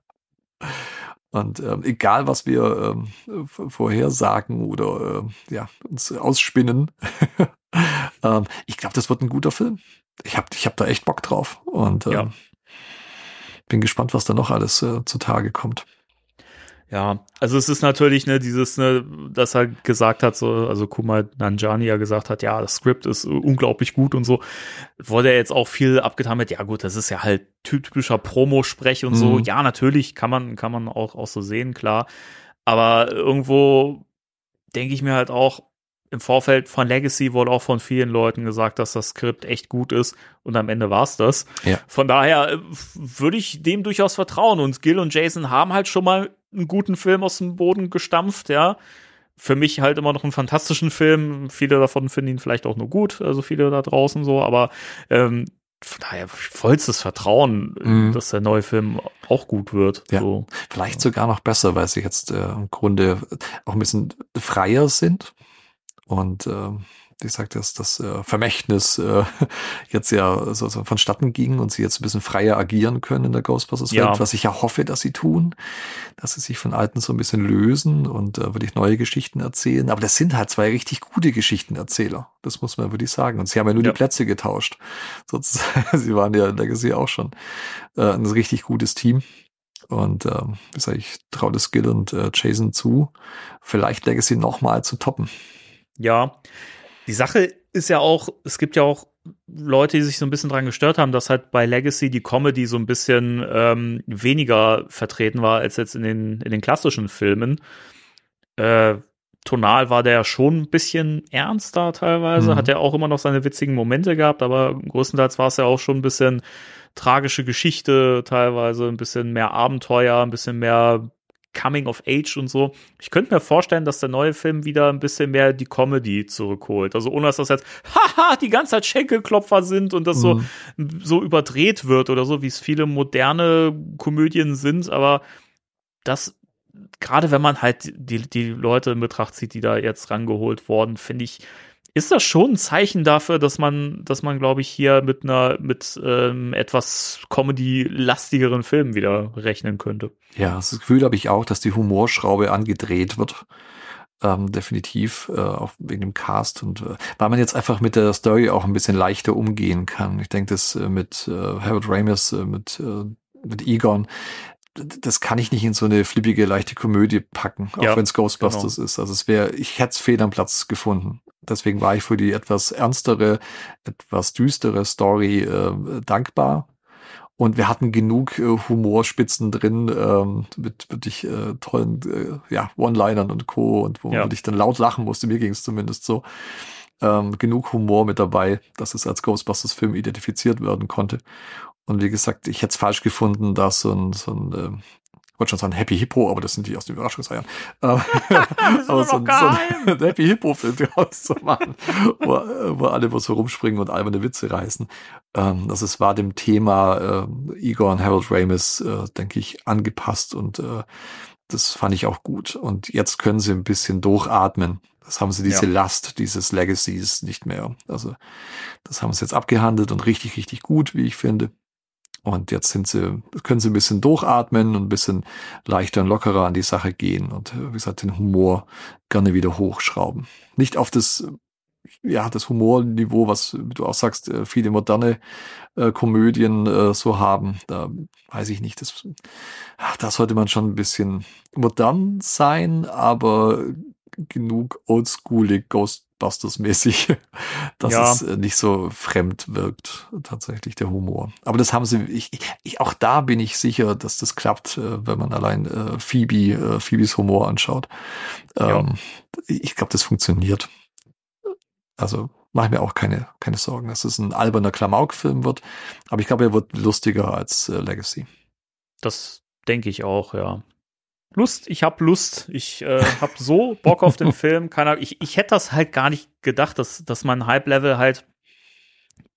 Und ähm, egal, was wir ähm, vorhersagen oder äh, ja, uns ausspinnen, ähm, ich glaube, das wird ein guter Film. Ich habe ich hab da echt Bock drauf. Und ähm, ja. bin gespannt, was da noch alles äh, zutage kommt. Ja, also es ist natürlich ne dieses ne, dass er gesagt hat so, also Kumal Nanjani ja gesagt hat, ja, das Skript ist unglaublich gut und so, wurde er jetzt auch viel abgetan mit, ja gut, das ist ja halt typischer Promo-Sprech und mhm. so. Ja, natürlich kann man kann man auch auch so sehen, klar, aber irgendwo denke ich mir halt auch im Vorfeld von Legacy wurde auch von vielen Leuten gesagt, dass das Skript echt gut ist und am Ende war es das. Ja. Von daher äh, würde ich dem durchaus vertrauen und Gil und Jason haben halt schon mal einen guten Film aus dem Boden gestampft, ja. Für mich halt immer noch einen fantastischen Film. Viele davon finden ihn vielleicht auch nur gut, also viele da draußen so, aber ähm, von daher vollstes Vertrauen, mhm. dass der neue Film auch gut wird. Ja, so. Vielleicht sogar noch besser, weil sie jetzt äh, im Grunde auch ein bisschen freier sind und äh, wie gesagt, dass das äh, Vermächtnis äh, jetzt ja so, so vonstatten ging und sie jetzt ein bisschen freier agieren können in der Ghostbusters-Welt, ja. was ich ja hoffe, dass sie tun, dass sie sich von alten so ein bisschen lösen und äh, wirklich neue Geschichten erzählen. Aber das sind halt zwei richtig gute Geschichtenerzähler, das muss man wirklich sagen. Und sie haben ja nur ja. die Plätze getauscht. Sozusagen, sie waren ja in Legacy auch schon äh, ein richtig gutes Team. Und äh, wie gesagt, ich traue das Skill und äh, Jason zu, vielleicht Legacy nochmal zu toppen. Ja, die Sache ist ja auch, es gibt ja auch Leute, die sich so ein bisschen dran gestört haben, dass halt bei Legacy die Comedy so ein bisschen ähm, weniger vertreten war als jetzt in den, in den klassischen Filmen. Äh, tonal war der ja schon ein bisschen ernster teilweise, Mhm. hat er auch immer noch seine witzigen Momente gehabt, aber größtenteils war es ja auch schon ein bisschen tragische Geschichte teilweise, ein bisschen mehr Abenteuer, ein bisschen mehr Coming of Age und so. Ich könnte mir vorstellen, dass der neue Film wieder ein bisschen mehr die Comedy zurückholt. Also ohne dass das jetzt, haha, die ganze Zeit Schenkelklopfer sind und das so, so überdreht wird oder so, wie es viele moderne Komödien sind, aber das, gerade wenn man halt die, die Leute in Betracht zieht, die da jetzt rangeholt worden, finde ich, ist das schon ein Zeichen dafür, dass man, dass man, glaube ich, hier mit einer, mit ähm, etwas Comedy-lastigeren Film wieder rechnen könnte. Ja, das Gefühl habe ich auch, dass die Humorschraube angedreht wird. Ähm, definitiv, äh, auch wegen dem Cast und äh, weil man jetzt einfach mit der Story auch ein bisschen leichter umgehen kann. Ich denke, das äh, mit äh, Harold Ramis, äh, mit, äh, mit Egon, das kann ich nicht in so eine flippige, leichte Komödie packen, auch Ja, wenn es Ghostbusters ist. Also es wäre, ich hätte es fehl am Platz gefunden. Deswegen war ich für die etwas ernstere, etwas düstere Story äh, dankbar. Und wir hatten genug äh, Humorspitzen drin ähm, mit wirklich äh, tollen äh, ja, One-Linern und Co. Und wo Ja. ich dann laut lachen musste, mir ging es zumindest so. Ähm, genug Humor mit dabei, dass es als Ghostbusters-Film identifiziert werden konnte. Und wie gesagt, ich hätte es falsch gefunden, da so ein, so ein ähm, ich wollte schon sagen Happy Hippo, aber das sind die aus den Überraschungseiern. Ähm, aber so, ein- so ein Happy Hippo-Film draus zu machen, wo, wo alle so rumspringen und alberne Witze reißen. Ähm, das ist, war dem Thema äh, Igor und Harold Ramis, äh, denke ich, angepasst und äh, das fand ich auch gut. Und jetzt können sie ein bisschen durchatmen. Das haben sie diese Ja. Last dieses Legacies nicht mehr. Also das haben sie jetzt abgehandelt und richtig, richtig gut, wie ich finde. Und jetzt sind sie, können sie ein bisschen durchatmen und ein bisschen leichter und lockerer an die Sache gehen und äh, wie gesagt, den Humor gerne wieder hochschrauben. Nicht auf das, ja, das Humorniveau, was du auch sagst, äh, viele moderne äh, Komödien äh, so haben. Da weiß ich nicht, das, ach, da sollte man schon ein bisschen modern sein, aber genug oldschoolig, Ghostbusters-mäßig, dass Ja. es äh, nicht so fremd wirkt, tatsächlich der Humor. Aber das haben sie, ich, ich, auch da bin ich sicher, dass das klappt, äh, wenn man allein äh, Phoebe, äh, Phoebes Humor anschaut. Ja. Ähm, Ich glaube, das funktioniert. Also mache ich mir auch keine, keine Sorgen, dass es ein alberner Klamauk-Film wird. Aber ich glaube, er wird lustiger als äh, Legacy. Das denke ich auch, ja. Lust, ich habe Lust. Ich äh, habe so Bock auf den Film. Keine Ahnung, ich, ich hätte das halt gar nicht gedacht, dass, dass mein Hype-Level halt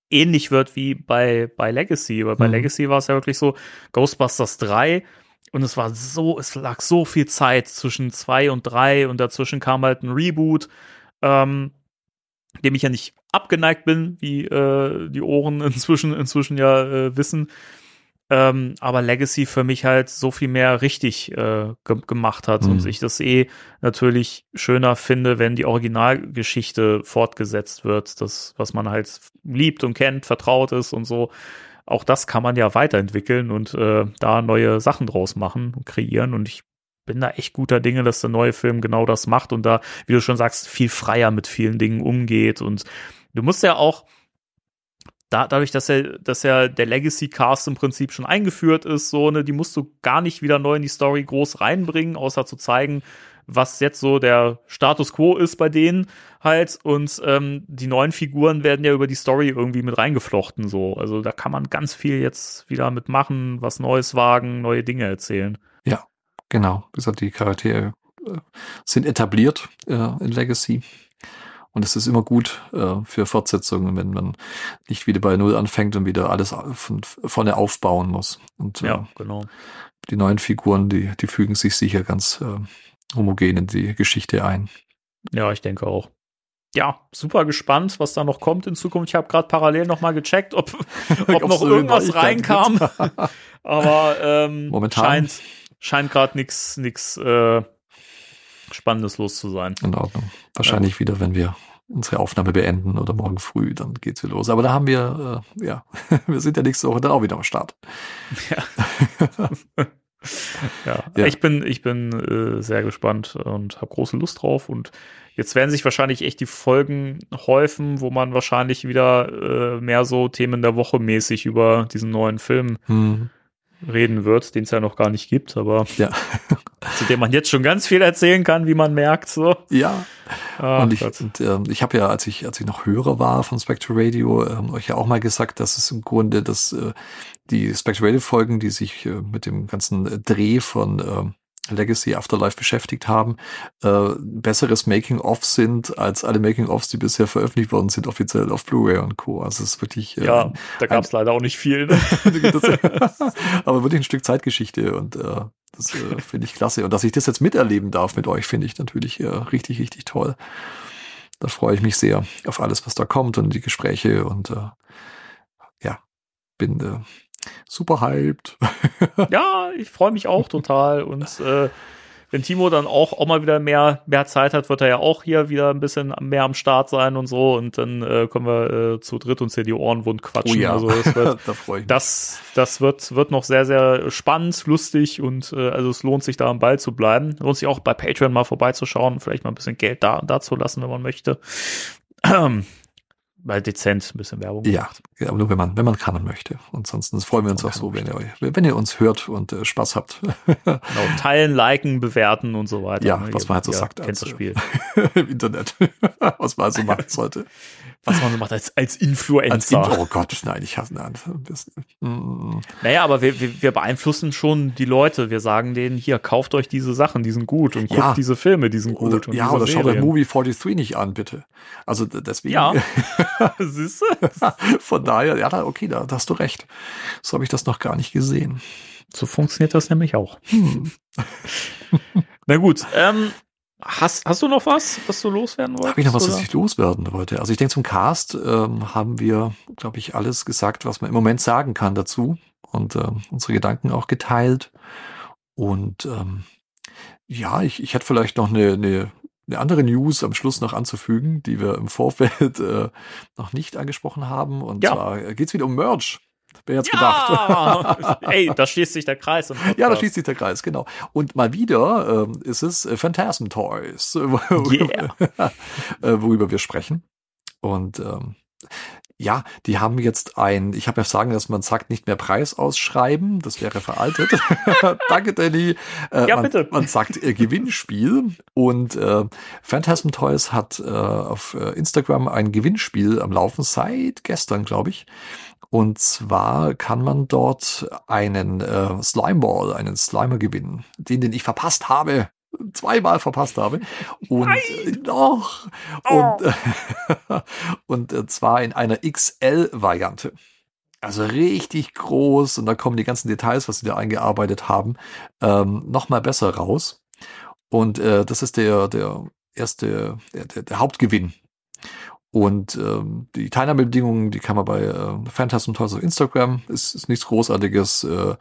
ähnlich wird wie bei, bei Legacy. Weil bei Mhm. Legacy war es ja wirklich so Ghostbusters 3 und es war so, es lag so viel Zeit zwischen 2 und 3 und dazwischen kam halt ein Reboot, ähm, dem ich ja nicht abgeneigt bin, wie äh, die Ohren inzwischen, inzwischen ja äh, wissen. Ähm, aber Legacy für mich halt so viel mehr richtig äh, ge gemacht hat Mhm. und ich das eh natürlich schöner finde, wenn die Originalgeschichte fortgesetzt wird, das, was man halt liebt und kennt, vertraut ist und so. Auch das kann man ja weiterentwickeln und äh, da neue Sachen draus machen und kreieren und ich bin da echt guter Dinge, dass der neue Film genau das macht und da, wie du schon sagst, viel freier mit vielen Dingen umgeht und du musst ja auch da, dadurch, dass ja, dass ja der Legacy Cast im Prinzip schon eingeführt ist, so, ne, die musst du gar nicht wieder neu in die Story groß reinbringen, außer zu zeigen, was jetzt so der Status quo ist bei denen halt. Und ähm, die neuen Figuren werden ja über die Story irgendwie mit reingeflochten, so. Also da kann man ganz viel jetzt wieder mitmachen, was Neues wagen, neue Dinge erzählen. Genau, wie gesagt, die Charaktere äh, sind etabliert äh, in Legacy. Und es ist immer gut äh, für Fortsetzungen, wenn man nicht wieder bei Null anfängt und wieder alles von vorne aufbauen muss. Und Ja, äh, genau. die neuen Figuren, die, die fügen sich sicher ganz äh, homogen in die Geschichte ein. Ja, ich denke auch. Ja, super gespannt, was da noch kommt in Zukunft. Ich habe gerade parallel noch mal gecheckt, ob, ob noch irgendwas reinkam. Aber ähm, Momentan. scheint, scheint gerade nichts nix, äh, Spannendes los zu sein. In Ordnung. Wahrscheinlich wieder, wenn wir unsere Aufnahme beenden oder morgen früh, dann geht's wieder los. Aber da haben wir, äh, ja, wir sind ja nächste Woche dann auch wieder am Start. Ja, Ja. ich bin, ich bin äh, sehr gespannt und habe große Lust drauf. Und jetzt werden sich wahrscheinlich echt die Folgen häufen, wo man wahrscheinlich wieder äh, mehr so Themen der Woche mäßig über diesen neuen Film Hm. Reden wird, den es ja noch gar nicht gibt, aber Ja. zu dem man jetzt schon ganz viel erzählen kann, wie man merkt. So. Ja. Ach und ich, und, ähm, ich habe ja, als ich, als ich noch Hörer war von Spectre Radio, ähm, euch ja auch mal gesagt, dass es im Grunde dass äh, die Spectre Radio Folgen, die sich äh, mit dem ganzen äh, Dreh von ähm, Legacy Afterlife beschäftigt haben, äh, besseres Making-of sind als alle Making-ofs, die bisher veröffentlicht worden sind, offiziell auf Blu-ray und Co. Also es ist wirklich äh, ja, da gab es leider auch nicht viel. Ne? aber wirklich ein Stück Zeitgeschichte und äh, das äh, finde ich klasse. Und dass ich das jetzt miterleben darf mit euch, finde ich natürlich äh, richtig, richtig toll. Da freue ich mich sehr auf alles, was da kommt und die Gespräche und äh, ja, bin äh, super hyped. ja, ich freue mich auch total. Und äh, wenn Timo dann auch, auch mal wieder mehr, mehr Zeit hat, wird er ja auch hier wieder ein bisschen mehr am Start sein und so. Und dann äh, können wir äh, zu dritt uns hier die Ohren wund quatschen. Also das wird, da freue ich mich. das, das wird, wird noch sehr, sehr spannend, lustig und äh, also es lohnt sich da am Ball zu bleiben. Lohnt sich auch bei Patreon mal vorbeizuschauen, vielleicht mal ein bisschen Geld da, da zu lassen, wenn man möchte. Weil dezent ein bisschen Werbung. Ja, aber nur wenn man, wenn man kann und möchte. Und sonst freuen wir uns auch so, wenn ihr, wenn ihr uns hört und äh, Spaß habt Genau, teilen, liken, bewerten und so weiter. Ja, ne? was man halt so sagt Kennt als, das äh, Spiel. im Internet. Was man also machen sollte. Was man so macht als, als Als Influencer. Info, oh Gott, nein, ich hasse nein. Das, mm, Naja, aber wir, wir, wir beeinflussen schon die Leute. Wir sagen denen, hier, kauft euch diese Sachen, die sind gut und guckt Ja. diese Filme, die sind gut. Oder, und ja, oder schaut euch Serien. Movie 43 nicht an, bitte. Also deswegen. Ja. Siehst du? Von daher, ja, da, okay, da, da hast du recht. So habe ich das noch gar nicht gesehen. So funktioniert das nämlich auch. Hm. Na gut, ähm, hast, hast du noch was, was du loswerden wolltest? Habe ich noch was, was oder? ich loswerden wollte? Also ich denke, zum Cast ähm, haben wir, glaube ich, alles gesagt, was man im Moment sagen kann dazu und ähm, unsere Gedanken auch geteilt. Und ähm, ja, ich, ich hätte vielleicht noch eine, eine, eine andere News am Schluss noch anzufügen, die wir im Vorfeld äh, noch nicht angesprochen haben. Und Ja. zwar geht's wieder um Merch. Wer jetzt gedacht? Ja! Ey, da schließt sich der Kreis. Ja, da schließt sich der Kreis, genau. Und mal wieder ähm, ist es äh, Phantasm Toys, Yeah. worüber wir sprechen. Und ähm, ja, die haben jetzt ein, ich habe ja sagen, dass man sagt, nicht mehr Preis ausschreiben, das wäre veraltet. Danke, Danny. Äh, Ja, man, bitte. Man sagt äh, Gewinnspiel und äh, Phantasm Toys hat äh, auf äh, Instagram ein Gewinnspiel am Laufen seit gestern, glaube ich. Und zwar kann man dort einen äh, Slimeball, einen Slimer gewinnen, den, den ich verpasst habe, zweimal verpasst habe. Und äh, noch. Und, äh, und äh, zwar in einer XL-Variante. Also richtig groß und da kommen die ganzen Details, was sie da eingearbeitet haben, ähm, noch mal besser raus. Und äh, das ist der, der erste, der, der, der Hauptgewinn. Und ähm, die Teilnahmebedingungen, die kann man bei äh, Phantasm Toys auf Instagram. Ist, ist nichts Großartiges. Äh,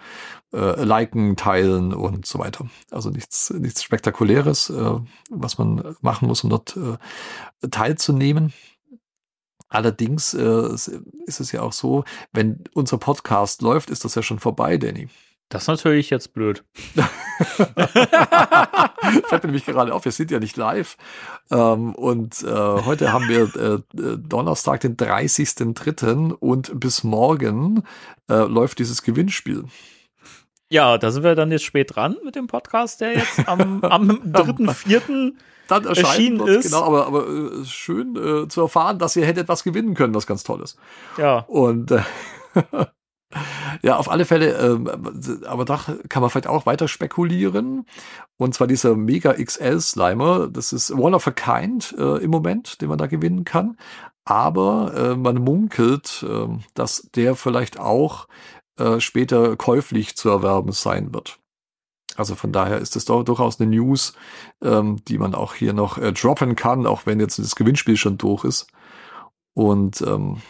äh, liken, teilen und so weiter. Also nichts, nichts Spektakuläres, äh, was man machen muss, um dort äh, teilzunehmen. Allerdings äh, ist es ja auch so, wenn unser Podcast läuft, ist das ja schon vorbei, Danny. Das ist natürlich jetzt blöd. Fällt mir nämlich gerade auf, wir sind ja nicht live. Ähm, und äh, heute haben wir äh, äh, Donnerstag, den 30.03. und bis morgen äh, läuft dieses Gewinnspiel. Ja, da sind wir dann jetzt spät dran mit dem Podcast, der jetzt am, am 3.4. Dann Erschienen ist. genau, aber, aber äh, schön äh, zu erfahren, dass ihr hättet was gewinnen können, was ganz Tolles. Ja, Und ja, auf alle Fälle, ähm, aber da kann man vielleicht auch weiter spekulieren. Und zwar dieser Mega XL Slimer, das ist one of a kind äh, im Moment, den man da gewinnen kann. Aber äh, man munkelt, äh, dass der vielleicht auch äh, später käuflich zu erwerben sein wird. Also von daher ist es doch durchaus eine News, ähm, die man auch hier noch äh, droppen kann, auch wenn jetzt das Gewinnspiel schon durch ist. Und ähm,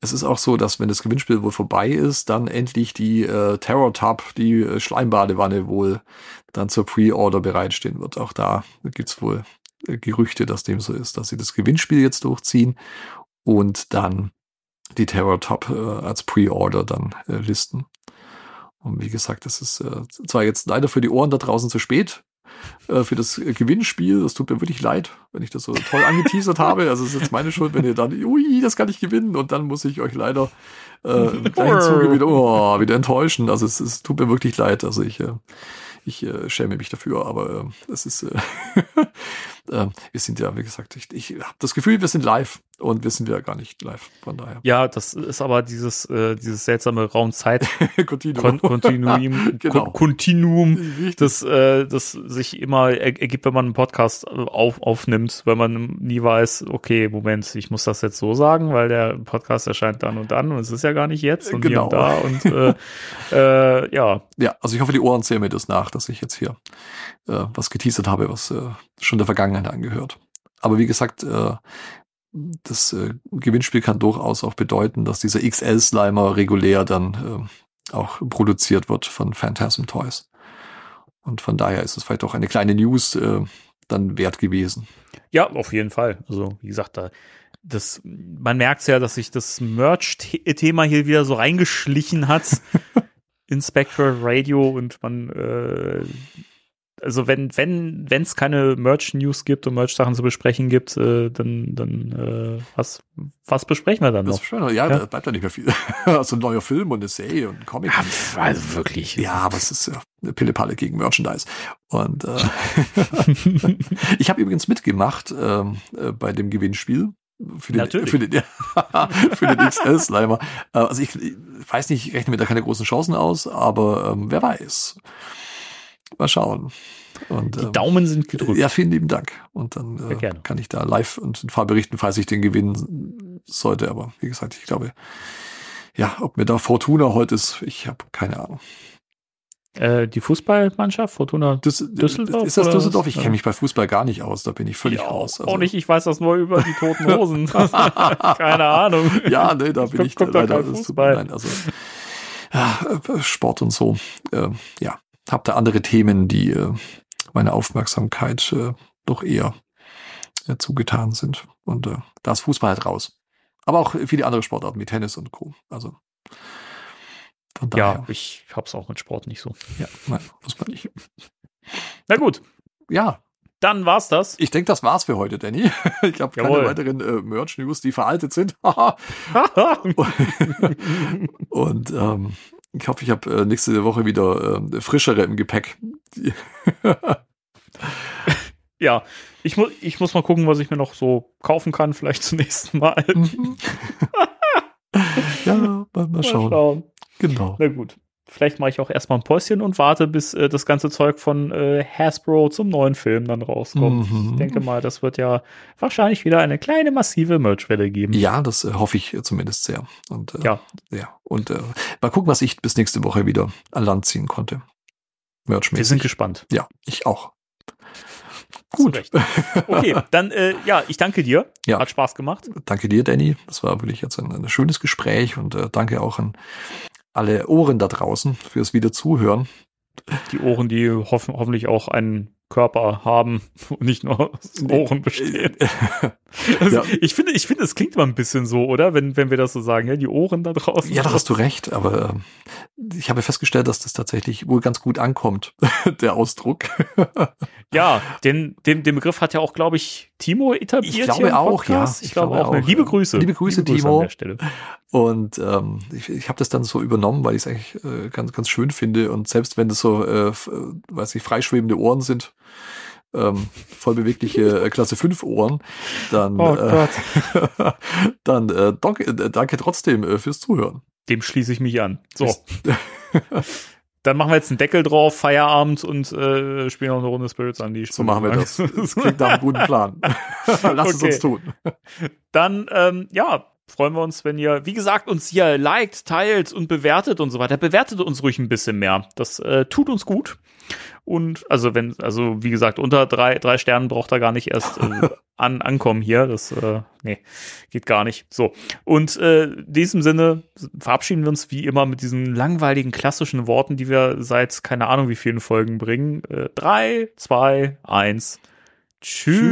es ist auch so, dass wenn das Gewinnspiel wohl vorbei ist, dann endlich die äh, Terror Tub, die äh, Schleimbadewanne wohl dann zur Pre-Order bereitstehen wird. Auch da gibt's wohl äh, Gerüchte, dass dem so ist, dass sie das Gewinnspiel jetzt durchziehen und dann die Terror Tub äh, als Pre-Order dann äh, listen. Und wie gesagt, das ist äh, zwar jetzt leider für die Ohren da draußen zu spät, äh, für das Gewinnspiel. Das tut mir wirklich leid, wenn ich das so toll angeteasert habe. Also es ist jetzt meine Schuld, wenn ihr dann, ui, das kann ich gewinnen und dann muss ich euch leider äh, im gleichen Zuge wieder, oh, wieder enttäuschen. Also es, es tut mir wirklich leid. Also ich, äh, ich äh, schäme mich dafür, aber äh, es ist, äh, äh, wir sind ja, wie gesagt, ich, ich habe das Gefühl, wir sind live und wir sind ja gar nicht live, von daher. Ja, das ist aber dieses, äh, dieses seltsame Raumzeit. Kon Kontinuum, Genau. Kon Kontinuum, Richtig. das, äh, das sich immer er ergibt, wenn man einen Podcast äh, auf, aufnimmt, weil man nie weiß, okay, Moment, ich muss das jetzt so sagen, weil der Podcast erscheint dann und dann und es ist ja gar nicht jetzt und hier Genau. und da und äh, äh, ja, Ja, also ich hoffe, die Ohren zählen mir das nach, dass ich jetzt hier äh, was geteasert habe, was äh, schon der Vergangenheit angehört. Aber wie gesagt, äh, das äh, Gewinnspiel kann durchaus auch bedeuten, dass dieser XL-Slimer regulär dann äh, auch produziert wird von Phantasm Toys. Und von daher ist es vielleicht auch eine kleine News äh, dann wert gewesen. Ja, auf jeden Fall. Also, wie gesagt, da, das, man merkt ja, dass sich das Merch-Thema hier wieder so reingeschlichen hat in Spectral Radio und man, äh, also wenn, wenn, wenn es keine Merch-News gibt und Merch-Sachen zu besprechen gibt, äh, dann, dann, äh, was, was besprechen wir dann noch? schön. Ja, Ja. da bleibt ja nicht mehr viel. also ein neuer Film und eine Serie und ein Comic. also wirklich. Ja, aber es ist ja eine Pille-Palle gegen Merchandise. Und äh, ich habe übrigens mitgemacht ähm, äh, bei dem Gewinnspiel. Für den, Natürlich. für den, für den XL-Slimer. Äh, also ich, ich weiß nicht, ich rechne mir da keine großen Chancen aus, aber ähm, wer weiß. Mal schauen. Und, Die ähm, Daumen sind gedrückt. ja, vielen lieben Dank. Und dann äh, kann ich da live und in Farbe berichten, falls ich den gewinnen sollte. Aber wie gesagt, ich glaube, ja, ob mir da Fortuna heute ist, ich habe keine Ahnung. Äh, die Fußballmannschaft, Fortuna Düs Düsseldorf Ist das Düsseldorf? Ich kenne mich bei Fußball gar nicht aus. Da bin ich völlig Ja, raus. Auch nicht, ich weiß das nur über die toten Hosen. Keine Ahnung. Ja, nee, da bin guck- ich guck leider. Fußball. leid, also, ja, äh, Sport und so. Äh, ja, hab da andere Themen, die äh, meine Aufmerksamkeit äh, doch eher äh, zugetan sind. Und äh, da ist Fußball halt raus. Aber auch viele andere Sportarten wie Tennis und Co. Also von Ja, daher. ich hab's auch mit Sport nicht so. Ja, nein, muss man nicht. Na gut, Ja, dann war's das. ich denke, das war's für heute, Danny. Ich habe keine weiteren äh, Merch-News, die veraltet sind. Und ähm, ich hoffe, ich habe äh, nächste Woche wieder äh, frischere im Gepäck. Ja, ich, mu ich muss mal gucken, was ich mir noch so kaufen kann, vielleicht zum nächsten Mal. ja, mal, mal schauen. Genau. Na gut. Vielleicht mache ich auch erstmal ein Päuschen und warte, bis äh, das ganze Zeug von äh, Hasbro zum neuen Film dann rauskommt. Mhm. Ich denke mal, das wird ja wahrscheinlich wieder eine kleine massive Merchwelle geben. Ja, das äh, hoffe ich äh, zumindest sehr. Und äh, Ja. ja. Und äh, mal gucken, was ich bis nächste Woche wieder an Land ziehen konnte. Wir Merchmäßig. sind gespannt. Ja, ich auch. Gut. Okay, dann äh, ja, ich danke dir. Ja. Hat Spaß gemacht. Danke dir, Danny. Das war wirklich jetzt ein, ein schönes Gespräch und äh, danke auch an alle Ohren da draußen fürs wieder zuhören. Die Ohren, die hoffen, hoffentlich auch einen Körper haben und nicht nur aus Ohren bestehen. Also, Ja. Ich finde, ich finde, es klingt immer ein bisschen so, oder? Wenn, wenn wir das so sagen, ja, die Ohren da draußen. Ja, da hast du recht, aber ähm, ich habe festgestellt, dass das tatsächlich wohl ganz gut ankommt, der Ausdruck. Ja, den, den, den Begriff hat ja auch, glaube ich, Timo etabliert. Ich glaube auch, Podcast. ja. Ich, glaube auch. ne? Liebe Grüße. Liebe Grüße, Timo. an der Stelle. Und ähm, ich, ich habe das dann so übernommen, weil ich es eigentlich äh, ganz, ganz schön finde. Und selbst wenn das so, äh, äh, weiß ich, freischwebende Ohren sind, ähm, voll bewegliche äh, Klasse 5 Ohren, dann, Oh äh, dann äh, danke, äh, danke trotzdem äh, fürs Zuhören. Dem schließe ich mich an. So. Dann machen wir jetzt einen Deckel drauf, Feierabend und äh, spielen noch eine Runde Spirits an die So machen wir das. Das klingt nach einem guten Plan. Lass es Okay. uns tun. Dann, ähm, ja, freuen wir uns, wenn ihr, wie gesagt, uns hier liked, teilt und bewertet und so weiter. Bewertet uns ruhig ein bisschen mehr. Das äh, tut uns gut. Und also wenn, also wie gesagt, unter drei, drei Sternen braucht er gar nicht erst äh, an, ankommen hier. Das, äh, nee, geht gar nicht. So. Und äh, in diesem Sinne verabschieden wir uns wie immer mit diesen langweiligen klassischen Worten, die wir seit keine Ahnung wie vielen Folgen bringen. Äh, drei, zwei, eins. Tschüss.